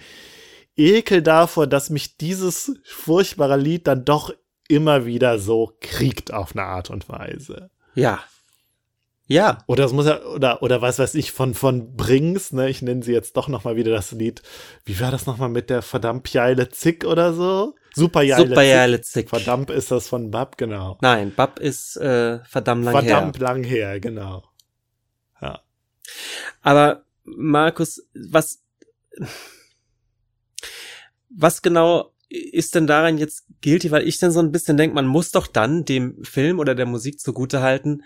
S3: Ekel davor, dass mich dieses furchtbare Lied dann doch immer wieder so kriegt auf eine Art und Weise.
S2: Ja, ja.
S3: Oder es muss ja, oder, oder was weiß ich, von, von Brings, ne, ich nenne sie jetzt doch nochmal wieder das Lied. Wie war das nochmal mit der verdammt Jaile Zick oder so? Super Jaile
S2: Super Jaile Zick.
S3: Verdammt ist das von Bab, genau.
S2: Nein, Bab ist äh, verdammt lang
S3: verdammt
S2: her.
S3: Verdammt lang her, genau. Ja.
S2: Aber Markus, was, was genau ist denn daran jetzt guilty, weil ich dann so ein bisschen denke, man muss doch dann dem Film oder der Musik zugute halten,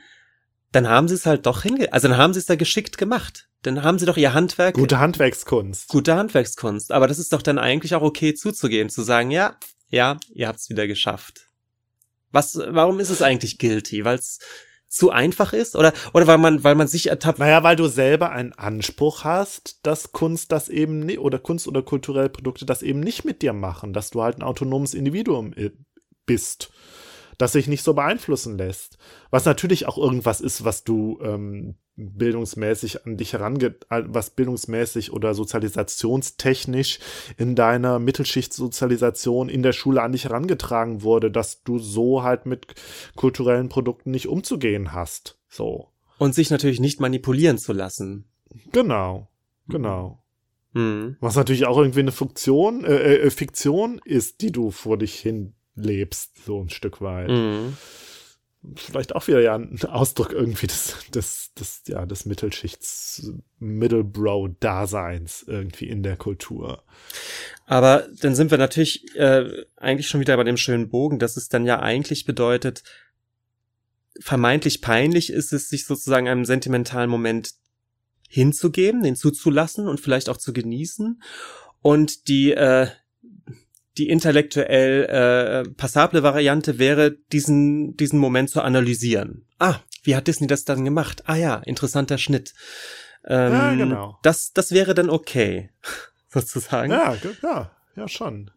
S2: dann haben sie es halt doch hinge, also dann haben sie es da geschickt gemacht. Dann haben sie doch ihr Handwerk.
S3: Gute Handwerkskunst.
S2: Gute Handwerkskunst. Aber das ist doch dann eigentlich auch okay zuzugehen, zu sagen, ja, ja, ihr habt's wieder geschafft. Was, warum ist es eigentlich guilty? Weil es zu einfach ist oder oder weil man weil man sich ertappt.
S3: Naja, weil du selber einen Anspruch hast, dass Kunst das eben nicht oder Kunst oder kulturelle Produkte das eben nicht mit dir machen, dass du halt ein autonomes Individuum bist das sich nicht so beeinflussen lässt. Was natürlich auch irgendwas ist, was du ähm, bildungsmäßig an dich herange, was bildungsmäßig oder sozialisationstechnisch in deiner Mittelschichtssozialisation in der Schule an dich herangetragen wurde, dass du so halt mit kulturellen Produkten nicht umzugehen hast. So.
S2: Und sich natürlich nicht manipulieren zu lassen.
S3: Genau, genau. Mhm. Was natürlich auch irgendwie eine Funktion, äh, äh, Fiktion ist, die du vor dich hin lebst, so ein Stück weit. Mhm. Vielleicht auch wieder ja ein Ausdruck irgendwie des, des, des, ja, des Mittelschichts, Middlebrow-Daseins irgendwie in der Kultur.
S2: Aber dann sind wir natürlich äh, eigentlich schon wieder bei dem schönen Bogen, dass es dann ja eigentlich bedeutet, vermeintlich peinlich ist es, sich sozusagen einem sentimentalen Moment hinzugeben, den zuzulassen und vielleicht auch zu genießen. Und die, äh, die intellektuell äh, passable Variante wäre, diesen, diesen Moment zu analysieren. Ah, wie hat Disney das dann gemacht? Ah ja, interessanter Schnitt. Ähm, ja, genau. Das, das wäre dann okay, sozusagen.
S3: Ja, ja, ja, schon.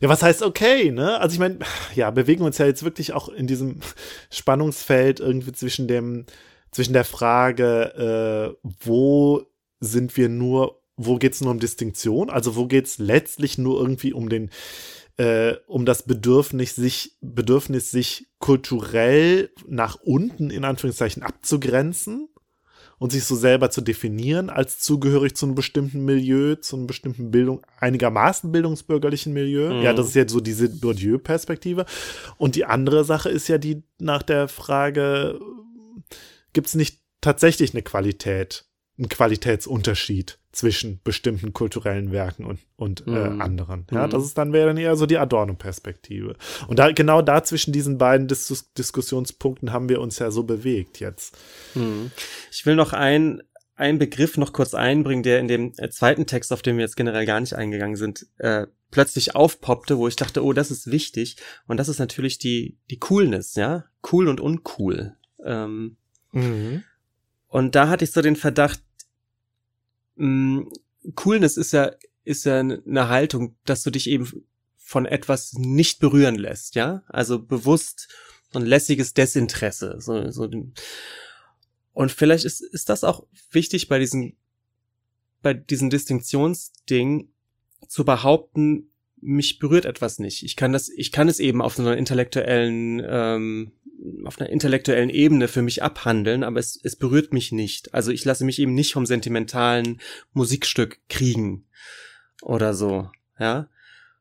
S3: Ja, was heißt okay, ne? Also ich meine, ja, bewegen uns ja jetzt wirklich auch in diesem Spannungsfeld irgendwie zwischen dem, zwischen der Frage, äh, wo sind wir nur wo geht es nur um Distinktion? Also wo geht es letztlich nur irgendwie um den äh, um das Bedürfnis, sich, Bedürfnis, sich kulturell nach unten in Anführungszeichen abzugrenzen und sich so selber zu definieren als zugehörig zu einem bestimmten Milieu, zu einem bestimmten Bildung, einigermaßen bildungsbürgerlichen Milieu. Mhm. Ja, das ist ja so diese Bourdieu-Perspektive. Und die andere Sache ist ja die nach der Frage, gibt es nicht tatsächlich eine Qualität, einen Qualitätsunterschied zwischen bestimmten kulturellen Werken und, und äh, mhm. äh, anderen. Ja, mhm. das ist dann wäre dann eher so die Adorno-Perspektive. Und da genau da zwischen diesen beiden Dis Diskussionspunkten haben wir uns ja so bewegt jetzt.
S2: Mhm. Ich will noch ein einen Begriff noch kurz einbringen, der in dem äh, zweiten Text, auf den wir jetzt generell gar nicht eingegangen sind, äh, plötzlich aufpoppte, wo ich dachte, oh, das ist wichtig. Und das ist natürlich die die Coolness, ja, cool und uncool. Ähm, mhm. Und da hatte ich so den Verdacht, mh, mm, Coolness ist ja, ist ja eine Haltung, dass du dich eben von etwas nicht berühren lässt, ja? Also bewusst so ein lässiges Desinteresse. So, so. Und vielleicht ist, ist das auch wichtig bei diesen, bei diesen Distinktionsding zu behaupten, mich berührt etwas nicht. Ich kann das, ich kann es eben auf so einer intellektuellen ähm, auf einer intellektuellen Ebene für mich abhandeln, aber es, es berührt mich nicht. Also ich lasse mich eben nicht vom sentimentalen Musikstück kriegen oder so, ja.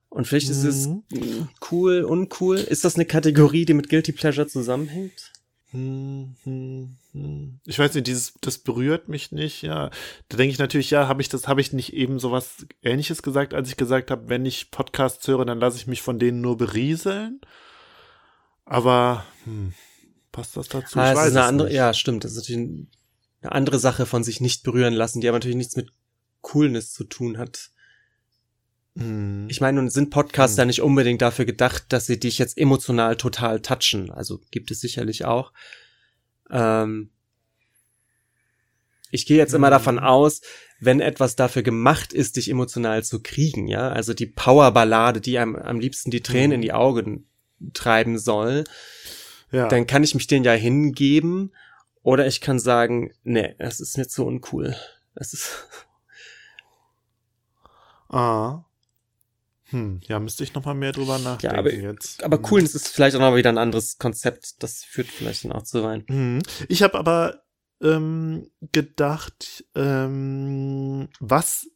S2: Und vielleicht ist es mhm. cool, uncool. Ist das eine Kategorie, die mit Guilty Pleasure zusammenhängt?
S3: Mhm. Ich weiß nicht, dieses, das berührt mich nicht, ja. Da denke ich natürlich, ja, habe ich das, habe ich nicht eben sowas ähnliches gesagt, als ich gesagt habe, wenn ich Podcasts höre, dann lasse ich mich von denen nur berieseln. Aber hm, passt das dazu?
S2: Ah, ich weiß eine andere, nicht. Ja, stimmt. Das ist natürlich eine andere Sache von sich nicht berühren lassen, die aber natürlich nichts mit Coolness zu tun hat. Hm. Ich meine, nun sind Podcasts hm. ja nicht unbedingt dafür gedacht, dass sie dich jetzt emotional total touchen. Also gibt es sicherlich auch. Ähm, ich gehe jetzt immer davon hm. aus, wenn etwas dafür gemacht ist, dich emotional zu kriegen, ja, also die Powerballade, die einem am liebsten die Tränen in hm. die Augen treiben soll, ja. dann kann ich mich den ja hingeben oder ich kann sagen, nee, das ist mir zu uncool. Das ist.
S3: Ah. Hm, ja, müsste ich noch mal mehr drüber nachdenken ja,
S2: aber,
S3: jetzt.
S2: Aber cool, das ist vielleicht auch noch mal wieder ein anderes Konzept. Das führt vielleicht dann auch zu weit.
S3: Hm. Ich habe aber ähm, gedacht, ähm, was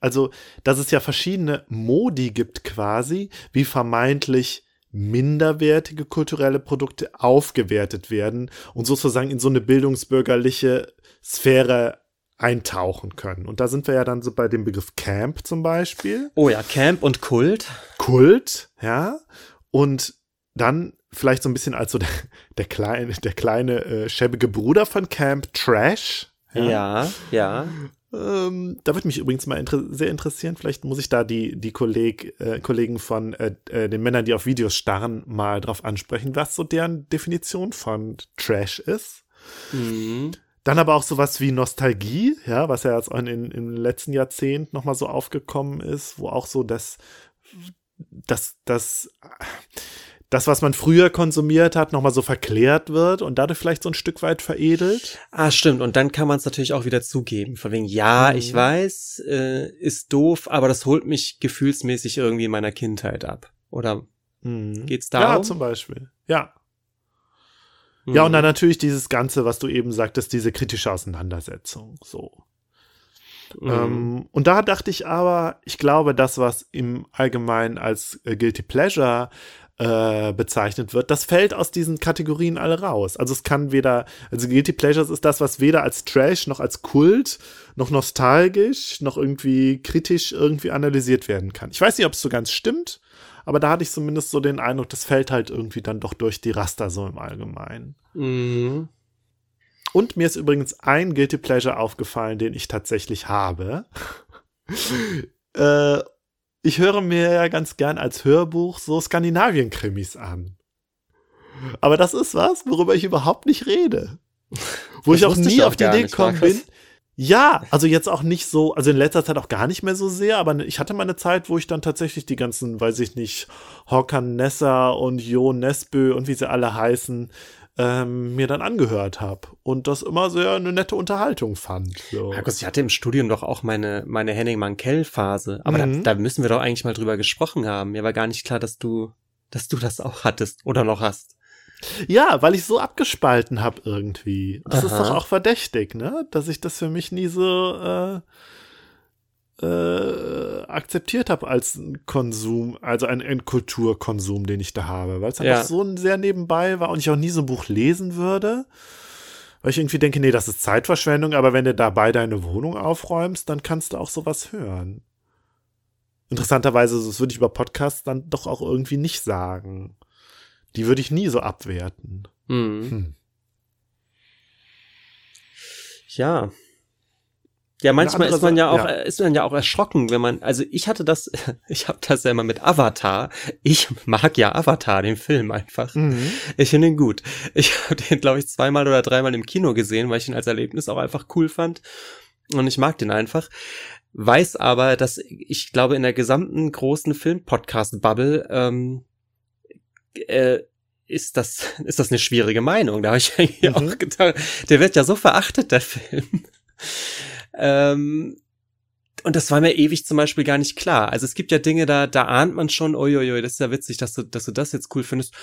S3: also, dass es ja verschiedene Modi gibt quasi, wie vermeintlich minderwertige kulturelle Produkte aufgewertet werden und sozusagen in so eine bildungsbürgerliche Sphäre eintauchen können. Und da sind wir ja dann so bei dem Begriff Camp zum Beispiel.
S2: Oh ja, Camp und Kult.
S3: Kult, ja. Und dann vielleicht so ein bisschen als so der, der kleine, der kleine äh, schäbige Bruder von Camp Trash.
S2: Ja, ja. ja.
S3: Ähm, da würde mich übrigens mal inter sehr interessieren. Vielleicht muss ich da die, die Kolleg, äh, Kollegen von äh, äh, den Männern, die auf Videos starren, mal drauf ansprechen, was so deren Definition von Trash ist. Mhm. Dann aber auch sowas wie Nostalgie, ja, was ja jetzt in, in, im letzten Jahrzehnt nochmal so aufgekommen ist, wo auch so das, das, das, das, was man früher konsumiert hat, nochmal so verklärt wird und dadurch vielleicht so ein Stück weit veredelt.
S2: Ah, stimmt. Und dann kann man es natürlich auch wieder zugeben. Von wegen, ja, mhm. ich weiß, äh, ist doof, aber das holt mich gefühlsmäßig irgendwie in meiner Kindheit ab. Oder mhm. geht's darum?
S3: Ja, zum Beispiel. Ja. Mhm. Ja, und dann natürlich dieses Ganze, was du eben sagtest, diese kritische Auseinandersetzung. So. Mhm. Ähm, und da dachte ich aber, ich glaube, das, was im Allgemeinen als äh, Guilty Pleasure äh, bezeichnet wird, das fällt aus diesen Kategorien alle raus. Also es kann weder, also Guilty Pleasures ist das, was weder als Trash noch als Kult noch nostalgisch noch irgendwie kritisch irgendwie analysiert werden kann. Ich weiß nicht, ob es so ganz stimmt, aber da hatte ich zumindest so den Eindruck, das fällt halt irgendwie dann doch durch die Raster so im Allgemeinen. Mhm. Und mir ist übrigens ein Guilty Pleasure aufgefallen, den ich tatsächlich habe. äh, ich höre mir ja ganz gern als Hörbuch so Skandinavien-Krimis an. Aber das ist was, worüber ich überhaupt nicht rede. Wo das ich auch nie auf die Idee gekommen bin. Ja, also jetzt auch nicht so, also in letzter Zeit auch gar nicht mehr so sehr, aber ich hatte mal eine Zeit, wo ich dann tatsächlich die ganzen, weiß ich nicht, Håkan Nessa und Jo Nesbø und wie sie alle heißen, ähm, mir dann angehört habe und das immer sehr eine nette Unterhaltung fand. So.
S2: Markus, ich hatte im Studium doch auch meine, meine Henning Mankell-Phase, aber mhm. da, da müssen wir doch eigentlich mal drüber gesprochen haben. Mir war gar nicht klar, dass du, dass du das auch hattest oder noch hast.
S3: Ja, weil ich so abgespalten habe irgendwie. Das Aha. ist doch auch verdächtig, ne? Dass ich das für mich nie so äh, äh, akzeptiert habe als Konsum, also ein, ein Kulturkonsum, den ich da habe, weil es einfach ja. so sehr nebenbei war und ich auch nie so ein Buch lesen würde. Weil ich irgendwie denke, nee, das ist Zeitverschwendung, aber wenn du dabei deine Wohnung aufräumst, dann kannst du auch sowas hören. Interessanterweise, das würde ich über Podcasts dann doch auch irgendwie nicht sagen. Die würde ich nie so abwerten. Mhm. Hm.
S2: Ja. Ja, manchmal ist man ja auch, ja. ist man ja auch erschrocken, wenn man, also ich hatte das, ich habe das ja immer mit Avatar. Ich mag ja Avatar, den Film einfach. Mhm. Ich finde ihn gut. Ich habe den, glaube ich, zweimal oder dreimal im Kino gesehen, weil ich ihn als Erlebnis auch einfach cool fand. Und ich mag den einfach. Weiß aber, dass ich glaube, in der gesamten großen Film-Podcast-Bubble ähm, äh, ist das, ist das eine schwierige Meinung. Da habe ich eigentlich mhm. auch gedacht, der wird ja so verachtet, der Film. Ähm, und das war mir ewig zum Beispiel gar nicht klar. Also es gibt ja Dinge, da, da ahnt man schon, uiuiui, das ist ja witzig, dass du, dass du das jetzt cool findest.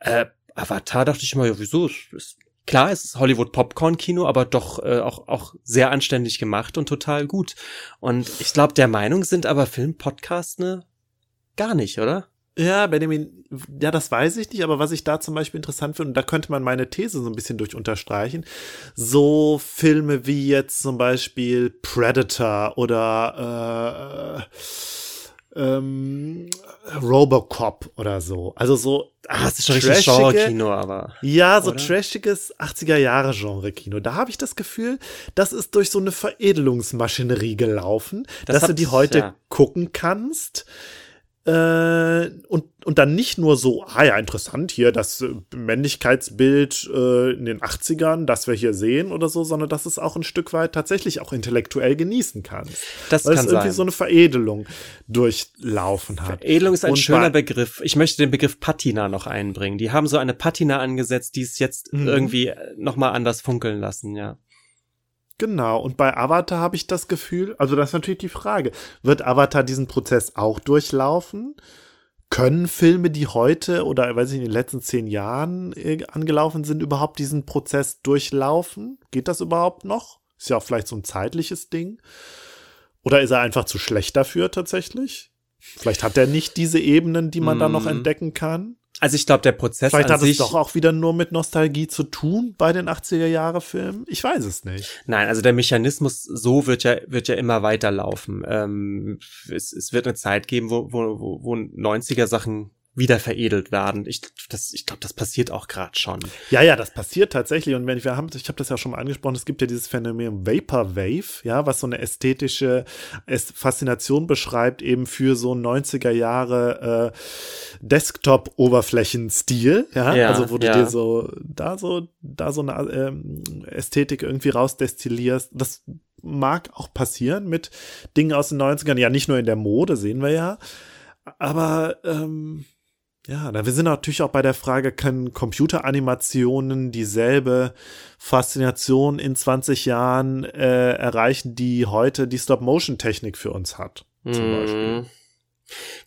S2: Äh, Avatar dachte ich immer, ja, wieso? Ist, klar, es ist Hollywood Popcorn Kino, aber doch äh, auch auch sehr anständig gemacht und total gut. Und ich glaube, der Meinung sind aber Filmpodcasts ne gar nicht, oder?
S3: Ja, Benjamin, ja, das weiß ich nicht, aber was ich da zum Beispiel interessant finde, und da könnte man meine These so ein bisschen durch unterstreichen, so Filme wie jetzt zum Beispiel Predator oder äh, ähm, Robocop oder so. Also so.
S2: Ah, das ist schon richtig Genre-Kino, aber.
S3: Ja, so oder? trashiges 80er-Jahre-Genre-Kino. Da habe ich das Gefühl, das ist durch so eine Veredelungsmaschinerie gelaufen, das dass du die heute ja. gucken kannst äh, und, und dann nicht nur so, ah ja, interessant hier, das äh, Männlichkeitsbild äh, in den 80ern, das wir hier sehen oder so, sondern dass es auch ein Stück weit tatsächlich auch intellektuell genießen kann.
S2: Das
S3: Weil
S2: kann
S3: es irgendwie
S2: sein.
S3: so eine Veredelung durchlaufen hat.
S2: Veredelung ist ein und schöner Begriff. Ich möchte den Begriff Patina noch einbringen. Die haben so eine Patina angesetzt, die es jetzt mhm. irgendwie nochmal anders funkeln lassen, ja.
S3: Genau, und bei Avatar habe ich das Gefühl, also das ist natürlich die Frage, wird Avatar diesen Prozess auch durchlaufen? Können Filme, die heute oder weiß ich in den letzten zehn Jahren äh, angelaufen sind, überhaupt diesen Prozess durchlaufen? Geht das überhaupt noch? Ist ja auch vielleicht so ein zeitliches Ding. Oder ist er einfach zu schlecht dafür tatsächlich? Vielleicht hat er nicht diese Ebenen, die man mm. da noch mhm. entdecken kann.
S2: Also ich glaube, der Prozess
S3: Vielleicht hat es doch auch wieder nur mit Nostalgie zu tun bei den 80er-Jahre-Filmen. Ich weiß es nicht.
S2: Nein, also der Mechanismus so wird ja, wird ja immer weiterlaufen. Ähm, es, es wird eine Zeit geben, wo, wo, wo 90er-Sachen wieder veredelt werden. Ich, das, ich glaube, das passiert auch gerade schon.
S3: Ja, ja, das passiert tatsächlich. Und wenn ich, wir haben, ich habe das ja schon mal angesprochen, es gibt ja dieses Phänomen Vaporwave, ja, was so eine ästhetische Faszination beschreibt, eben für so 90er Jahre äh, Desktop-Oberflächenstil, ja? ja, also wo du ja. dir so da so da so eine ähm, Ästhetik irgendwie rausdestillierst. Das mag auch passieren mit Dingen aus den 90ern, ja, nicht nur in der Mode, sehen wir ja. Aber ähm, ja, da wir sind natürlich auch bei der Frage, können Computeranimationen dieselbe Faszination in 20 Jahren äh, erreichen, die heute die Stop-Motion-Technik für uns hat, zum mm. Beispiel.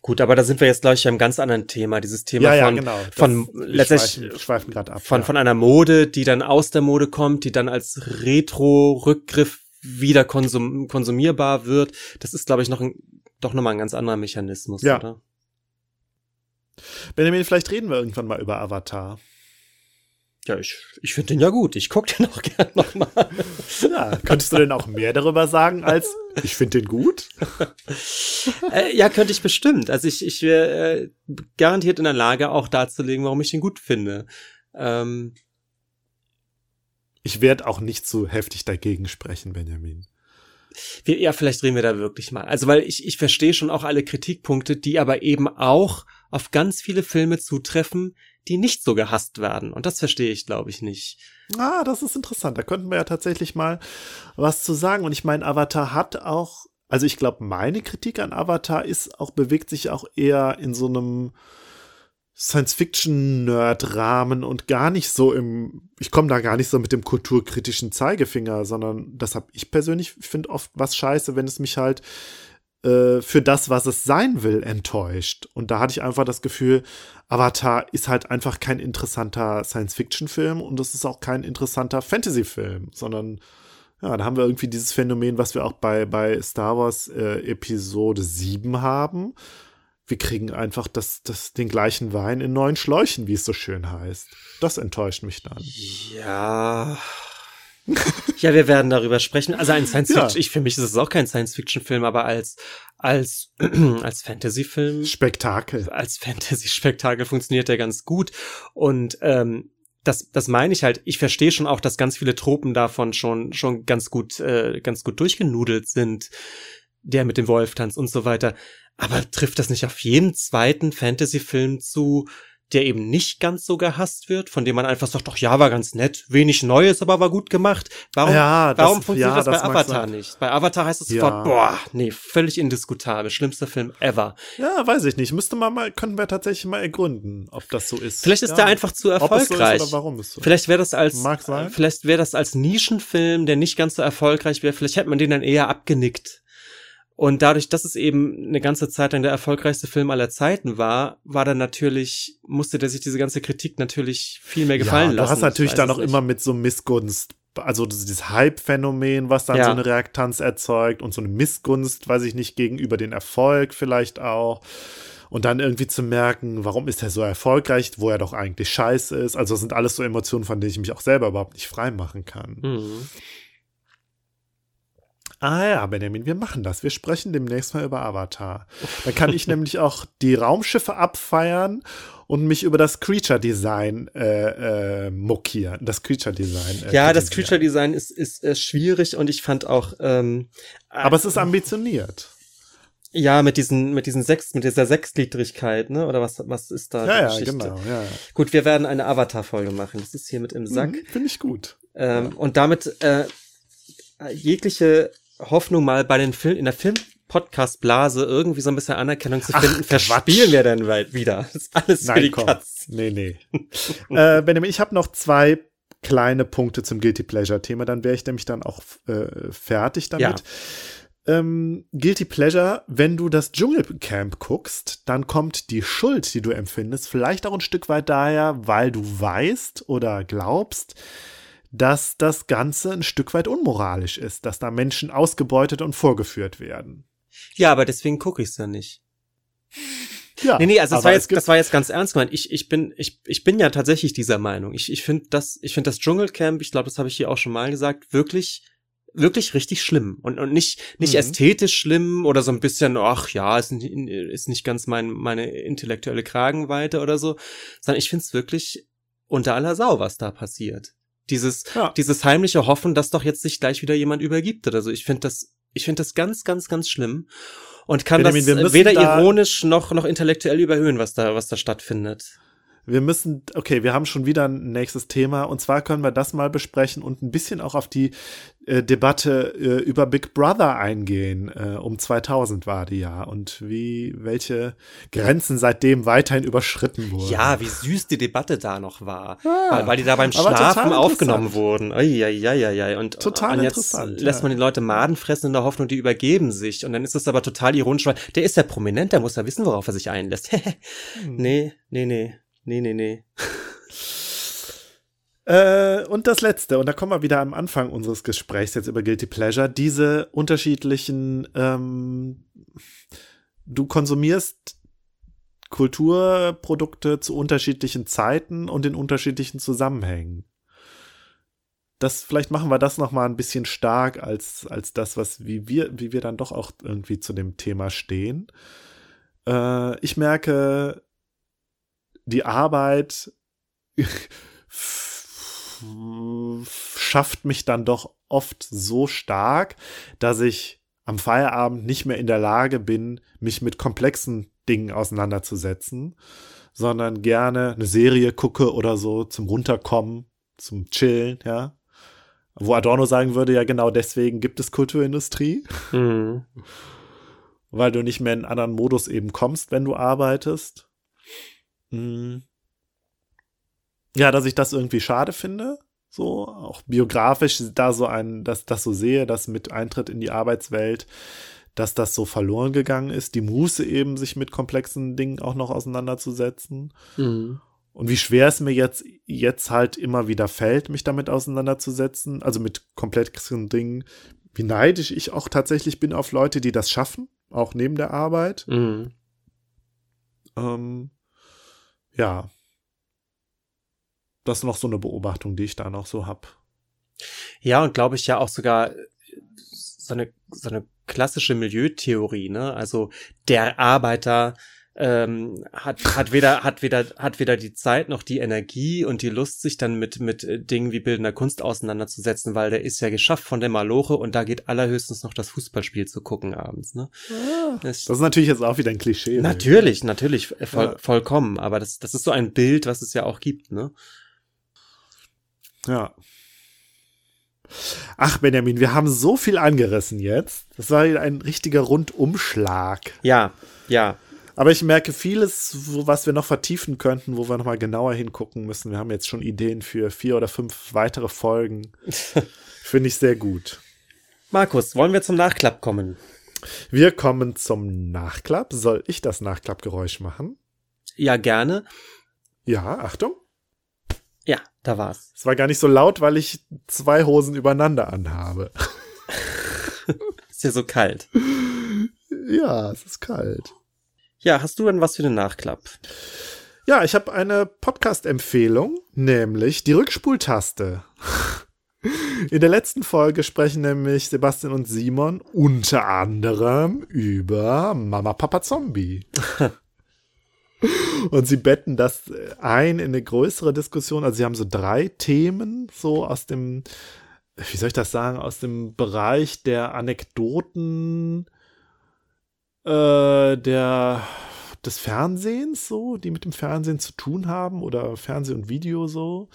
S2: Gut, aber da sind wir jetzt, glaube ich, einem ganz anderen Thema. Dieses Thema
S3: ja,
S2: von,
S3: ja, genau.
S2: von letztendlich
S3: schweifen, schweifen ab,
S2: von,
S3: ja.
S2: von einer Mode, die dann aus der Mode kommt, die dann als Retro-Rückgriff wieder konsum konsumierbar wird. Das ist, glaube ich, noch ein, doch nochmal ein ganz anderer Mechanismus,
S3: ja.
S2: oder?
S3: Benjamin, vielleicht reden wir irgendwann mal über Avatar.
S2: Ja, ich, ich finde den ja gut. Ich gucke den auch gern nochmal.
S3: Ja, könntest du denn auch mehr darüber sagen als ich finde den gut?
S2: äh, ja, könnte ich bestimmt. Also ich, ich wäre äh, garantiert in der Lage, auch darzulegen, warum ich den gut finde. Ähm,
S3: ich werde auch nicht zu heftig dagegen sprechen, Benjamin.
S2: Wir, ja, vielleicht reden wir da wirklich mal. Also, weil ich, ich verstehe schon auch alle Kritikpunkte, die aber eben auch auf ganz viele Filme zutreffen, die nicht so gehasst werden. Und das verstehe ich, glaube ich, nicht.
S3: Ah, das ist interessant. Da könnten wir ja tatsächlich mal was zu sagen. Und ich meine, Avatar hat auch, also ich glaube, meine Kritik an Avatar ist auch, bewegt sich auch eher in so einem, Science-Fiction-Nerd-Rahmen und gar nicht so im, ich komme da gar nicht so mit dem kulturkritischen Zeigefinger, sondern das habe ich persönlich, finde oft was scheiße, wenn es mich halt äh, für das, was es sein will, enttäuscht. Und da hatte ich einfach das Gefühl, Avatar ist halt einfach kein interessanter Science-Fiction-Film und es ist auch kein interessanter Fantasy-Film, sondern ja, da haben wir irgendwie dieses Phänomen, was wir auch bei, bei Star Wars äh, Episode 7 haben wir kriegen einfach das, das, den gleichen Wein in neuen Schläuchen, wie es so schön heißt. Das enttäuscht mich dann.
S2: Ja. ja, wir werden darüber sprechen. Also ein Science Fiction, ja. ich für mich ist es auch kein Science Fiction Film, aber als als als Fantasy Film
S3: Spektakel.
S2: Als Fantasy Spektakel funktioniert der ganz gut und ähm, das, das meine ich halt. Ich verstehe schon auch, dass ganz viele Tropen davon schon schon ganz gut äh, ganz gut durchgenudelt sind. Der mit dem Wolf tanzt und so weiter. Aber trifft das nicht auf jeden zweiten Fantasy-Film zu, der eben nicht ganz so gehasst wird, von dem man einfach sagt, doch ja, war ganz nett, wenig Neues, aber war gut gemacht. Warum, ja, das, warum funktioniert ja, das, das bei Avatar nicht? Bei Avatar heißt es ja. sofort, boah, nee, völlig indiskutabel, schlimmster Film ever.
S3: Ja, weiß ich nicht. Müsste man mal, könnten wir tatsächlich mal ergründen, ob das so ist.
S2: Vielleicht ist
S3: ja.
S2: der einfach zu erfolgreich. So
S3: oder warum ist so.
S2: Vielleicht wäre das als, sein. vielleicht wäre das als Nischenfilm, der nicht ganz so erfolgreich wäre, vielleicht hätte man den dann eher abgenickt. Und dadurch, dass es eben eine ganze Zeit lang der erfolgreichste Film aller Zeiten war, war dann natürlich, musste der sich diese ganze Kritik natürlich viel mehr gefallen ja, lassen.
S3: Du hast natürlich dann auch immer mit so Missgunst, also dieses Hype-Phänomen, was dann ja. so eine Reaktanz erzeugt und so eine Missgunst, weiß ich nicht, gegenüber den Erfolg vielleicht auch. Und dann irgendwie zu merken, warum ist er so erfolgreich, wo er doch eigentlich scheiße ist. Also das sind alles so Emotionen, von denen ich mich auch selber überhaupt nicht frei machen kann. Mhm. Ah ja, Benjamin, wir machen das. Wir sprechen demnächst mal über Avatar. Da kann ich nämlich auch die Raumschiffe abfeiern und mich über das Creature Design äh, äh, mokieren. Das Creature Design.
S2: Äh, ja, das Creature Design ist, ist äh, schwierig und ich fand auch. Ähm,
S3: Aber es ist ambitioniert.
S2: Ja, mit diesen, mit diesen sechs, mit dieser Sechsgliedrigkeit, ne? Oder was, was ist da?
S3: Ja, ja, genau, ja, ja.
S2: Gut, wir werden eine Avatar-Folge machen. Das ist hier mit im Sack. Mhm,
S3: Finde ich gut.
S2: Ähm, ja. Und damit äh, jegliche Hoffnung mal bei den Film in der Film Podcast Blase irgendwie so ein bisschen Anerkennung zu finden, Ach, verspielen wir dann wieder. Das ist alles Nein, für die komm. Katz.
S3: Nee, nee. äh, Benjamin, ich habe noch zwei kleine Punkte zum Guilty Pleasure Thema, dann wäre ich nämlich dann auch äh, fertig damit. Ja. Ähm, Guilty Pleasure, wenn du das Dschungelcamp guckst, dann kommt die Schuld, die du empfindest, vielleicht auch ein Stück weit daher, weil du weißt oder glaubst, dass das Ganze ein Stück weit unmoralisch ist, dass da Menschen ausgebeutet und vorgeführt werden.
S2: Ja, aber deswegen gucke ich es ja nicht. Ja, nee, nee, also das war, jetzt, das war jetzt ganz ernst gemeint. Ich, ich, bin, ich, ich bin ja tatsächlich dieser Meinung. Ich, ich finde das, ich finde das Dschungelcamp, ich glaube, das habe ich hier auch schon mal gesagt, wirklich, wirklich richtig schlimm. Und, und nicht, nicht mhm. ästhetisch schlimm oder so ein bisschen, ach ja, ist, ist nicht ganz mein, meine intellektuelle Kragenweite oder so, sondern ich finde es wirklich unter aller Sau, was da passiert. Dieses, ja. dieses heimliche Hoffen, dass doch jetzt sich gleich wieder jemand übergibt oder so. Ich finde das, ich finde das ganz, ganz, ganz schlimm und kann Benjamin, das weder da ironisch noch, noch intellektuell überhöhen, was da, was da stattfindet
S3: wir müssen, okay, wir haben schon wieder ein nächstes Thema und zwar können wir das mal besprechen und ein bisschen auch auf die äh, Debatte äh, über Big Brother eingehen. Äh, um 2000 war die ja und wie, welche Grenzen seitdem weiterhin überschritten wurden.
S2: Ja, wie süß die Debatte da noch war, ja, weil, weil die da beim Schlafen aufgenommen wurden. Eieieiei. Und,
S3: total
S2: und
S3: jetzt interessant.
S2: lässt man die Leute Maden fressen in der Hoffnung, die übergeben sich und dann ist es aber total ironisch, weil der ist ja prominent, der muss ja wissen, worauf er sich einlässt. hm. Nee, nee, nee. Nee, nee, nee.
S3: äh, und das letzte, und da kommen wir wieder am Anfang unseres Gesprächs jetzt über Guilty Pleasure, diese unterschiedlichen, ähm, du konsumierst Kulturprodukte zu unterschiedlichen Zeiten und in unterschiedlichen Zusammenhängen. Das, vielleicht machen wir das nochmal ein bisschen stark als, als das, was, wie wir, wie wir dann doch auch irgendwie zu dem Thema stehen. Äh, ich merke, die Arbeit schafft mich dann doch oft so stark, dass ich am Feierabend nicht mehr in der Lage bin, mich mit komplexen Dingen auseinanderzusetzen, sondern gerne eine Serie gucke oder so zum Runterkommen, zum Chillen, ja. Wo Adorno sagen würde, ja genau deswegen gibt es Kulturindustrie. Mhm. Weil du nicht mehr in einen anderen Modus eben kommst, wenn du arbeitest. Mhm. Ja, dass ich das irgendwie schade finde. So, auch biografisch da so ein, dass das so sehe, dass mit Eintritt in die Arbeitswelt, dass das so verloren gegangen ist, die Muße eben, sich mit komplexen Dingen auch noch auseinanderzusetzen. Mhm. Und wie schwer es mir jetzt, jetzt halt immer wieder fällt, mich damit auseinanderzusetzen, also mit komplexen Dingen, wie neidisch ich auch tatsächlich bin auf Leute, die das schaffen, auch neben der Arbeit. Mhm. Ähm, ja. Das ist noch so eine Beobachtung, die ich da noch so hab.
S2: Ja, und glaube ich ja auch sogar so eine, so eine klassische Milieutheorie, ne? Also der Arbeiter ähm, hat, hat weder, hat weder, hat weder die Zeit noch die Energie und die Lust, sich dann mit, mit äh, Dingen wie bildender Kunst auseinanderzusetzen, weil der ist ja geschafft von der Maloche und da geht allerhöchstens noch das Fußballspiel zu gucken abends, ne?
S3: Ah, das, das, ist natürlich jetzt auch wieder ein Klischee.
S2: Natürlich, ne? natürlich, voll, ja. vollkommen, aber das, das ist so ein Bild, was es ja auch gibt, ne?
S3: Ja. Ach, Benjamin, wir haben so viel angerissen jetzt. Das war ein richtiger Rundumschlag.
S2: Ja, ja.
S3: Aber ich merke vieles, wo, was wir noch vertiefen könnten, wo wir nochmal genauer hingucken müssen. Wir haben jetzt schon Ideen für vier oder fünf weitere Folgen. Finde ich sehr gut.
S2: Markus, wollen wir zum Nachklapp kommen?
S3: Wir kommen zum Nachklapp. Soll ich das Nachklappgeräusch machen?
S2: Ja, gerne.
S3: Ja, Achtung.
S2: Ja, da war's.
S3: Es war gar nicht so laut, weil ich zwei Hosen übereinander anhabe.
S2: ist ja so kalt.
S3: Ja, es ist kalt.
S2: Ja, hast du denn was für den Nachklapp?
S3: Ja, ich habe eine Podcast-Empfehlung, nämlich die Rückspultaste. In der letzten Folge sprechen nämlich Sebastian und Simon unter anderem über Mama Papa Zombie. und sie betten das ein in eine größere Diskussion. Also sie haben so drei Themen so aus dem, wie soll ich das sagen, aus dem Bereich der Anekdoten, äh, der des Fernsehens so, die mit dem Fernsehen zu tun haben oder Fernseh und Video so.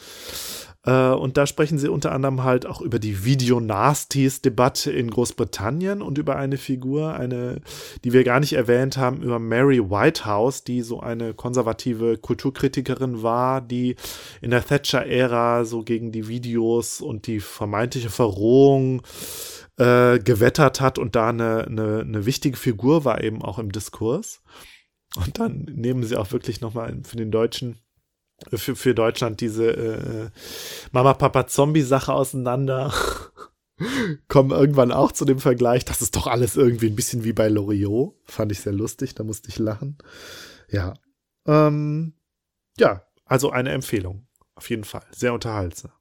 S3: Äh, und da sprechen sie unter anderem halt auch über die Video-Nasties-Debatte in Großbritannien und über eine Figur, eine, die wir gar nicht erwähnt haben, über Mary Whitehouse, die so eine konservative Kulturkritikerin war, die in der Thatcher-Ära so gegen die Videos und die vermeintliche Verrohung äh, gewettert hat und da eine, eine, eine wichtige Figur war eben auch im Diskurs. Und dann nehmen sie auch wirklich nochmal für den Deutschen, für, für Deutschland diese äh, Mama-Papa-Zombie-Sache auseinander. Kommen irgendwann auch zu dem Vergleich. Das ist doch alles irgendwie ein bisschen wie bei Loriot. Fand ich sehr lustig, da musste ich lachen. Ja. Ähm, ja, also eine Empfehlung. Auf jeden Fall. Sehr unterhaltsam.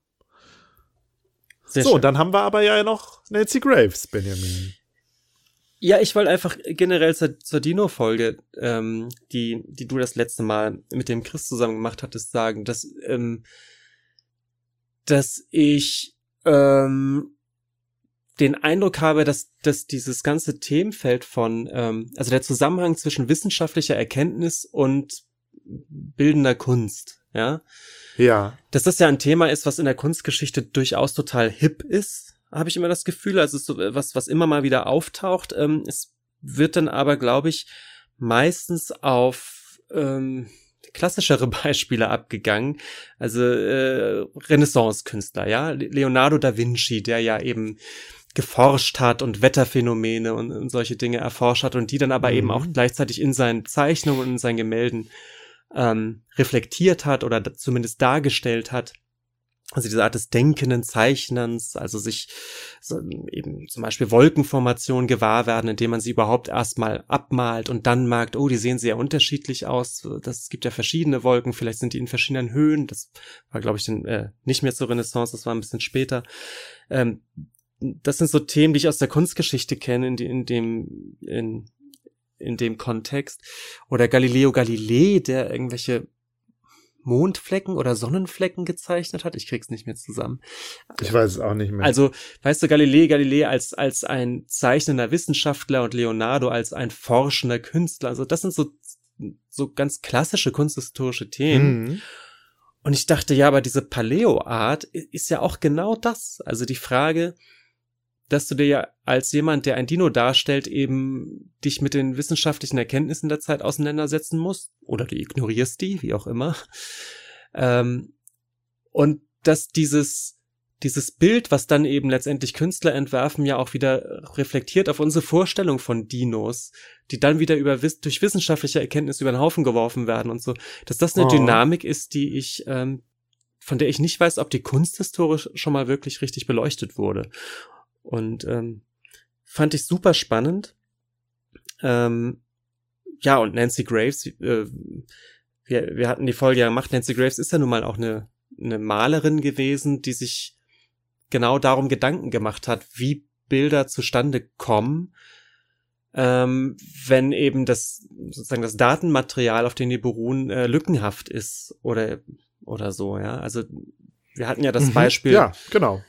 S3: Sehr so, schön. dann haben wir aber ja noch Nancy Graves, Benjamin.
S2: Ja, ich wollte einfach generell zur, zur Dino-Folge, ähm, die, die du das letzte Mal mit dem Chris zusammen gemacht hattest, sagen, dass, ähm, dass ich ähm, den Eindruck habe, dass, dass dieses ganze Themenfeld von, ähm, also der Zusammenhang zwischen wissenschaftlicher Erkenntnis und bildender Kunst, ja,
S3: ja.
S2: Dass das ja ein Thema ist, was in der Kunstgeschichte durchaus total hip ist, habe ich immer das Gefühl. Also so was, was immer mal wieder auftaucht. Ähm, es wird dann aber, glaube ich, meistens auf ähm, klassischere Beispiele abgegangen. Also äh, Renaissance-Künstler, ja. Leonardo da Vinci, der ja eben geforscht hat und Wetterphänomene und, und solche Dinge erforscht hat und die dann aber mhm. eben auch gleichzeitig in seinen Zeichnungen und in seinen Gemälden ähm, reflektiert hat oder zumindest dargestellt hat. Also diese Art des denkenden Zeichnens, also sich so eben zum Beispiel Wolkenformationen gewahr werden, indem man sie überhaupt erstmal abmalt und dann merkt, oh, die sehen sehr unterschiedlich aus. Das gibt ja verschiedene Wolken, vielleicht sind die in verschiedenen Höhen. Das war, glaube ich, dann, äh, nicht mehr zur Renaissance, das war ein bisschen später. Ähm, das sind so Themen, die ich aus der Kunstgeschichte kenne, in, in dem, in, in dem Kontext. Oder Galileo Galilei, der irgendwelche Mondflecken oder Sonnenflecken gezeichnet hat. Ich krieg's nicht mehr zusammen.
S3: Ich weiß es auch nicht mehr.
S2: Also, weißt du, Galilei Galilei als, als ein zeichnender Wissenschaftler und Leonardo als ein forschender Künstler. Also, das sind so, so ganz klassische kunsthistorische Themen. Mhm. Und ich dachte, ja, aber diese Paleo-Art ist ja auch genau das. Also die Frage, dass du dir ja als jemand, der ein Dino darstellt, eben dich mit den wissenschaftlichen Erkenntnissen der Zeit auseinandersetzen musst. Oder du ignorierst die, wie auch immer. Ähm, und dass dieses, dieses Bild, was dann eben letztendlich Künstler entwerfen, ja auch wieder reflektiert auf unsere Vorstellung von Dinos, die dann wieder über, durch wissenschaftliche Erkenntnisse über den Haufen geworfen werden und so, dass das eine oh. Dynamik ist, die ich, ähm, von der ich nicht weiß, ob die kunsthistorisch schon mal wirklich richtig beleuchtet wurde. Und ähm, fand ich super spannend. Ähm, ja, und Nancy Graves, äh, wir, wir hatten die Folge ja gemacht, Nancy Graves ist ja nun mal auch eine, eine Malerin gewesen, die sich genau darum Gedanken gemacht hat, wie Bilder zustande kommen, ähm, wenn eben das sozusagen das Datenmaterial, auf dem die beruhen, äh, lückenhaft ist oder oder so, ja. Also wir hatten ja das mhm, Beispiel.
S3: Ja, genau.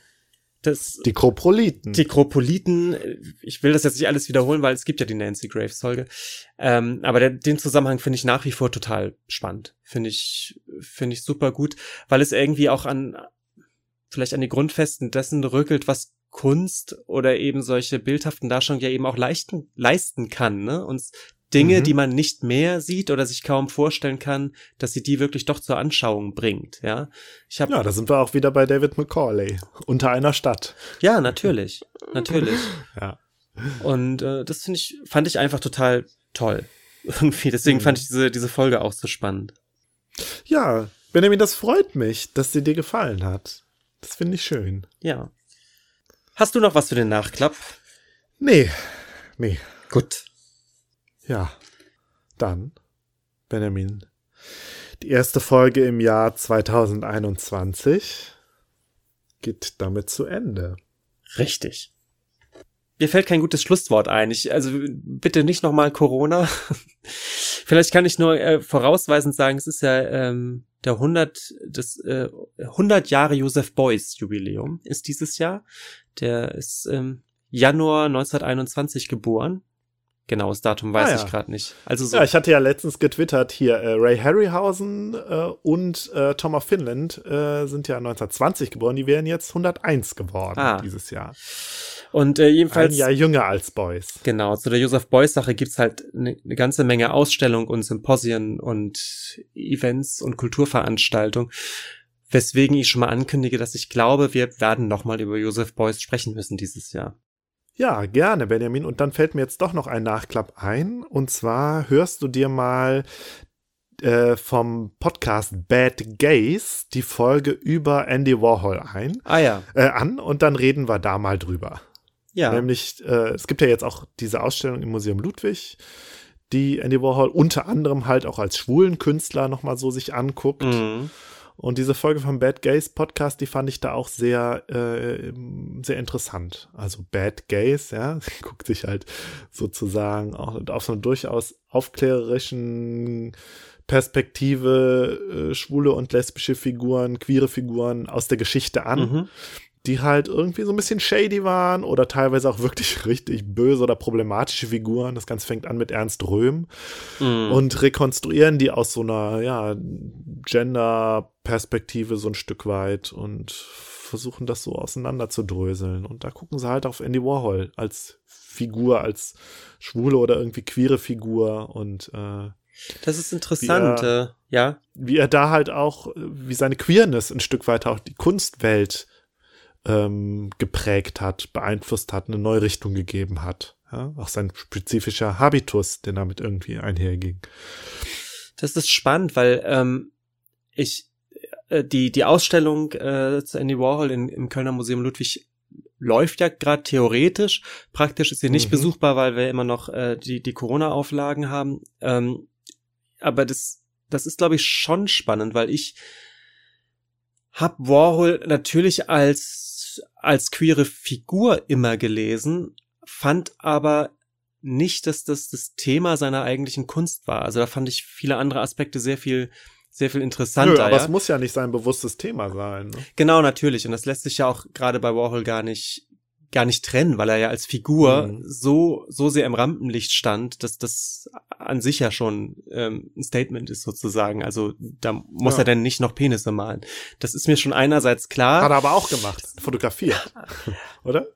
S2: Das,
S3: die Kropoliten.
S2: Die Kropoliten, ich will das jetzt nicht alles wiederholen, weil es gibt ja die Nancy Graves Folge. Ähm, aber der, den Zusammenhang finde ich nach wie vor total spannend. Finde ich, finde ich super gut, weil es irgendwie auch an, vielleicht an die Grundfesten dessen rückelt, was Kunst oder eben solche bildhaften Darstellungen ja eben auch leisten, leisten kann, ne? Uns Dinge, mhm. die man nicht mehr sieht oder sich kaum vorstellen kann, dass sie die wirklich doch zur Anschauung bringt, ja.
S3: Ich hab, ja, da sind wir auch wieder bei David McCauley, unter einer Stadt.
S2: Ja, natürlich, natürlich. ja. Und äh, das finde ich, fand ich einfach total toll. Irgendwie, deswegen mhm. fand ich diese, diese Folge auch so spannend.
S3: Ja, Benjamin, das freut mich, dass sie dir gefallen hat. Das finde ich schön.
S2: Ja. Hast du noch was für den Nachklapp?
S3: Nee. Nee.
S2: Gut.
S3: Ja. Dann, Benjamin. Die erste Folge im Jahr 2021 geht damit zu Ende.
S2: Richtig. Mir fällt kein gutes Schlusswort ein. Ich, also bitte nicht nochmal Corona. Vielleicht kann ich nur äh, vorausweisend sagen, es ist ja ähm, der 100, das äh, 100 Jahre Joseph Beuys Jubiläum ist dieses Jahr. Der ist ähm, Januar 1921 geboren. Genaues Datum weiß ah, ja. ich gerade nicht. Also so.
S3: Ja, ich hatte ja letztens getwittert hier, äh, Ray Harryhausen äh, und äh, Tom of Finland äh, sind ja 1920 geboren, die wären jetzt 101 geworden ah. dieses Jahr.
S2: Und äh, jedenfalls.
S3: Ein Jahr jünger als Beuys.
S2: Genau, zu der Joseph Beuys-Sache gibt's halt eine ne ganze Menge Ausstellungen und Symposien und Events und Kulturveranstaltungen. Weswegen ich schon mal ankündige, dass ich glaube, wir werden nochmal über Joseph Beuys sprechen müssen dieses Jahr.
S3: Ja, gerne, Benjamin. Und dann fällt mir jetzt doch noch ein Nachklapp ein. Und zwar hörst du dir mal äh, vom Podcast Bad Gays die Folge über Andy Warhol ein.
S2: Ah ja.
S3: Äh, an und dann reden wir da mal drüber. Ja. Nämlich, äh, es gibt ja jetzt auch diese Ausstellung im Museum Ludwig, die Andy Warhol unter anderem halt auch als schwulen Künstler nochmal so sich anguckt. Mhm. Und diese Folge vom Bad Gays Podcast, die fand ich da auch sehr, äh, sehr interessant. Also Bad Gays, ja, guckt sich halt sozusagen auch auf so einer durchaus aufklärerischen Perspektive äh, schwule und lesbische Figuren, queere Figuren aus der Geschichte an. Mhm die halt irgendwie so ein bisschen shady waren oder teilweise auch wirklich richtig böse oder problematische Figuren. Das Ganze fängt an mit Ernst Röhm mm. und rekonstruieren die aus so einer, ja, Gender-Perspektive so ein Stück weit und versuchen das so auseinander zu dröseln. Und da gucken sie halt auf Andy Warhol als Figur, als schwule oder irgendwie queere Figur und äh,
S2: das ist interessant, er, äh, ja.
S3: Wie er da halt auch, wie seine Queerness ein Stück weit auch die Kunstwelt ähm, geprägt hat, beeinflusst hat, eine neue Richtung gegeben hat. Ja? Auch sein spezifischer Habitus, der damit irgendwie einherging.
S2: Das ist spannend, weil ähm, ich äh, die die Ausstellung äh, zu Andy Warhol in, im Kölner Museum Ludwig läuft ja gerade theoretisch. Praktisch ist sie nicht mhm. besuchbar, weil wir immer noch äh, die die Corona-Auflagen haben. Ähm, aber das das ist glaube ich schon spannend, weil ich hab Warhol natürlich als als queere Figur immer gelesen, fand aber nicht, dass das das Thema seiner eigentlichen Kunst war. Also da fand ich viele andere Aspekte sehr viel sehr viel interessanter. Nö,
S3: aber
S2: ja?
S3: es muss ja nicht sein bewusstes Thema sein. Ne?
S2: Genau, natürlich. Und das lässt sich ja auch gerade bei Warhol gar nicht gar nicht trennen, weil er ja als Figur mhm. so so sehr im Rampenlicht stand, dass das an sich ja schon ähm, ein Statement ist sozusagen. Also da muss ja. er denn nicht noch Penisse malen. Das ist mir schon einerseits klar.
S3: Hat er aber auch gemacht, fotografiert, oder?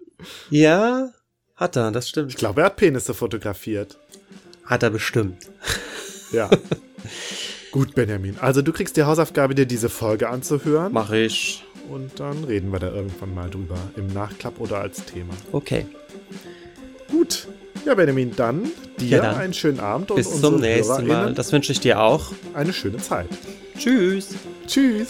S2: Ja, hat er, das stimmt.
S3: Ich glaube, er hat Penisse fotografiert.
S2: Hat er bestimmt.
S3: Ja. Gut, Benjamin. Also du kriegst die Hausaufgabe, dir diese Folge anzuhören.
S2: Mach ich.
S3: Und dann reden wir da irgendwann mal drüber. Im Nachklapp oder als Thema.
S2: Okay.
S3: Gut. Ja, Benjamin, dann dir ja, dann. einen schönen Abend
S2: und Bis zum nächsten Mal. Das wünsche ich dir auch.
S3: Eine schöne Zeit.
S2: Tschüss.
S3: Tschüss.